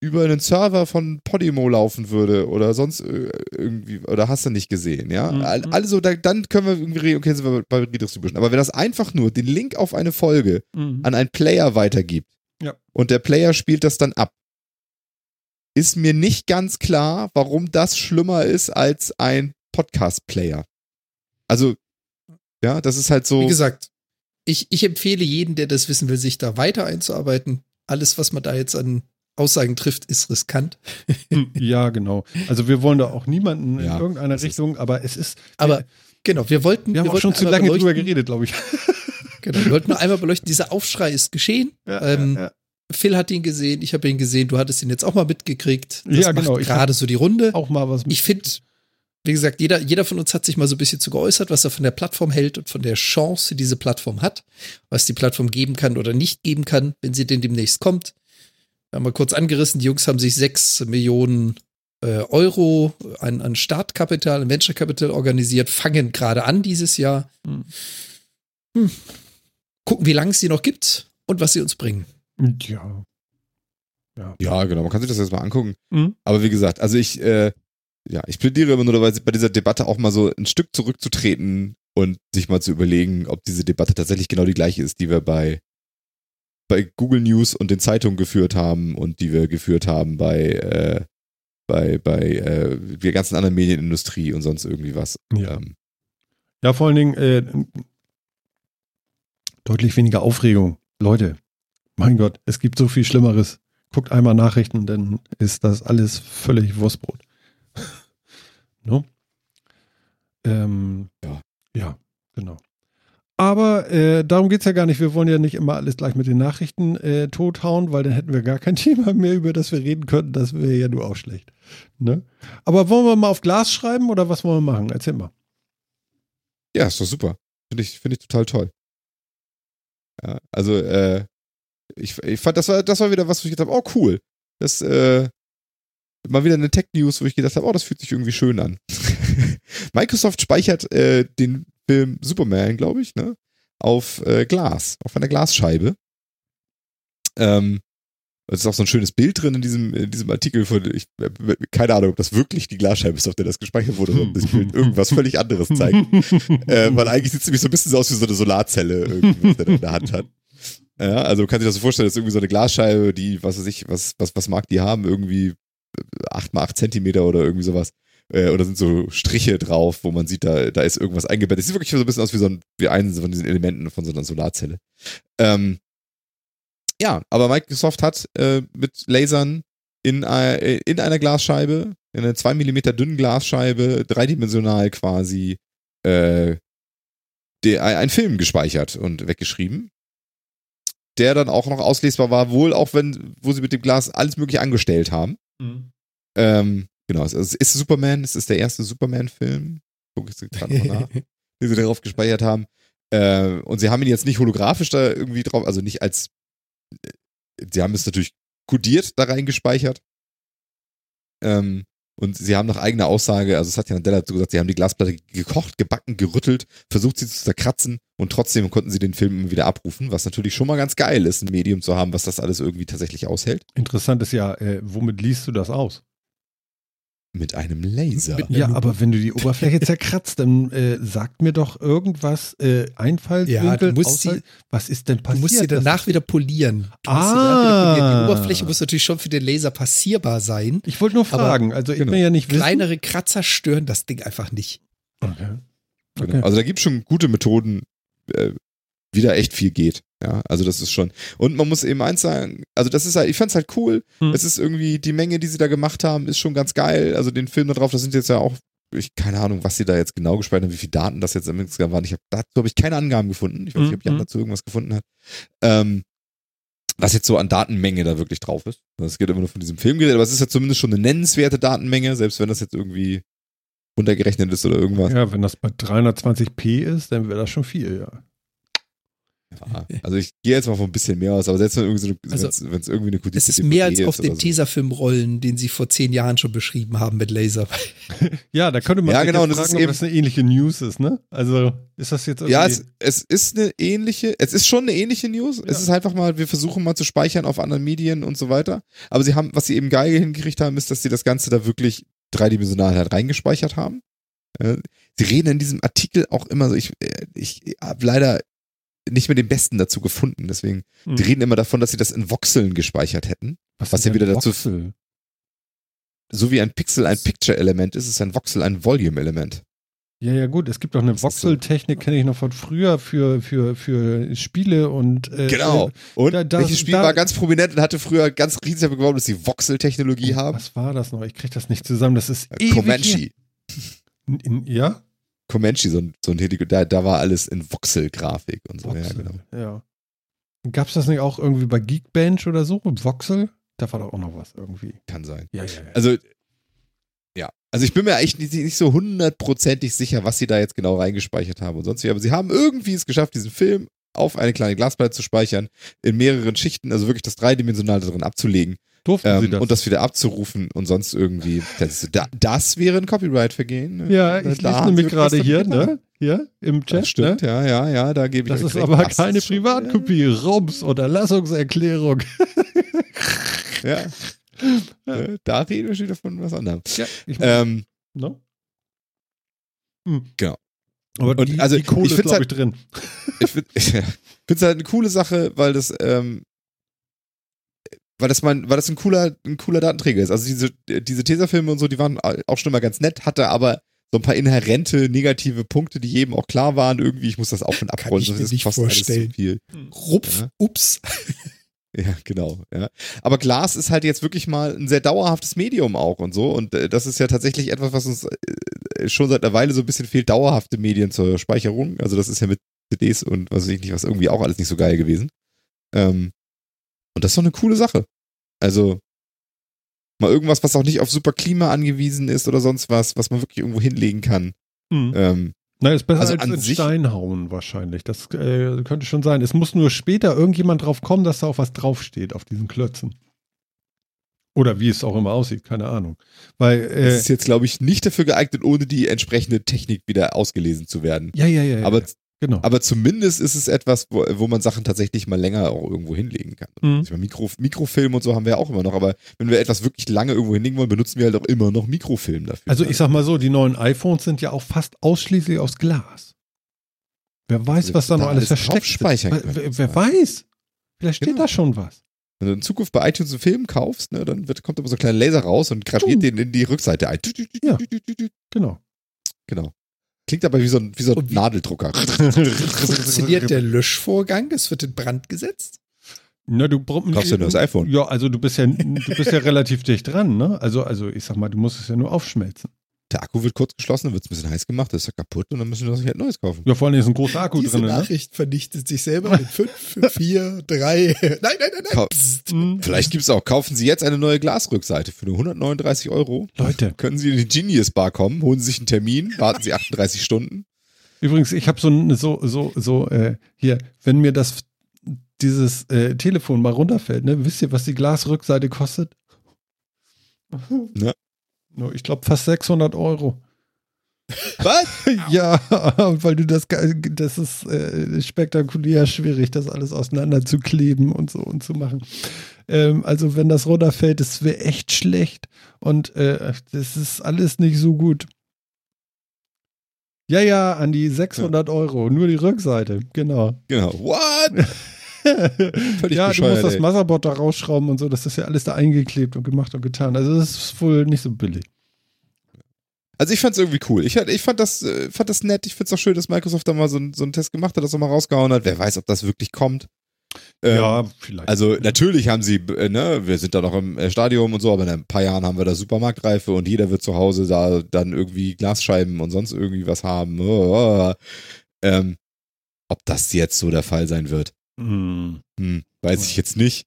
über einen Server von Podimo laufen würde oder sonst äh, irgendwie, oder hast du nicht gesehen, ja? Mhm. Also da, dann können wir irgendwie reden, okay, sind wir bei Redistribution. Aber wenn das einfach nur den Link auf eine Folge Mhm. an einen Player weitergibt Ja. und der Player spielt das dann ab, ist mir nicht ganz klar, warum das schlimmer ist als ein Podcast-Player. Also, ja, das ist halt so. Wie gesagt, ich, ich empfehle jeden, der das wissen will, sich da weiter einzuarbeiten. Alles, was man da jetzt an Aussagen trifft, ist riskant. Hm, Ja, genau. Also wir wollen da auch niemanden Ja, in irgendeiner Richtung, aber es ist. Aber genau, wir wollten, wir haben auch wollten schon zu lange drüber geredet, glaube ich. Genau, wir wollten nur einmal beleuchten, dieser Aufschrei ist geschehen. ähm, ja, ja. Phil hat ihn gesehen, ich habe ihn gesehen, du hattest ihn jetzt auch mal mitgekriegt. Das Ja, genau, gerade so die Runde. Auch mal was. Ich finde, wie gesagt, jeder, jeder von uns hat sich mal so ein bisschen zu geäußert, was er von der Plattform hält und von der Chance, die diese Plattform hat, was die Plattform geben kann oder nicht geben kann, wenn sie denn demnächst kommt. Wir haben mal kurz angerissen, die Jungs haben sich sechs Millionen äh, Euro an, an Startkapital, an Venture Capital organisiert, fangen gerade an dieses Jahr. Hm. Hm. Gucken, wie lange es sie noch gibt und was sie uns bringen. Ja. Ja, genau, man kann sich das jetzt mal angucken. Mhm. Aber wie gesagt, also ich, äh, ja, ich plädiere immer nur dabei, bei dieser Debatte auch mal so ein Stück zurückzutreten und sich mal zu überlegen, ob diese Debatte tatsächlich genau die gleiche ist, die wir bei, bei Google News und den Zeitungen geführt haben und die wir geführt haben bei, äh, bei, bei äh, der ganzen anderen Medienindustrie und sonst irgendwie was. Ja. Ähm, Ja, vor allen Dingen äh, deutlich weniger Aufregung. Leute, mein Gott, es gibt so viel Schlimmeres. Guckt einmal Nachrichten, dann ist das alles völlig Wurstbrot. no? ähm, Ja. Ja, genau. Aber äh, darum geht's ja gar nicht. Wir wollen ja nicht immer alles gleich mit den Nachrichten äh, tothauen, weil dann hätten wir gar kein Thema mehr, über das wir reden könnten. Das wäre ja nur auch schlecht. Ne? Aber wollen wir mal auf Glas schreiben oder was wollen wir machen? Erzähl mal. Ja, ist doch super. Finde ich, finde ich total toll. Ja, also, äh, ich, ich fand, das war, das war wieder was, wo ich gedacht habe, oh cool. Das, äh, mal wieder eine Tech-News, wo ich gedacht habe, oh, das fühlt sich irgendwie schön an. Microsoft speichert äh, den Film Superman, glaube ich, ne? Auf äh, Glas, auf einer Glasscheibe. Ähm, es ist auch so ein schönes Bild drin in diesem, in diesem Artikel von, ich, keine Ahnung, ob das wirklich die Glasscheibe ist, auf der das gespeichert wurde, oder ob das Bild irgendwas völlig anderes zeigt. äh, weil eigentlich sieht es nämlich so ein bisschen so aus wie so eine Solarzelle, irgendwie, was der da in der Hand hat. Ja, also kann sich das so vorstellen, das ist irgendwie so eine Glasscheibe, die, was weiß ich, was, was, was mag die haben, irgendwie 8 mal 8 Zentimeter oder irgendwie sowas. Äh, oder sind so Striche drauf, wo man sieht, da, da ist irgendwas eingebettet. Es sieht wirklich so ein bisschen aus wie so ein, wie eines von diesen Elementen von so einer Solarzelle. Ähm, ja, aber Microsoft hat äh, mit Lasern in, äh, in einer Glasscheibe, in einer 2 mm dünnen Glasscheibe, dreidimensional quasi, äh, der, ein Film gespeichert und weggeschrieben der dann auch noch auslesbar war, wohl auch wenn, wo sie mit dem Glas alles mögliche angestellt haben. Mhm. Ähm, genau, es ist Superman, es ist der erste Superman-Film. Guck ich gerade mal nach, den sie darauf gespeichert haben. Äh, und sie haben ihn jetzt nicht holographisch da irgendwie drauf, also nicht als, äh, sie haben es natürlich kodiert da reingespeichert. Ähm, und sie haben nach eigener Aussage, also es hat ja Nadella dazu gesagt, sie haben die Glasplatte gekocht, gebacken, gerüttelt, versucht sie zu zerkratzen und trotzdem konnten sie den Film wieder abrufen, was natürlich schon mal ganz geil ist, ein Medium zu haben, was das alles irgendwie tatsächlich aushält. Interessant ist ja, äh, womit liest du das aus? Mit einem Laser. Mit ja, aber wenn du die Oberfläche zerkratzt, dann äh, sagt mir doch irgendwas äh, Einfallswinkel. Ja, du musst sie, was ist denn passiert? Du musst sie danach wieder polieren. Du ah. Die Oberfläche muss natürlich schon für den Laser passierbar sein. Ich wollte nur fragen, also ich genau. will ja nicht wissen. Kleinere Kratzer stören das Ding einfach nicht. Okay. Genau. okay. Genau. Also da gibt es schon gute Methoden, äh, wie da echt viel geht. Ja, also das ist schon. Und man muss eben eins sagen, also das ist halt, ich fand's halt cool. Hm. Es ist irgendwie, die Menge, die sie da gemacht haben, ist schon ganz geil. Also den Film da drauf, das sind jetzt ja auch, ich keine Ahnung, was sie da jetzt genau gespeichert haben, wie viele Daten das jetzt insgesamt waren. Ich hab, dazu habe ich keine Angaben gefunden. Ich weiß nicht, ob Jan hm. dazu irgendwas gefunden hat. Ähm, was jetzt so an Datenmenge da wirklich drauf ist. Das geht immer nur von diesem Film geredet, aber es ist ja zumindest schon eine nennenswerte Datenmenge, selbst wenn das jetzt irgendwie runtergerechnet ist oder irgendwas. Ja, wenn das bei 320p ist, dann wäre das schon viel, ja. Ja, also ich gehe jetzt mal von ein bisschen mehr aus, aber selbst wenn irgendwie so eine, also, wenn es irgendwie eine Kodice Es ist mehr als auf den so. Tesafilm-Rollen, den sie vor zehn Jahren schon beschrieben haben mit Laser. ja, da könnte man ja, genau, fragen, das ist ob das eine ähnliche News ist, ne? Also ist das jetzt irgendwie Ja, es, es ist eine ähnliche, es ist schon eine ähnliche News. Ja. Es ist einfach mal, wir versuchen mal zu speichern auf anderen Medien und so weiter. Aber sie haben, was sie eben geil hingekriegt haben, ist, dass sie das Ganze da wirklich dreidimensional halt reingespeichert haben. Sie reden in diesem Artikel auch immer so, ich, ich habe leider nicht mehr den besten dazu gefunden. Deswegen, hm. die reden immer davon, dass sie das in Voxeln gespeichert hätten. Was, was ja wieder dazu. Voxel? So wie ein Pixel ein Picture-Element ist, ist ein Voxel ein Volume-Element. Ja, ja, gut. Es gibt auch eine Voxel-Technik, kenne ich noch von früher für, für, für Spiele und. Äh, genau. Und da, da, welches Spiel da, war ganz prominent und hatte früher ganz riesig beworben, dass sie Voxel-Technologie haben? Was war das noch? Ich kriege das nicht zusammen. Das ist. Äh, Comanche. Ja? Comanche, so ein, so ein da, da war alles in Voxel-Grafik und so. Voxel, ja, genau. Ja. Gab es das nicht auch irgendwie bei Geekbench oder so? Voxel? Da war doch auch noch was irgendwie. Kann sein. Ja, ja, ja. Also, ja. Also ich bin mir echt nicht, nicht so hundertprozentig sicher, was sie da jetzt genau reingespeichert haben und sonst wie. Aber sie haben irgendwie es geschafft, diesen Film auf eine kleine Glasplatte zu speichern, in mehreren Schichten, also wirklich das Dreidimensionale darin abzulegen Durften ähm, sie das? Und das wieder abzurufen und sonst irgendwie. Das, das wäre ein Copyright-Vergehen. Ne? Ja, ich lese nämlich gerade hier, ne? Hier im Chat. Das stimmt, ne? ja, ja, ja, da gebe ich Das ist recht. aber das keine ist Privatkopie, ja. Rums oder Lassungserklärung. ja. ja. Da reden wir schon wieder von was anderem. Ja, ich ähm, no? hm. Genau. Aber die, und, also, die Kohle ich ist, glaube halt, ich, drin. Ich finde es halt eine coole Sache, weil das ähm, weil das mein, weil das ein cooler, ein cooler Datenträger ist. Also diese, diese Tesafilme und so, die waren auch schon mal ganz nett, hatte aber so ein paar inhärente negative Punkte, die jedem auch klar waren. Irgendwie, ich muss das auf und abrollen, das nicht kostet vorstellen. alles zu viel. Rupf, ja. ups. Ja, genau. Ja. Aber Glas ist halt jetzt wirklich mal ein sehr dauerhaftes Medium auch und so. Und äh, das ist ja tatsächlich etwas, was uns äh, schon seit einer Weile so ein bisschen fehlt, dauerhafte Medien zur Speicherung. Also das ist ja mit CDs und was weiß ich nicht, was irgendwie auch alles nicht so geil gewesen. Ähm, und das ist doch eine coole Sache. Also mal irgendwas, was auch nicht auf super Klima angewiesen ist oder sonst was, was man wirklich irgendwo hinlegen kann. Hm. Ähm, Na, ist besser also als in Stein hauen wahrscheinlich. Das äh, könnte schon sein. Es muss nur später irgendjemand drauf kommen, dass da auch was draufsteht auf diesen Klötzen. Oder wie es auch immer aussieht, keine Ahnung. Weil, es äh, ist jetzt, glaube ich, nicht dafür geeignet, ohne die entsprechende Technik wieder ausgelesen zu werden. ja, ja, ja, ja. Aber, genau. aber zumindest ist es etwas, wo, wo man Sachen tatsächlich mal länger auch irgendwo hinlegen kann. Mhm. Meine, Mikro, Mikrofilm und so haben wir ja auch immer noch, aber wenn wir etwas wirklich lange irgendwo hinlegen wollen, benutzen wir halt auch immer noch Mikrofilm dafür. Also ich sag mal so, die neuen iPhones sind ja auch fast ausschließlich aus Glas. Wer weiß, Also, was da noch alles alles versteckt ist. Wer, wer, weiß? Vielleicht steht Genau. da schon was. Wenn du in Zukunft bei iTunes einen Film kaufst, ne, dann wird, kommt immer so ein kleiner Laser raus und graviert den in die Rückseite ein. Ja. Genau. Genau. Klingt aber wie so ein, wie so ein wie- Nadeldrucker. Funktioniert der Löschvorgang? Es wird in Brand gesetzt? Na, du br- Kaufst du ein neues iPhone? Ja, also du bist ja, du bist ja relativ dicht dran, ne? Also, also ich sag mal, du musst es ja nur aufschmelzen. Der Akku wird kurz geschlossen, dann wird es ein bisschen heiß gemacht, das ist ja kaputt und dann müssen wir sich halt neues kaufen. Ja, vor allem ist ein großer Akku Diese drin, ne? Nachricht vernichtet sich selber mit 5, 4, 3. Nein, nein, nein, nein. Ka- Psst. Hm. Vielleicht gibt es auch, kaufen Sie jetzt eine neue Glasrückseite für nur 139 Euro. Leute, Können Sie in die Genius Bar kommen, holen Sie sich einen Termin, warten Sie 38 Stunden. übrigens, ich habe so ein, so, so, so, äh, hier, wenn mir das, dieses äh, Telefon mal runterfällt, ne? Wisst ihr, was die Glasrückseite kostet? Ja. No, Ich glaube fast 600 Euro. Was? Ja, weil du das, das ist äh, spektakulär schwierig, das alles auseinanderzukleben und so und zu machen. Ähm, also wenn das runterfällt, das wäre echt schlecht und äh, das ist alles nicht so gut. Ja, ja, an die 600 Euro, nur die Rückseite, genau. Genau. What? Völlig ja, du musst das ey. Motherboard da rausschrauben und so, das ist ja alles da eingeklebt und gemacht und getan. Also das ist wohl nicht so billig. Also ich fand es irgendwie cool. Ich, fand- ich fand, das, äh, fand das nett. Ich finde es auch schön, dass Microsoft da mal so, einen- so einen Test gemacht hat, das auch mal rausgehauen hat. Wer weiß, ob das wirklich kommt. Ähm, ja, vielleicht. Also natürlich haben sie, äh, ne, wir sind da noch im äh, Stadium und so, aber in ein paar Jahren haben wir da Supermarktreife und jeder wird zu Hause da dann irgendwie Glasscheiben und sonst irgendwie was haben. Oh, oh. Ähm, ob das jetzt so der Fall sein wird, Hm. hm, weiß ich jetzt nicht.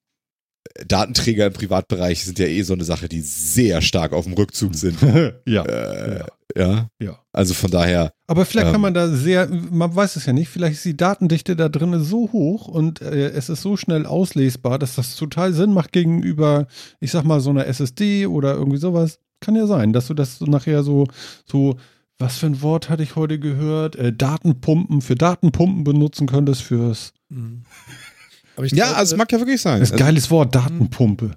Datenträger im Privatbereich sind ja eh so eine Sache, die sehr stark auf dem Rückzug sind. ja. Äh, Ja. ja. Ja. Also von daher, Aber vielleicht kann Ähm. man da sehr, man weiß es ja nicht, vielleicht ist die Datendichte da drin so hoch und äh, es ist so schnell auslesbar, dass das total Sinn macht gegenüber, ich sag mal, so einer SSD oder irgendwie sowas. Kann ja sein, dass du das so nachher so, so, was für ein Wort hatte ich heute gehört? Äh, Datenpumpen, für Datenpumpen benutzen könntest fürs. Mhm. Aber ich ja, glaube, also es mag ja wirklich sein. Das ist ein Also, geiles Wort, Datenpumpe.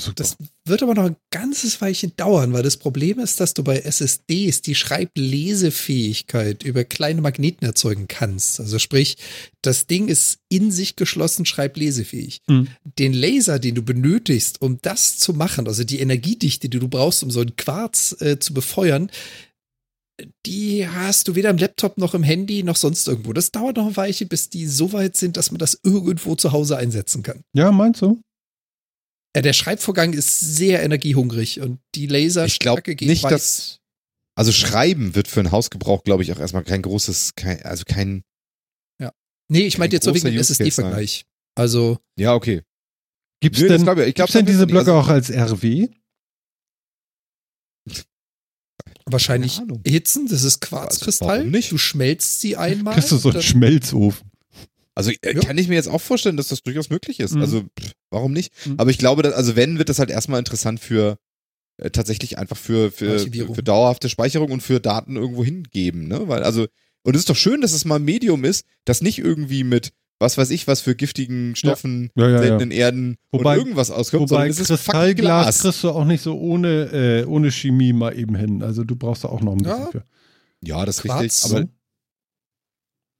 Super. Das wird aber noch ein ganzes Weilchen dauern, weil das Problem ist, dass du bei SSDs die Schreiblesefähigkeit über kleine Magneten erzeugen kannst. Also sprich, das Ding ist in sich geschlossen schreiblesefähig. Mhm. Den Laser, den du benötigst, um das zu machen, also die Energiedichte, die du brauchst, um so einen Quarz äh, zu befeuern, die hast du weder im Laptop noch im Handy noch sonst irgendwo. Das dauert noch ein Weilchen, bis die so weit sind, dass man das irgendwo zu Hause einsetzen kann. ja, meinst du? Ja, der Schreibvorgang ist sehr energiehungrig und die Laser Ich glaub nicht, dass- also Schreiben wird für einen Hausgebrauch, glaube ich, auch erstmal kein großes, kein, also kein, Nee, ich meinte jetzt so wegen dem SSD-Vergleich. Also, ja, okay. Gibt's Nö, das denn, glaub ich- ich glaub, gibt's denn diese nicht- Blöcke also- auch als RW? Wahrscheinlich Keine Ahnung. Hitzen, das ist Also, Quarzkristall. warum nicht? Du schmelzt sie einmal. Kriegst du so einen dann- Schmelzofen? Also äh, Ja. kann ich mir jetzt auch vorstellen, dass das durchaus möglich ist. Mhm. Also pff, warum nicht? Mhm. Aber ich glaube, dass, also wenn, wird das halt erstmal interessant für äh, tatsächlich einfach für, für, für dauerhafte Speicherung und für Daten irgendwo hingeben, ne? Weil, also, und es ist doch schön, dass es mal ein Medium ist, das nicht irgendwie mit was weiß ich, was für giftigen Stoffen, Ja, ja, ja. seltenen Erden Wobei- und irgendwas auskommt, Wobei sondern es ist Kristallglas Glas. kriegst du auch nicht so ohne, äh, ohne Chemie mal eben hin. Also du brauchst da auch noch ein bisschen Ja. für. Ja, das ist richtig. Aber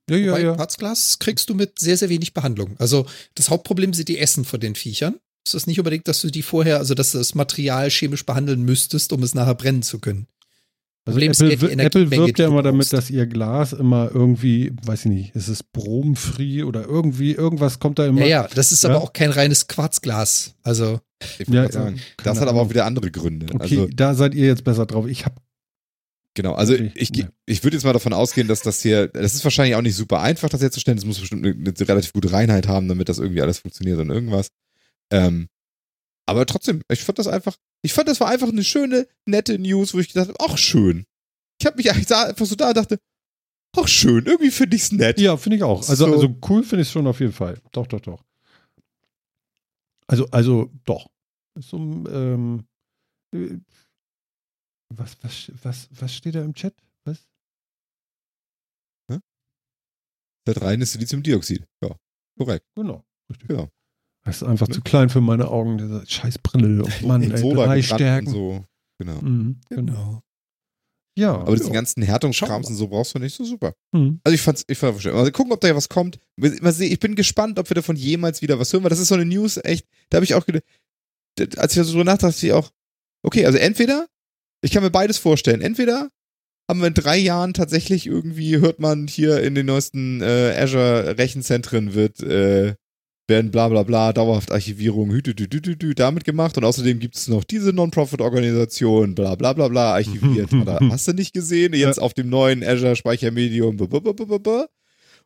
Ja, ja, Bei ja. Quarzglas kriegst du mit sehr, sehr wenig Behandlung. Also das Hauptproblem sind die Essen von den Viechern. Es ist nicht unbedingt, dass du die vorher, also dass du das Material chemisch behandeln müsstest, um es nachher brennen zu können. Also Apple, Apple wirbt ja immer damit, dass ihr Glas immer irgendwie, weiß ich nicht, ist es bromfree oder irgendwie, irgendwas kommt da immer. Ja, ja, das ist Ja. aber auch kein reines Quarzglas. Also ich Ja, sagen, ja, das hat aber auch wieder andere Gründe. Okay, Also, da seid ihr jetzt besser drauf. Ich habe Genau, also Okay, ich, ich würde jetzt mal davon ausgehen, dass das hier, das ist wahrscheinlich auch nicht super einfach, das herzustellen. Das muss bestimmt eine, eine relativ gute Reinheit haben, damit das irgendwie alles funktioniert und irgendwas. Ähm, aber trotzdem, ich fand das einfach, ich fand das war einfach eine schöne, nette News, wo ich gedacht habe, ach schön. Ich habe mich eigentlich sa- einfach so da und dachte, ach schön, irgendwie finde ich's nett. Ja, finde ich auch. Also, So. also cool finde ich schon auf jeden Fall. Doch, doch, doch. Also, also, doch. So, ähm, äh, was, was, was, was steht da im Chat? Was? Das reines Siliziumdioxid. Ja, korrekt. Genau. Richtig. Ja. Das ist einfach zu klein für meine Augen, diese scheiß Brille. Und Mann, ey, drei Stärken. So. Genau. Mhm, genau. Ja. Aber diesen ganzen Härtungskrams und so brauchst du nicht so super. Mhm. Also ich fand's, ich fand's schön. Mal gucken, ob da ja was kommt. Ich bin gespannt, ob wir davon jemals wieder was hören, weil das ist so eine News, echt, da habe ich auch gedacht, als ich da so drüber nachdachte, dachte ich auch, okay, also entweder, ich kann mir beides vorstellen, entweder haben wir in drei Jahren tatsächlich irgendwie, hört man hier in den neuesten äh, Azure-Rechenzentren wird, äh, werden bla bla bla, dauerhaft Archivierung, hü, hü, hü, hü, hü, hü, damit gemacht und außerdem gibt es noch diese Non-Profit-Organisation, bla bla bla bla, archiviert. Oder hast du nicht gesehen? Jetzt auf dem neuen Azure-Speichermedium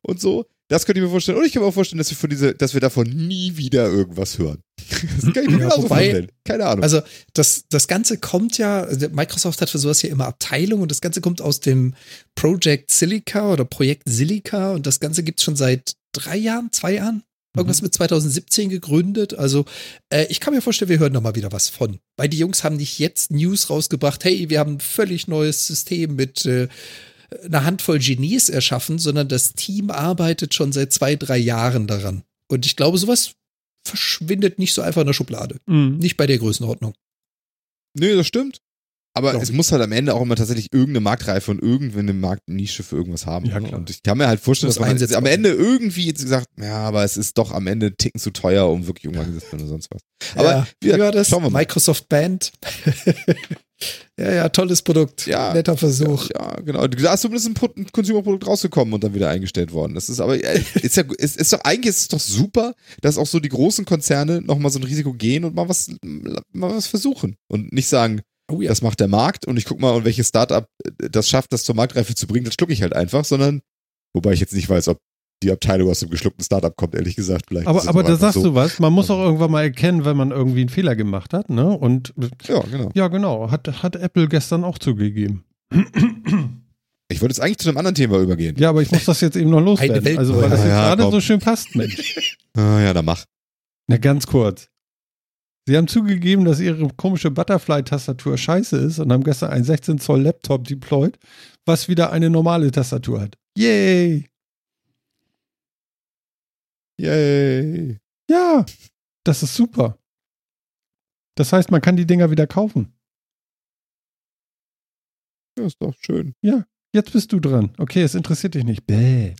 und so. Das könnte ich mir vorstellen. Und ich kann mir auch vorstellen, dass wir, von diese, dass wir davon nie wieder irgendwas hören. Das kann ich mir Ja, genauso wobei- vorstellen. Keine Ahnung. Also das, das Ganze kommt ja, also Microsoft hat für sowas ja immer Abteilungen und das Ganze kommt aus dem Project Silica oder Projekt Silica und das Ganze gibt's schon seit drei Jahren, zwei Jahren. Irgendwas mit 2017 gegründet. Also äh, ich kann mir vorstellen, wir hören noch mal wieder was von. Weil die Jungs haben nicht jetzt News rausgebracht, hey, wir haben ein völlig neues System mit äh, einer Handvoll Genies erschaffen, sondern das Team arbeitet schon seit zwei, drei Jahren daran. Und ich glaube, sowas verschwindet nicht so einfach in der Schublade. Mhm. Nicht bei der Größenordnung. Nö, das stimmt. Aber Glaub es ich. muss halt am Ende auch immer tatsächlich irgendeine Marktreife und irgendeine Marktnische für irgendwas haben. Ja, ne? Und ich kann mir halt vorstellen, dass man halt am Ende irgendwie jetzt gesagt, ja, aber es ist doch am Ende einen Ticken zu teuer, um wirklich umgesetzt oder sonst was. Aber ja, wie gesagt, wie war das? schauen wir mal. Microsoft Band. ja, ja, tolles Produkt. Ja. Netter Versuch. Ja, genau. Da ist zumindest ein Consumer-Produkt rausgekommen und dann wieder eingestellt worden. Das ist aber, äh, ist ja, ist, ist doch, eigentlich ist es doch super, dass auch so die großen Konzerne nochmal so ein Risiko gehen und mal was, mal was versuchen. Und nicht sagen, Oh ja. das macht der Markt und ich guck mal, und welches Startup äh, das schafft, das zur Marktreife zu bringen, das schlucke ich halt einfach, sondern, wobei ich jetzt nicht weiß, ob die Abteilung aus dem geschluckten Startup kommt, ehrlich gesagt. Vielleicht Aber, aber da sagst so. du was, man muss auch irgendwann mal erkennen, wenn man irgendwie einen Fehler gemacht hat, ne? Und Ja, genau. ja, genau, hat, hat Apple gestern auch zugegeben. Ich wollte jetzt eigentlich zu einem anderen Thema übergehen. Ja, aber ich muss das jetzt eben noch loswerden. Also, weil das Ja, jetzt ja, gerade komm. so schön passt, Mensch. Ah, ja, dann mach. Na, ganz kurz. Sie haben zugegeben, dass ihre komische Butterfly-Tastatur scheiße ist und haben gestern einen 16 Zoll Laptop deployed, was wieder eine normale Tastatur hat. Yay! Yay. Ja, das ist super. Das heißt, man kann die Dinger wieder kaufen. Ja, ist doch schön. Jetzt bist du dran. Okay, es interessiert dich nicht. Bäh.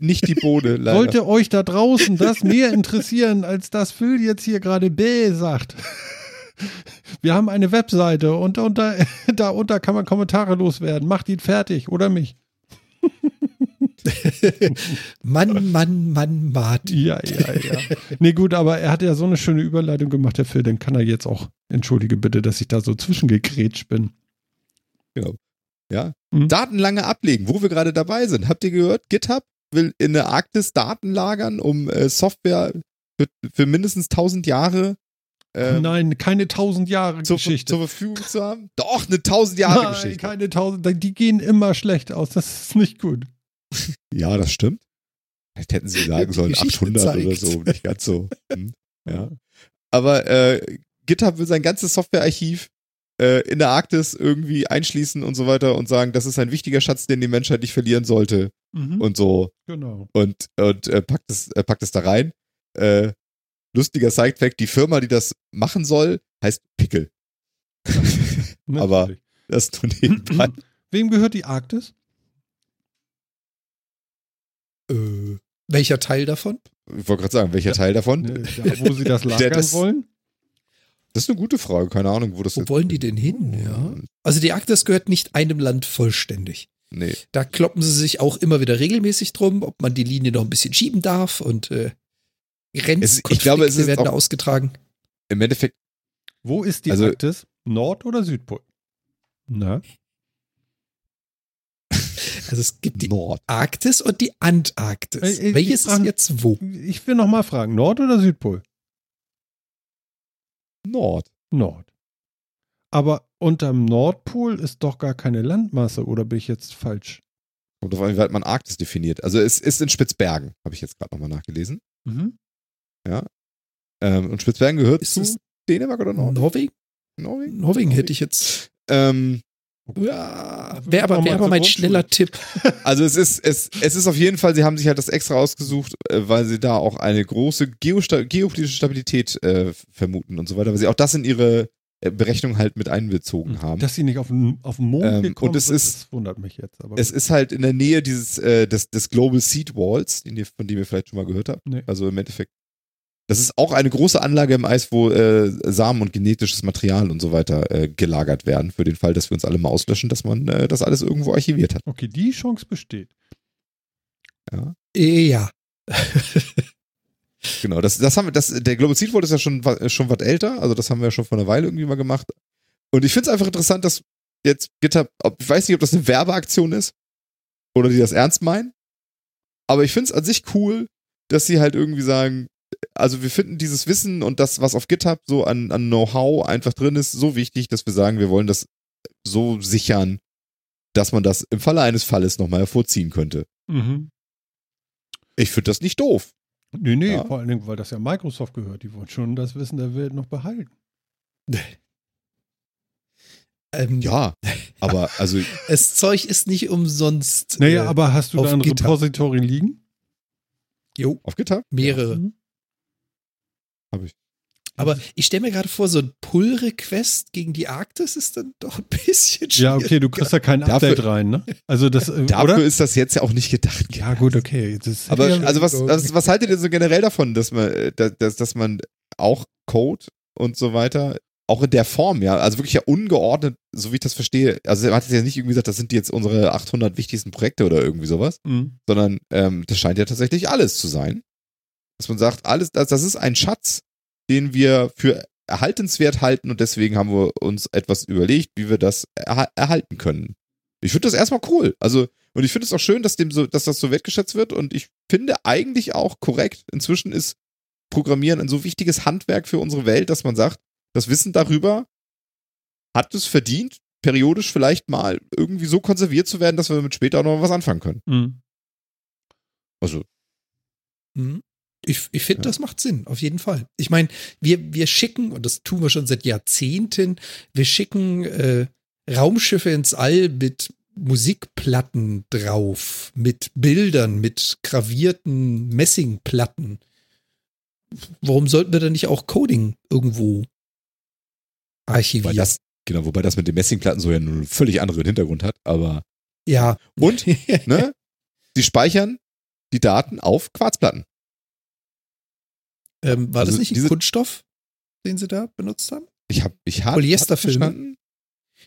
Nicht die Bohne, leider. Sollte euch da draußen das mehr interessieren, als das Phil jetzt hier gerade bäh sagt. Wir haben eine Webseite und unter, da unter kann man Kommentare loswerden. Macht ihn fertig oder mich. Mann, Mann, Mann, Martin. Ja, ja, ja. Nee, gut, aber er hat ja so eine schöne Überleitung gemacht, der Phil, dann kann er jetzt auch, entschuldige bitte, dass ich da so zwischengegrätscht bin. Ja. Mhm. Daten lange ablegen, wo wir gerade dabei sind. Habt ihr gehört? GitHub will in der Arktis Daten lagern, um äh, Software für, für mindestens 1000 Jahre ähm, Nein, keine tausend Jahre zur, Geschichte. zur Verfügung zu haben. Doch, eine 1000 Jahre Nein, Geschichte. keine tausend, die gehen immer schlecht aus. Das ist nicht gut. Ja, das stimmt. Vielleicht hätten sie sagen sollen Geschichte 800 oder zeigt. so, nicht ganz so. Hm. Ja. Aber äh, GitHub will sein ganzes Softwarearchiv äh, in der Arktis irgendwie einschließen und so weiter und sagen, das ist ein wichtiger Schatz, den die Menschheit nicht verlieren sollte Mhm. und so genau. und, und äh, packt, es, äh, packt es da rein. Äh, lustiger Sidefact, die Firma, die das machen soll, heißt Pickel. Aber-. Das nur nebenbei. Wem gehört die Arktis? Äh, welcher Teil davon? Ich wollte gerade sagen, welcher Teil davon? Ne, da, wo sie das lagern das- wollen? Das ist eine gute Frage, keine Ahnung, wo das Wo jetzt- wollen die denn hin? Ja. Also die Arktis gehört nicht einem Land vollständig. Nee. Da kloppen sie sich auch immer wieder regelmäßig drum, ob man die Linie noch ein bisschen schieben darf und äh, Grenzkonflikte ich glaube, es ist werden auch- ausgetragen. Im Endeffekt, Wo ist die Also- Arktis? Nord- oder Südpol? Na? Also es gibt die Nord. Arktis und die Antarktis. Äh, äh, Welches ist jetzt wo? Ich will noch mal fragen, Nord- oder Südpol? Nord. Nord. Aber unterm Nordpol ist doch gar keine Landmasse, oder bin ich jetzt falsch? Kommt auf an, wie weit man Arktis definiert. Also es ist in Spitzbergen, habe ich jetzt gerade nochmal nachgelesen. Mhm. Ähm, und Spitzbergen gehört Ist zu es Dänemark oder Nord Norwegen? Norwegen? Norwegen hätte ich jetzt. Ähm, Ja, wäre aber, wär aber mein schneller Tipp. also es ist, es, es ist auf jeden Fall, sie haben sich halt das extra ausgesucht, äh, weil sie da auch eine große Geosta geopolitische Stabilität äh, vermuten und so weiter, weil sie auch das in ihre äh, Berechnung halt mit einbezogen haben. Dass sie nicht auf den, auf den Mond Ähm, gekommen und es ist- das wundert mich jetzt. Aber es ist halt in der Nähe dieses, äh, des, des Global Seed Walls, ihr, von dem ihr vielleicht schon mal gehört habt. Nee. Also im Endeffekt. Das ist auch eine große Anlage im Eis, wo äh, Samen und genetisches Material und so weiter äh, gelagert werden, für den Fall, dass wir uns alle mal auslöschen, dass man äh, das alles irgendwo archiviert hat. okay, die Chance besteht. Äh, Ja. Genau, das, das haben wir, das, der Global Seed Vault ist ja schon, schon was älter, also das haben wir ja schon vor einer Weile irgendwie mal gemacht. Und ich finde es einfach interessant, dass jetzt GitHub, ob, ich weiß nicht, ob das eine Werbeaktion ist oder die das ernst meinen, aber ich finde es an sich cool, dass sie halt irgendwie sagen, also wir finden dieses Wissen und das, was auf GitHub so an, an Know-how einfach drin ist, so wichtig, dass wir sagen, wir wollen das so sichern, dass man das im Falle eines Falles nochmal hervorziehen könnte. Mhm. Ich finde das nicht doof. Nee, nee, Ja. vor allen Dingen, weil das ja Microsoft gehört. Die wollen schon das Wissen der Welt noch behalten. Ähm, Ja, aber also Das Zeug ist nicht umsonst. Naja, äh, aber hast du da ein GitHub. Repository liegen? Jo, auf GitHub mehrere. Mhm. Habe ich. Aber ich stelle mir gerade vor, so ein Pull-Request gegen die Arktis ist dann doch ein bisschen schwierig. Ja, okay, du kriegst da kein Dafür- Update rein, ne? Also das, äh, Dafür oder? ist das jetzt ja auch nicht gedacht. Ja, gut, okay. Das Aber ja, also was, was, was haltet ihr so generell davon, dass man, äh, dass, dass, dass man auch Code und so weiter, auch in der Form, ja, also wirklich ja ungeordnet, so wie ich das verstehe, also er hat jetzt ja nicht irgendwie gesagt, das sind jetzt unsere 800 wichtigsten Projekte oder irgendwie sowas, Mhm. sondern ähm, das scheint ja tatsächlich alles zu sein. Dass man sagt, alles, das, das ist ein Schatz, den wir für erhaltenswert halten und deswegen haben wir uns etwas überlegt, wie wir das erha erhalten können. Ich finde das erstmal cool. Also, und ich finde es auch schön, dass dem so, dass das so wertgeschätzt wird und ich finde eigentlich auch korrekt. Inzwischen ist Programmieren ein so wichtiges Handwerk für unsere Welt, dass man sagt, das Wissen darüber hat es verdient, periodisch vielleicht mal irgendwie so konserviert zu werden, dass wir damit später auch noch was anfangen können. Mhm. Also, Mhm. Ich, ich finde, Ja. das macht Sinn, auf jeden Fall. Ich meine, wir, wir schicken, und das tun wir schon seit Jahrzehnten, wir schicken äh, Raumschiffe ins All mit Musikplatten drauf, mit Bildern, mit gravierten Messingplatten. Warum sollten wir dann nicht auch Coding irgendwo archivieren? das, genau, wobei das mit den Messingplatten so ja einen völlig anderen Hintergrund hat, aber ja. Und? ne? Sie speichern die Daten auf Quarzplatten. Ähm, war Also das nicht diese- ein Kunststoff, den sie da benutzt haben? Ich habe ich hab, Polyesterfilme? hab verstanden.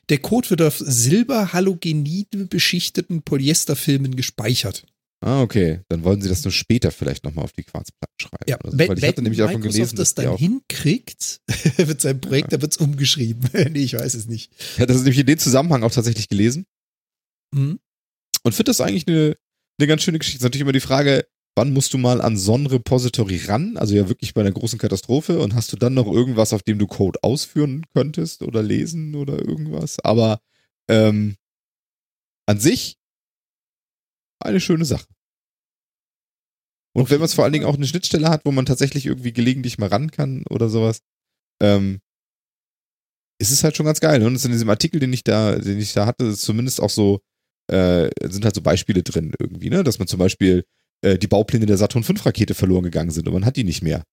Der Code wird auf silberhalogenide beschichteten Polyesterfilmen gespeichert. Ah, okay. Dann wollen sie das nur später vielleicht nochmal auf die Quarzplatten schreiben. Ja, so. wenn, Weil ich hatte nämlich davon Microsoft gelesen, das dann hinkriegt mit seinem Projekt, dann wird es umgeschrieben. nee, ich weiß es nicht. ich hatte das nämlich in dem Zusammenhang auch tatsächlich gelesen Hm? und finde das eigentlich eine, eine ganz schöne Geschichte. Ist natürlich immer die Frage, wann musst du mal an so ein Repository ran? Also ja wirklich bei einer großen Katastrophe und hast du dann noch irgendwas, auf dem du Code ausführen könntest oder lesen oder irgendwas? Aber ähm, an sich eine schöne Sache. Und wenn man es vor allen Dingen auch eine Schnittstelle hat, wo man tatsächlich irgendwie gelegentlich mal ran kann oder sowas, ähm, ist es halt schon ganz geil. ne? Und in diesem Artikel, den ich da, den ich da hatte, ist zumindest auch so, äh, sind halt so Beispiele drin irgendwie, ne? Dass man zum Beispiel äh, die Baupläne der Saturn V Rakete verloren gegangen sind und man hat die nicht mehr.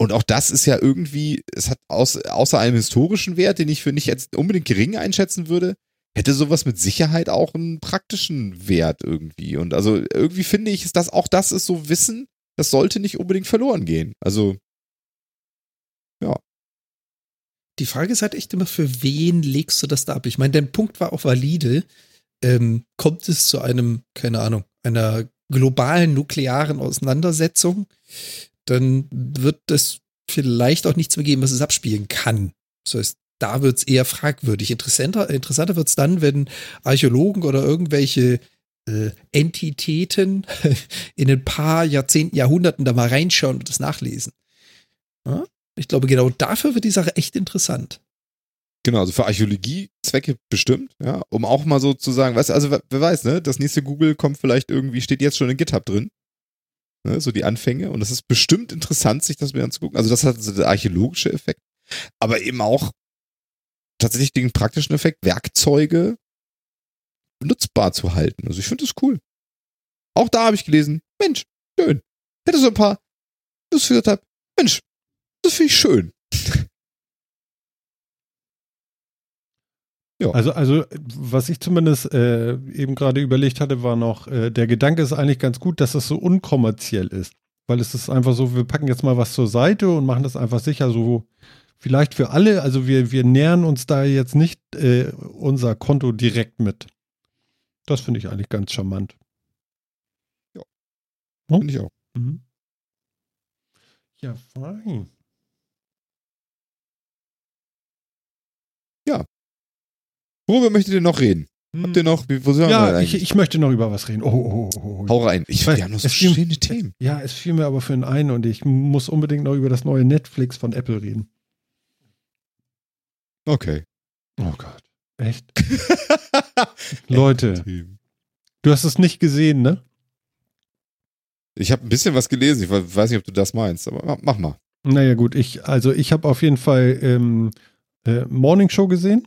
Und auch das ist ja irgendwie, es hat aus, außer einem historischen Wert, den ich für nicht unbedingt gering einschätzen würde, hätte sowas mit Sicherheit auch einen praktischen Wert irgendwie. Und also irgendwie finde ich, ist das auch das ist so Wissen, das sollte nicht unbedingt verloren gehen. Also Die Frage ist halt echt immer, für wen legst du das da ab? Ich meine, dein Punkt war auch valide. Ähm, kommt es zu einem, keine Ahnung, einer globalen nuklearen Auseinandersetzung, dann wird es vielleicht auch nichts mehr geben, was es abspielen kann. Das heißt, da wird's eher fragwürdig. Interessanter, interessanter wird's dann, wenn Archäologen oder irgendwelche äh, Entitäten in ein paar Jahrzehnten, Jahrhunderten da mal reinschauen und das nachlesen. Ja? Ich glaube, genau dafür wird die Sache echt interessant. Genau, also für Archäologie-Zwecke bestimmt, ja, um auch mal so zu sagen, weißt du, also wer, weiß, ne, das nächste Google kommt vielleicht irgendwie, steht jetzt schon in GitHub drin. Ne, so die Anfänge. Und das ist bestimmt interessant, sich das mir anzugucken. Also das hat so der archäologische Effekt. Aber eben auch tatsächlich den praktischen Effekt, Werkzeuge nutzbar zu halten. Also ich finde das cool. Auch da habe ich gelesen, Mensch, schön. Hätte so ein paar, das führt habe, Mensch, das finde ich schön. Ja. Also, also, was ich zumindest äh, eben gerade überlegt hatte, war noch, äh, der Gedanke ist eigentlich ganz gut, dass es so unkommerziell ist. Weil es ist einfach so, wir packen jetzt mal was zur Seite und machen das einfach sicher so, vielleicht für alle. Also wir, wir nähern uns da jetzt nicht äh, unser Konto direkt mit. Das finde ich eigentlich ganz charmant. Ja. Hm? Finde ich auch. Mhm. Ja, fein. Worüber möchtet ihr noch reden? Habt ihr noch, wo sind wir Ja, eigentlich? ich, ich möchte noch über was reden. Oh, oh, oh, oh. Hau rein. Ich, Weil wir haben noch so fiel- schöne Themen. Ja, es fiel mir aber für einen ein und ich muss unbedingt noch über das neue Netflix von Apple reden. Okay. Oh Gott. Echt? Leute, du hast es nicht gesehen, ne? Ich habe ein bisschen was gelesen. Ich weiß nicht, ob du das meinst, aber ma- mach mal. Naja, gut, ich, also ich habe auf jeden Fall ähm, äh, Morning Show gesehen.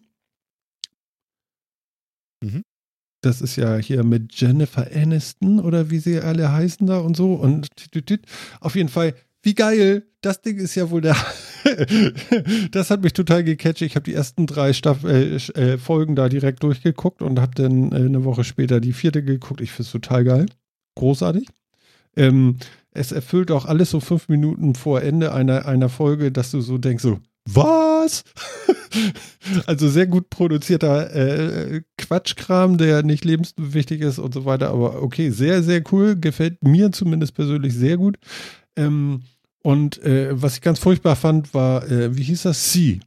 Mhm. Das ist ja hier mit Jennifer Aniston oder wie sie alle heißen da und so. Und auf jeden Fall, wie geil. Das Ding ist ja wohl der. das hat mich total gecatcht. Ich habe die ersten drei Staff äh, äh, Folgen da direkt durchgeguckt und habe dann äh, eine Woche später die vierte geguckt. Ich finde es total geil. Großartig. Ähm, es erfüllt auch alles so fünf Minuten vor Ende einer, einer Folge, dass du so denkst, so, was? also sehr gut produzierter äh, Quatschkram, der nicht lebenswichtig ist und so weiter. Aber okay, sehr, sehr cool. Gefällt mir zumindest persönlich sehr gut. Ähm, und äh, was ich ganz furchtbar fand, war, äh, wie hieß das? Sie.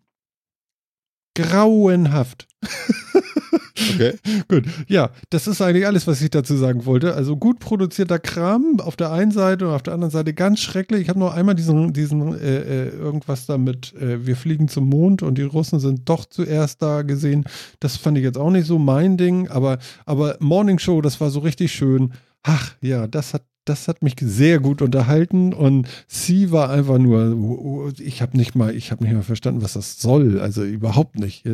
Grauenhaft. Okay. Gut, ja, das ist eigentlich alles, was ich dazu sagen wollte. Also gut produzierter Kram auf der einen Seite und auf der anderen Seite ganz schrecklich. Ich habe nur einmal diesen, diesen äh, äh, irgendwas damit, äh, wir fliegen zum Mond und die Russen sind doch zuerst da gesehen. Das fand ich jetzt auch nicht so mein Ding, aber, aber Morning Show, das war so richtig schön. Ach ja, das hat das hat mich sehr gut unterhalten und sie war einfach nur, ich habe nicht mal, ich habe nicht mal verstanden, was das soll. Also überhaupt nicht.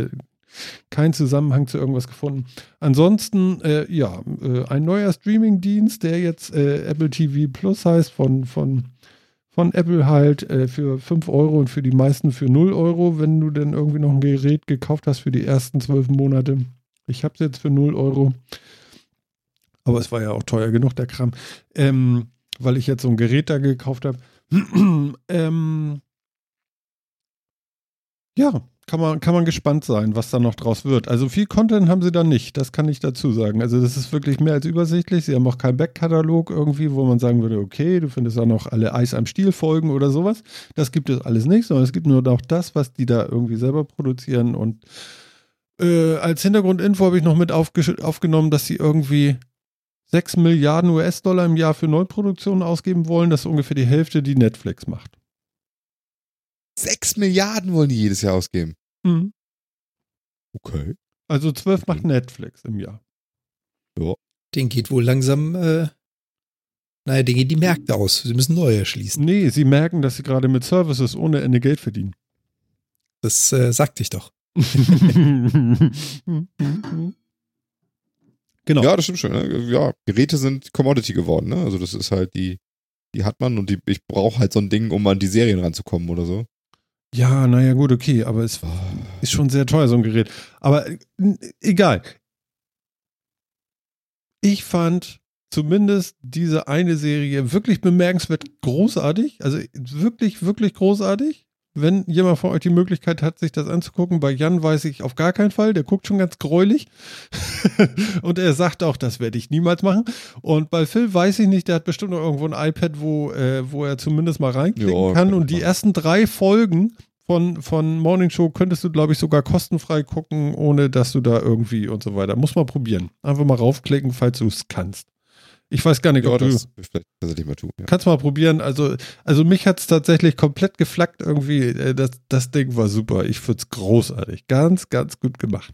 Äh, Kein Zusammenhang zu irgendwas gefunden. Ansonsten, äh, ja, äh, ein neuer Streaming-Dienst, der jetzt äh, Apple TV Plus heißt, von, von, von Apple halt äh, für 5 Euro und für die meisten für 0 Euro, wenn du dann irgendwie noch ein Gerät gekauft hast für die ersten zwölf Monate. Ich habe es jetzt für 0 Euro. Aber es war ja auch teuer genug, der Kram. Ähm, weil ich jetzt so ein Gerät da gekauft habe. ähm, ja, kann man, kann man gespannt sein, was da noch draus wird. Also viel Content haben sie da nicht, das kann ich dazu sagen. Also das ist wirklich mehr als übersichtlich. Sie haben auch keinen Backkatalog irgendwie, wo man sagen würde, okay, du findest da noch alle Eis am Stiel Folgen oder sowas. Das gibt es alles nicht, sondern es gibt nur noch das, was die da irgendwie selber produzieren. Und äh, als Hintergrundinfo habe ich noch mit aufgenommen, dass sie irgendwie 6 Milliarden US-Dollar im Jahr für Neuproduktionen ausgeben wollen. Das ist ungefähr die Hälfte, die Netflix macht. Sechs Milliarden wollen die jedes Jahr ausgeben. Mhm. Okay. Also 12 macht Netflix im Jahr. Den geht wohl langsam, äh, naja, den gehen die Märkte aus. Sie müssen neue erschließen. Nee, sie merken, dass sie gerade mit Services ohne Ende Geld verdienen. Das äh, sagte ich doch. genau. Ja, das stimmt schon. Ne? Ja, Geräte sind Commodity geworden. Ne? Also das ist halt die, die hat man und die, ich brauche halt so ein Ding, um an die Serien ranzukommen oder so. Ja, naja, gut, okay, aber es ist schon sehr teuer, so ein Gerät. Aber egal. Ich fand zumindest diese eine Serie wirklich bemerkenswert großartig. Also wirklich, wirklich großartig. Wenn jemand von euch die Möglichkeit hat, sich das anzugucken, bei Jan weiß ich auf gar keinen Fall, der guckt schon ganz gräulich. und er sagt auch, das werde ich niemals machen. Und bei Phil weiß ich nicht, der hat bestimmt noch irgendwo ein iPad, wo, äh, wo er zumindest mal reinklicken Ja, kann. Und die machen. ersten drei Folgen von, von Morning Show könntest du, glaube ich, sogar kostenfrei gucken, ohne dass du da irgendwie und so weiter. Muss mal probieren. Einfach mal raufklicken, falls du es kannst. Ich weiß gar nicht, Ja, ob du. das ich vielleicht tatsächlich mal tun. Ja. Kannst mal probieren. Also, also mich hat es tatsächlich komplett geflackt irgendwie. Äh, Das, das Ding war super. Ich find's großartig. Ganz, ganz gut gemacht.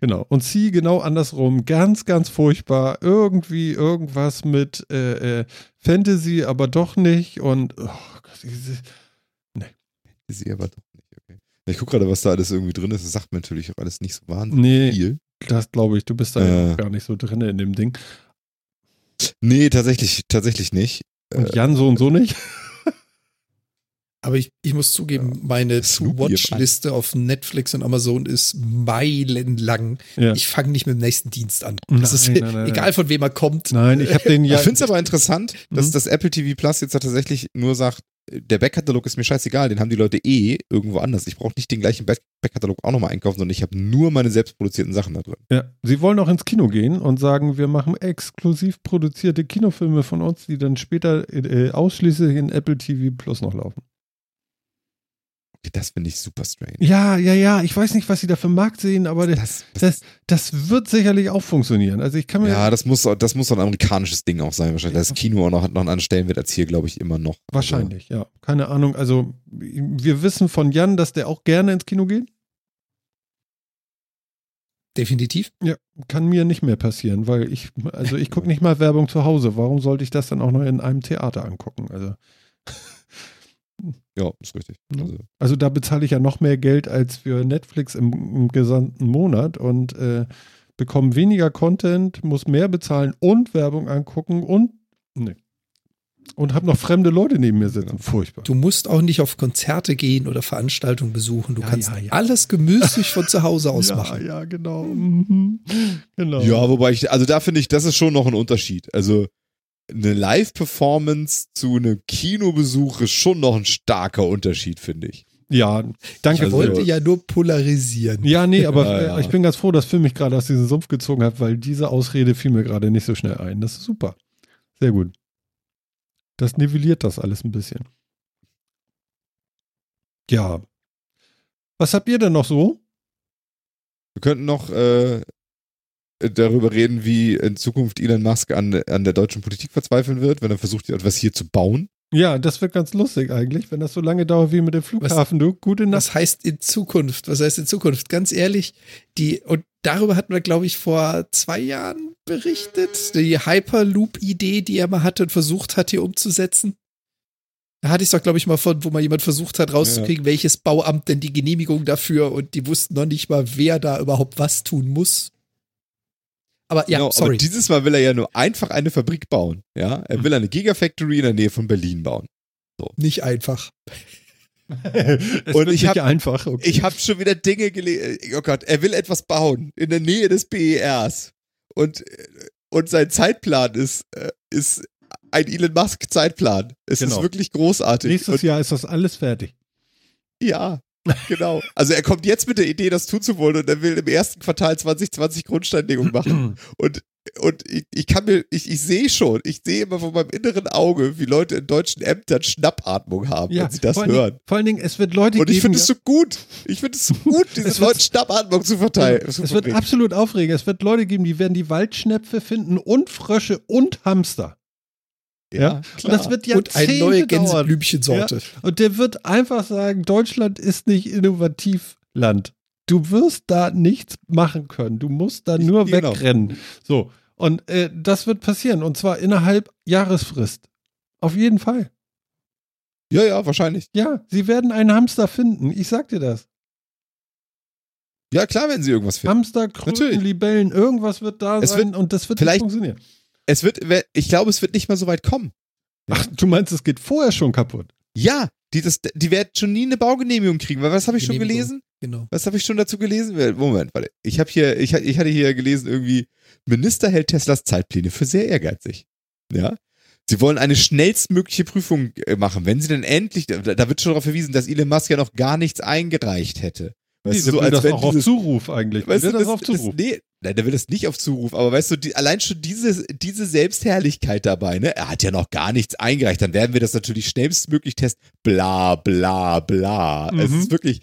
Genau. Und sie genau andersrum. Ganz, ganz furchtbar. Irgendwie irgendwas mit äh, äh, Fantasy, aber doch nicht. Und oh Gott, diese- Ist sie aber doch nicht, okay. Ich gucke gerade, was da alles irgendwie drin ist. Das sagt mir natürlich auch alles nicht so wahnsinnig nee, viel. das glaube ich. Du bist da ja Äh. auch gar nicht so drin in dem Ding. Nee, tatsächlich, tatsächlich nicht. Und Jan so und so nicht. Aber ich, ich muss zugeben, meine Snoopy To-Watch-Liste auf Netflix und Amazon ist meilenlang. Ja. Ich fange nicht mit dem nächsten Dienst an. Nein, Das ist nein, nein. egal, von wem er kommt. Nein, ich habe den ja. ich finde es aber interessant, dass Mhm. das Apple TV Plus jetzt tatsächlich nur sagt, der Backkatalog ist mir scheißegal, den haben die Leute eh irgendwo anders. Ich brauche nicht den gleichen Back- Backkatalog auch nochmal einkaufen, sondern ich habe nur meine selbstproduzierten Sachen da drin. Ja, sie wollen auch ins Kino gehen und sagen, wir machen exklusiv produzierte Kinofilme von uns, die dann später äh, ausschließlich in Apple TV Plus noch laufen. Das finde ich super strange. Ja, ja, ja, ich weiß nicht, was sie da für einen Markt sehen, aber das, Das, das, das wird sicherlich auch funktionieren. Also ich kann mir ja, das muss, das muss so ein amerikanisches Ding auch sein, wahrscheinlich. Das Kino auch noch, hat noch einen anderen Stellenwert als hier, glaube ich, immer noch. wahrscheinlich, ja, keine Ahnung. Also wir wissen von Jan, dass der auch gerne ins Kino geht. Definitiv. Ja, kann mir nicht mehr passieren, weil ich, also ich gucke nicht mal Werbung zu Hause. Warum sollte ich das dann auch noch in einem Theater angucken? Also Also, ja, ist richtig. Also, Also da bezahle ich ja noch mehr Geld als für Netflix im, im gesamten Monat und äh, bekomme weniger Content, muss mehr bezahlen und Werbung angucken und nee. Und habe noch fremde Leute neben mir sitzen. Furchtbar. Du musst auch nicht auf Konzerte gehen oder Veranstaltungen besuchen. Du Ja, kannst ja, ja. alles gemütlich von zu Hause aus ja, machen. ja, genau. Mhm. genau. Ja, wobei ich, also da finde ich, das ist schon noch ein Unterschied. Also eine Live-Performance zu einem Kinobesuch ist schon noch ein starker Unterschied, finde ich. ja, danke. Ich wollte ja nur polarisieren. ja, nee, aber Ja, ja. äh, ich bin ganz froh, dass Phil mich gerade aus diesem Sumpf gezogen hat, weil diese Ausrede fiel mir gerade nicht so schnell ein. Das ist super. Sehr gut. Das nivelliert das alles ein bisschen. Ja. Was habt ihr denn noch so? Wir könnten noch äh, darüber reden, wie in Zukunft Elon Musk an, an der deutschen Politik verzweifeln wird, wenn er versucht, etwas hier zu bauen. Ja, das wird ganz lustig eigentlich, wenn das so lange dauert wie mit dem Flughafen. Du, gute Nacht. Was heißt in Zukunft? Was heißt in Zukunft? Ganz ehrlich, die, und darüber hatten wir, glaube ich, vor zwei Jahren berichtet. Die Hyperloop-Idee, die er mal hatte und versucht hat, hier umzusetzen. Da hatte ich es doch, glaube ich, mal von, wo mal jemand versucht hat, rauszukriegen, welches Bauamt denn die Genehmigung dafür und die wussten noch nicht mal, wer da überhaupt was tun muss. Aber ja, Genau, Aber sorry. dieses Mal will er ja nur einfach eine Fabrik bauen. Ja, er will eine Gigafactory in der Nähe von Berlin bauen. nicht einfach. es Und wird ich nicht hab- einfach. Okay. Ich habe schon wieder Dinge gelesen. Oh Gott, er will etwas bauen in der Nähe des BERs. Und, und sein Zeitplan ist, äh, ist ein Elon Musk Zeitplan. Es Genau. ist wirklich großartig. Nächstes und, Jahr ist das alles fertig. Ja, genau. Also er kommt jetzt mit der Idee, das tun zu wollen und er will im ersten Quartal 2020 Grundsteinlegung machen. Und, und ich, ich kann mir, ich, ich sehe schon, ich sehe immer von meinem inneren Auge, wie Leute in deutschen Ämtern Schnappatmung haben, wenn sie das vor hören. Dingen, vor allen Dingen, es wird Leute Und ich geben. finde es so gut. Ich finde es so gut, diesen Leuten Schnappatmung zu verteilen. es wird absolut aufregend. Es wird Leute geben, die werden die Waldschnäpfe finden und Frösche und Hamster. Ja, klar. Und das wird und eine Jahrzehnte neue. Gänseblümchensorte. Und der wird einfach sagen, Deutschland ist nicht Innovativland. Du wirst da nichts machen können. Du musst da Ich- nur genau. wegrennen. So. Und äh, das wird passieren. Und zwar innerhalb Jahresfrist. Auf jeden Fall. Ja, ja, wahrscheinlich. Ja, sie werden einen Hamster finden. Ich sag dir das. Ja, klar, wenn sie irgendwas finden. Hamster, Kröten, Natürlich. Libellen, irgendwas wird da Es sein und das wird vielleicht- funktionieren. Es wird, ich glaube, es wird nicht mal so weit kommen. Ach, du meinst, es geht vorher schon kaputt? Ja, die, das, die werden schon nie eine Baugenehmigung kriegen, weil was habe ich schon gelesen? Genau. Was habe ich schon dazu gelesen? Moment, warte. Ich habe hier, ich, ich hatte hier gelesen, irgendwie, Minister hält Teslas Zeitpläne für sehr ehrgeizig. Ja. Sie wollen eine schnellstmögliche Prüfung äh, machen, wenn sie denn endlich, da, da wird schon darauf verwiesen, dass Elon Musk ja noch gar nichts eingereicht hätte. Weißt Nee, du, so als das wenn auch auf dieses, Zuruf eigentlich. weißt du, das, das, auf das, Zuruf. nee, Nein, der will das nicht auf Zuruf, aber weißt du, die, allein schon diese, diese Selbstherrlichkeit dabei, ne? Er hat ja noch gar nichts eingereicht, dann werden wir das natürlich schnellstmöglich testen. Bla, bla, bla. Es Mhm. ist wirklich.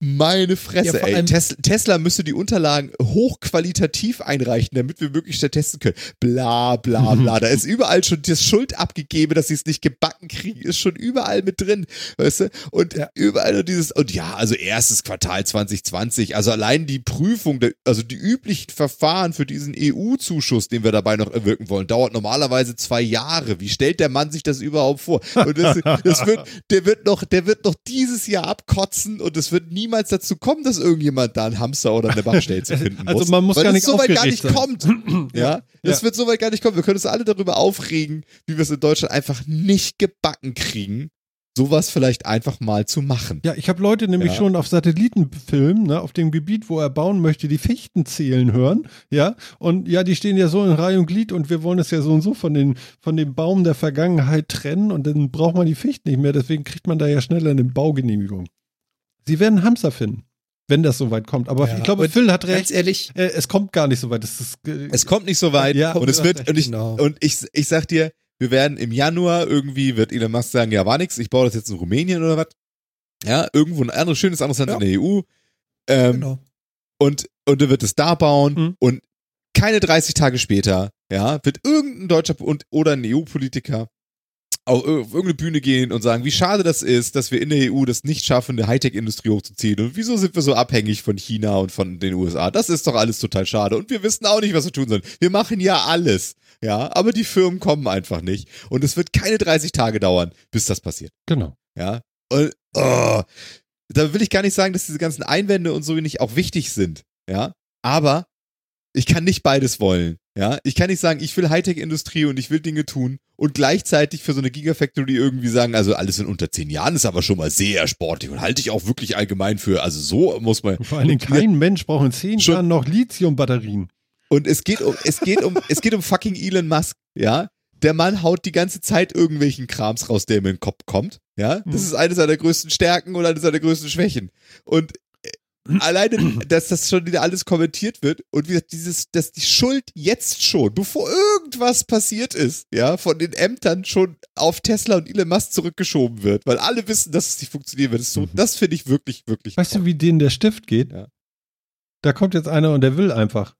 Meine Ja, Fresse, vor ey. Tesla, Tesla müsste die Unterlagen hochqualitativ einreichen, damit wir schnell testen können. Bla, bla, bla. Da ist überall schon das Schuld abgegeben, dass sie es nicht gebacken kriegen. Ist schon überall mit drin, weißt du? Und Ja. überall nur dieses, und ja, also erstes Quartal 2020. Also allein die Prüfung, der, also die üblichen Verfahren für diesen EU-Zuschuss, den wir dabei noch erwirken wollen, dauert normalerweise zwei Jahre. Wie stellt der Mann sich das überhaupt vor? Und das, das wird, der wird noch, der wird noch dieses Jahr abkotzen und es wird niemals dazu kommen, dass irgendjemand da einen Hamster oder eine Bachstelle finden Also muss. man muss weil gar nicht so weit gar nicht sein. kommt. Ja, das Ja. wird so weit gar nicht kommen. Wir können uns alle darüber aufregen, wie wir es in Deutschland einfach nicht gebacken kriegen, sowas vielleicht einfach mal zu machen. Ja, ich habe Leute nämlich Ja. schon auf Satellitenfilmen, ne, auf dem Gebiet, wo er bauen möchte, die Fichten zählen hören. Ja, und ja, die stehen ja so in Reihe und Glied und wir wollen es ja so und so von, den, von dem Baum der Vergangenheit trennen und dann braucht man die Fichten nicht mehr. Deswegen kriegt man da ja schneller eine Baugenehmigung. Sie werden Hamster finden, wenn das so weit kommt. Aber Ja, ich glaube, und Phil hat Ganz recht. ehrlich, Äh, es kommt gar nicht so weit. Das ist, äh, Es kommt nicht so weit Ja, und es wird und ich, genau. und ich, ich sag dir, wir werden im Januar irgendwie wird Elon Musk sagen, ja war nix, ich baue das jetzt in Rumänien oder was. Ja, irgendwo ein anderes schönes anderes Land Ja. in der EU. Ähm, genau. und und er wird es da bauen Mhm. und keine 30 Tage später, ja, wird irgendein deutscher und oder ein EU-Politiker auf ir- auf irgendeine Bühne gehen und sagen, wie schade das ist, dass wir in der EU das nicht schaffen, eine Hightech-Industrie hochzuziehen und wieso sind wir so abhängig von China und von den USA? Das ist doch alles total schade und wir wissen auch nicht, was wir tun sollen. Wir machen ja alles, ja, aber die Firmen kommen einfach nicht und es wird keine 30 Tage dauern, bis das passiert. genau. Ja. Und, oh, da will ich gar nicht sagen, dass diese ganzen Einwände und so nicht auch wichtig sind. Ja. Aber ich kann nicht beides wollen. Ja. Ich kann nicht sagen, ich will Hightech-Industrie und ich will Dinge tun und gleichzeitig für so eine Gigafactory irgendwie sagen, also alles in unter zehn Jahren ist aber schon mal sehr sportlich und halte ich auch wirklich allgemein für, also so muss man. Vor allen Dingen kein Mensch braucht in zehn Schon- Jahren noch Lithium-Batterien. Und es geht um, es geht um, es geht um fucking Elon Musk, ja. Der Mann haut die ganze Zeit irgendwelchen Krams raus, der ihm in den Kopf kommt, ja. Das Mhm. ist eine seiner größten Stärken und eine seiner größten Schwächen. Und alleine, dass das schon wieder alles kommentiert wird und wie gesagt, dieses, dass die Schuld jetzt schon, bevor irgendwas passiert ist, ja, von den Ämtern schon auf Tesla und Elon Musk zurückgeschoben wird, weil alle wissen, dass es nicht funktionieren wird. Das, so, Mhm. das finde ich wirklich, wirklich. Weißt du, wie denen der Stift geht? Ja. Da kommt jetzt einer und der will einfach.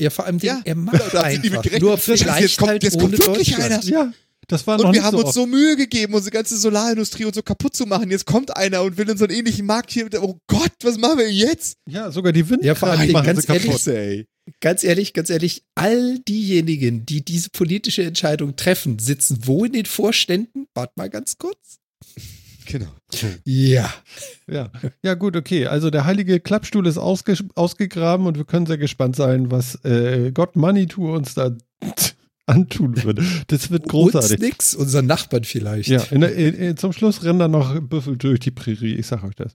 Ja, vor allem, den, Ja, er macht einfach. Nur vielleicht jetzt kommt- halt jetzt kommt ohne wirklich Deutschland. einer. Ja, das war noch Und nicht wir haben so uns oft. so Mühe gegeben, unsere ganze Solarindustrie und so kaputt zu machen. Jetzt kommt einer und will unseren ähnlichen Markt hier. Oh Gott, was machen wir jetzt? Ja, sogar die Windkraft Ja, machen ganz sie kaputt. ehrlich, ey. Ganz ehrlich, ganz ehrlich, all diejenigen, die diese politische Entscheidung treffen, sitzen wo in den Vorständen? Wart mal ganz kurz. Genau. Ja. Ja. ja, gut, okay. Also der heilige Klappstuhl ist ausge ausgegraben und wir können sehr gespannt sein, was äh, Gott Moneytour uns da antun wird. Das wird Uns großartig. nix, unseren Nachbarn vielleicht. Ja, in der, in, in, zum Schluss rennen da noch Büffel durch die Prärie, ich sag euch das.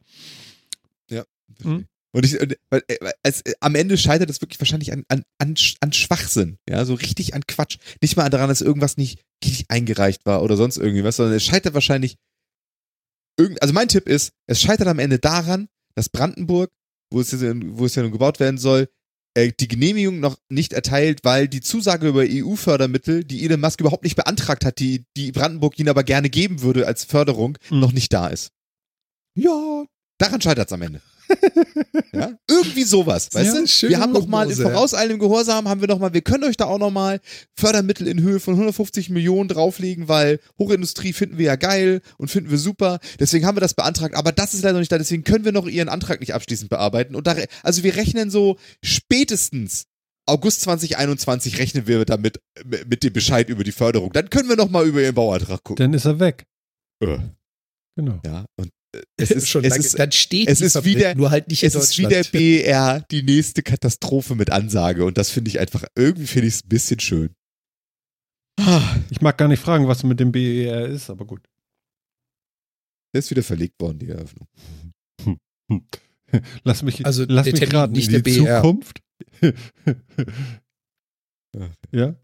Mhm. Und ich, und, weil, äh, äh, am Ende scheitert es wirklich wahrscheinlich an, an, an, an Schwachsinn. Ja, so richtig an Quatsch. Nicht mal daran, dass irgendwas nicht richtig eingereicht war oder sonst irgendwie was, sondern es scheitert wahrscheinlich. Irgend, also mein Tipp ist, es scheitert am Ende daran, dass Brandenburg, wo es, ja- wo es ja nun gebaut werden soll, die Genehmigung noch nicht erteilt, weil die Zusage über EU-Fördermittel, die Elon Musk überhaupt nicht beantragt hat, die, die Brandenburg ihnen aber gerne geben würde als Förderung, Mhm. noch nicht da ist. Ja, Daran scheitert es am Ende. ja? Irgendwie sowas, weißt Ja, du? Wir haben noch mal in vorauseilendem Gehorsam haben wir noch mal, wir können euch da auch noch mal Fördermittel in Höhe von 150 Millionen drauflegen, weil Hochindustrie finden wir ja geil und finden wir super. Deswegen haben wir das beantragt, aber das ist leider noch nicht da. Deswegen können wir noch ihren Antrag nicht abschließend bearbeiten. Und da, also wir rechnen so spätestens August 2021 rechnen wir damit mit dem Bescheid über die Förderung. Dann können wir noch mal über ihren Bauantrag gucken. dann ist er weg. Äh, Genau. Ja, und es ist schon es lange. ist dann steht es ist Fabrik, wie der- nur halt nicht in es ist wie der Deutschland. BER die nächste Katastrophe mit Ansage und das finde ich einfach, irgendwie finde ich es ein bisschen schön. Ah, Ich mag gar nicht fragen, was mit dem BER ist, aber gut. Der ist wieder verlegt worden, die Eröffnung. Lass mich, Also lass der mich Termin, raten, nicht in die der BER. Zukunft. ja,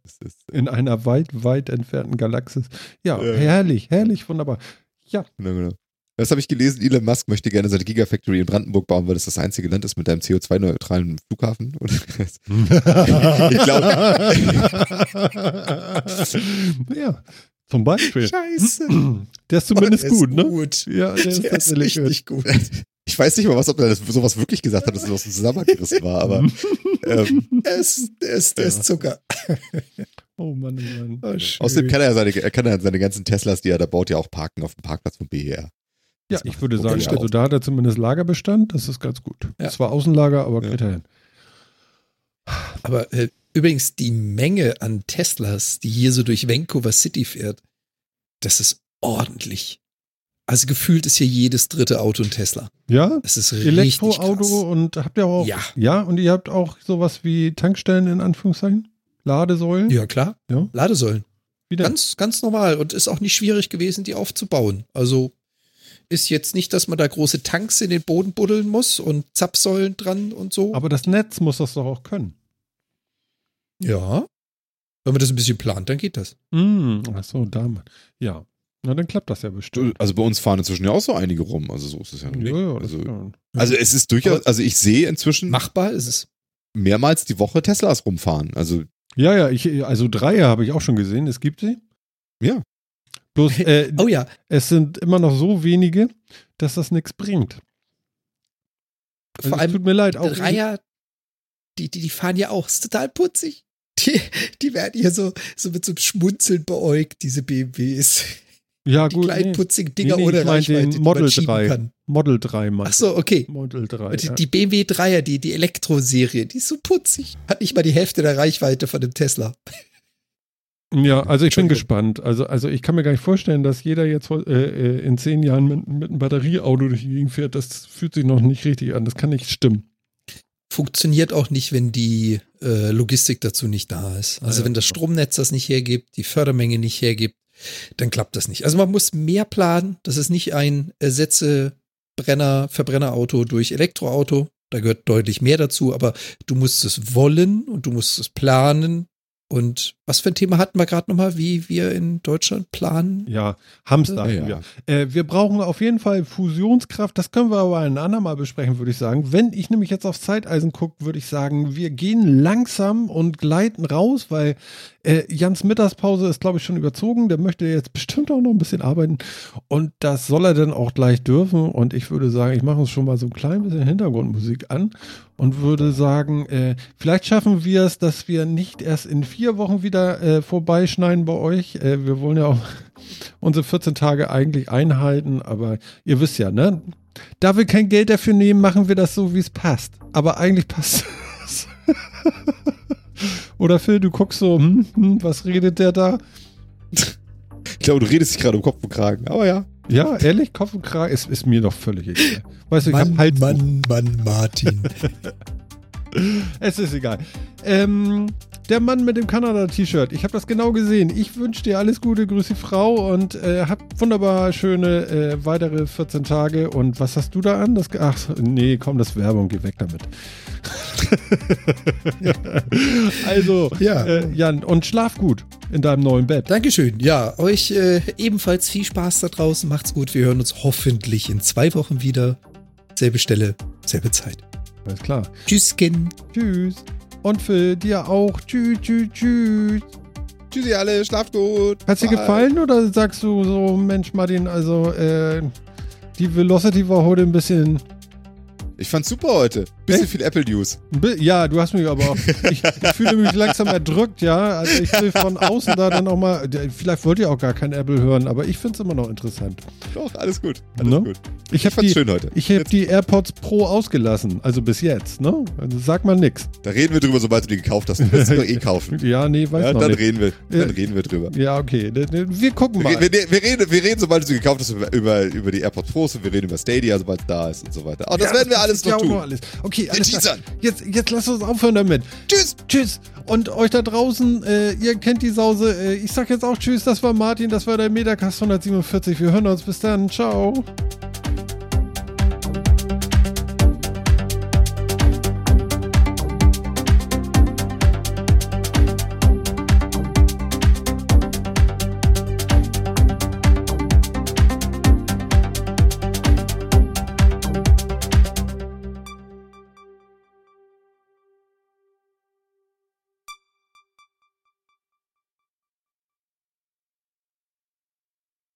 in einer weit, weit entfernten Galaxis. Ja, Ja. herrlich, herrlich, wunderbar. Ja, genau, genau. Das habe ich gelesen. Elon Musk möchte gerne seine Gigafactory in Brandenburg bauen, weil das das einzige Land ist mit einem CO2-neutralen Flughafen. Oder? Ich ja, zum Beispiel. Scheiße. Der ist zumindest gut, ne? Gut. Ja, der ist Der ist richtig gut. Ich weiß nicht mal, was, ob er das sowas wirklich gesagt hat, dass es aus dem Zusammenhang gerissen war, aber ähm, Der ist, der ist, der ist Zucker. Oh Mann, oh Mann. Oh, außerdem kann er, seine, er kann ja seine ganzen Teslas, die er da baut, ja auch parken auf dem Parkplatz von BER. Ja, ich würde sagen, auch. also da hat er zumindest Lagerbestand, das ist ganz gut. Ja. Zwar Außenlager, aber Ja. hin. Aber äh, übrigens, die Menge an Teslas, die hier so durch Vancouver City fährt, das ist ordentlich. Also gefühlt ist hier jedes dritte Auto ein Tesla. Ja? Das ist richtig Elektroauto krass. und habt ihr auch. Ja. Ja, und ihr habt auch sowas wie Tankstellen in Anführungszeichen? Ladesäulen? Ja, klar. Ja. Ladesäulen. Wieder. Ganz, ganz normal und ist auch nicht schwierig gewesen, die aufzubauen. Also ist jetzt nicht, dass man da große Tanks in den Boden buddeln muss und Zapfsäulen dran und so. Aber das Netz muss das doch auch können. ja. Wenn man das ein bisschen plant, dann geht das. Mm, ach so, damit. Ja. Na, dann klappt das ja bestimmt. Also bei uns fahren inzwischen ja auch so einige rum, also so ist es ja nicht. Ja, ja, also, ja. also es ist durchaus, also ich sehe inzwischen Machbar ist es. mehrmals die Woche Teslas rumfahren. Also ja, ja, ich, also Dreier habe ich auch schon gesehen, es gibt sie. Ja. Bloß, äh, Oh ja, es sind immer noch so wenige, dass das nichts bringt. Also vor allem tut mir leid, auch Dreier, die, die, die fahren ja auch, ist total putzig. Die, die werden hier so, so mit so einem Schmunzeln beäugt, diese BMWs. ja, Die gut, kleinen nee. putzigen Dinger Nee, nee, ohne ich mein den Reichweite, die Model man schieben 3. kann. Model 3 Mann. Ach so, okay. Model 3. Die, ja. die BMW 3er, die, die Elektroserie, die ist so putzig. Hat nicht mal die Hälfte der Reichweite von dem Tesla. Ja, also ich bin gespannt. Also, also ich kann mir gar nicht vorstellen, dass jeder jetzt äh, äh, in zehn Jahren mit, mit einem Batterieauto durch die Gegend fährt. Das fühlt sich noch nicht richtig an. Das kann nicht stimmen. Funktioniert auch nicht, wenn die äh, Logistik dazu nicht da ist. Also Ah, ja, wenn das. Stromnetz das nicht hergibt, die Fördermenge nicht hergibt, dann klappt das nicht. Also man muss mehr planen. Das ist nicht ein Ersetze Brenner, Verbrennerauto durch Elektroauto. Da gehört deutlich mehr dazu, aber du musst es wollen und du musst es planen. Und was für ein Thema hatten wir gerade nochmal, wie wir in Deutschland planen? Ja, Hamster. Ja, Ja, ja. Äh, wir brauchen auf jeden Fall Fusionskraft. Das können wir aber ein andermal besprechen, würde ich sagen. Wenn ich nämlich jetzt aufs Zeiteisen gucke, würde ich sagen, wir gehen langsam und gleiten raus, weil äh, Jans Mittagspause ist, glaube ich, schon überzogen. Der möchte jetzt bestimmt auch noch ein bisschen arbeiten. Und das soll er dann auch gleich dürfen. Und ich würde sagen, ich mache uns schon mal so ein klein bisschen Hintergrundmusik an und würde sagen, äh, vielleicht schaffen wir es, dass wir nicht erst in vier Wochen wieder äh, vorbeischneiden bei euch. Äh, wir wollen ja auch unsere 14 Tage eigentlich einhalten, aber ihr wisst ja, ne? Da wir kein Geld dafür nehmen, machen wir das so, wie es passt. Aber eigentlich passt es. Oder Phil, du guckst so, hm, hm, was redet der da? Ich glaube, du redest dich gerade um Kopf und Kragen, aber ja. Ja, ehrlich, Kopf und Kragen ist, ist mir doch völlig egal. Weißt du, ich Mann, hab halt Mann, Mann, Martin. Es ist egal. Ähm, der Mann mit dem Kanada-T-Shirt. Ich habe das genau gesehen. Ich wünsche dir alles Gute, grüß die Frau und äh, hab wunderbar schöne äh, weitere 14 Tage. Und was hast du da an? Das, ach, nee, komm, das Werbung, geh weg damit. also, Ja. äh, Jan, und schlaf gut in deinem neuen Bett. Dankeschön. Ja, euch äh, ebenfalls viel Spaß da draußen. Macht's gut. Wir hören uns hoffentlich in zwei Wochen wieder. Selbe Stelle, selbe Zeit. Alles klar. Tschüsskin. Tschüss. Und für dir auch. Tschüss, tschüss, tschüss. Tschüssi alle, schlaft gut. Hat's dir Bye. gefallen oder sagst du so, Mensch, Martin, also äh, die Velocity war heute ein bisschen. Ich fand's super heute. Bisschen viel Apple News. Ja, du hast mich aber auch. Ich, ich fühle mich langsam erdrückt, ja. Also ich will von außen da dann auch mal. Vielleicht wollt ihr auch gar kein Apple hören, aber ich finde es immer noch interessant. Doch, alles gut. Alles Ne? gut. Ich Ich habe fand's die, schön heute. ich hab die AirPods Pro ausgelassen, also bis jetzt, ne? Also sag mal nix. Da reden wir drüber, sobald du die gekauft hast. Du wirst sie doch eh kaufen. Ja, nee, weiß Ja, noch dann nicht. reden wir. Dann Ja. reden wir drüber. Ja, okay. Ne, ne, Wir gucken Wir, mal. wir, wir, reden, wir reden, sobald du sie gekauft hast, über, über, über die AirPods Pros und wir reden über Stadia, sobald es da ist und so weiter. Aber das Ja, werden wir alles noch auch tun. alles. Okay, Wir alles klar. Jetzt, jetzt lasst uns aufhören damit. Tschüss. Tschüss. Und euch da draußen, äh, ihr kennt die Sause. Äh, ich sag jetzt auch Tschüss. Das war Martin, das war der Metacast 147. Wir hören uns. Bis dann. Ciao.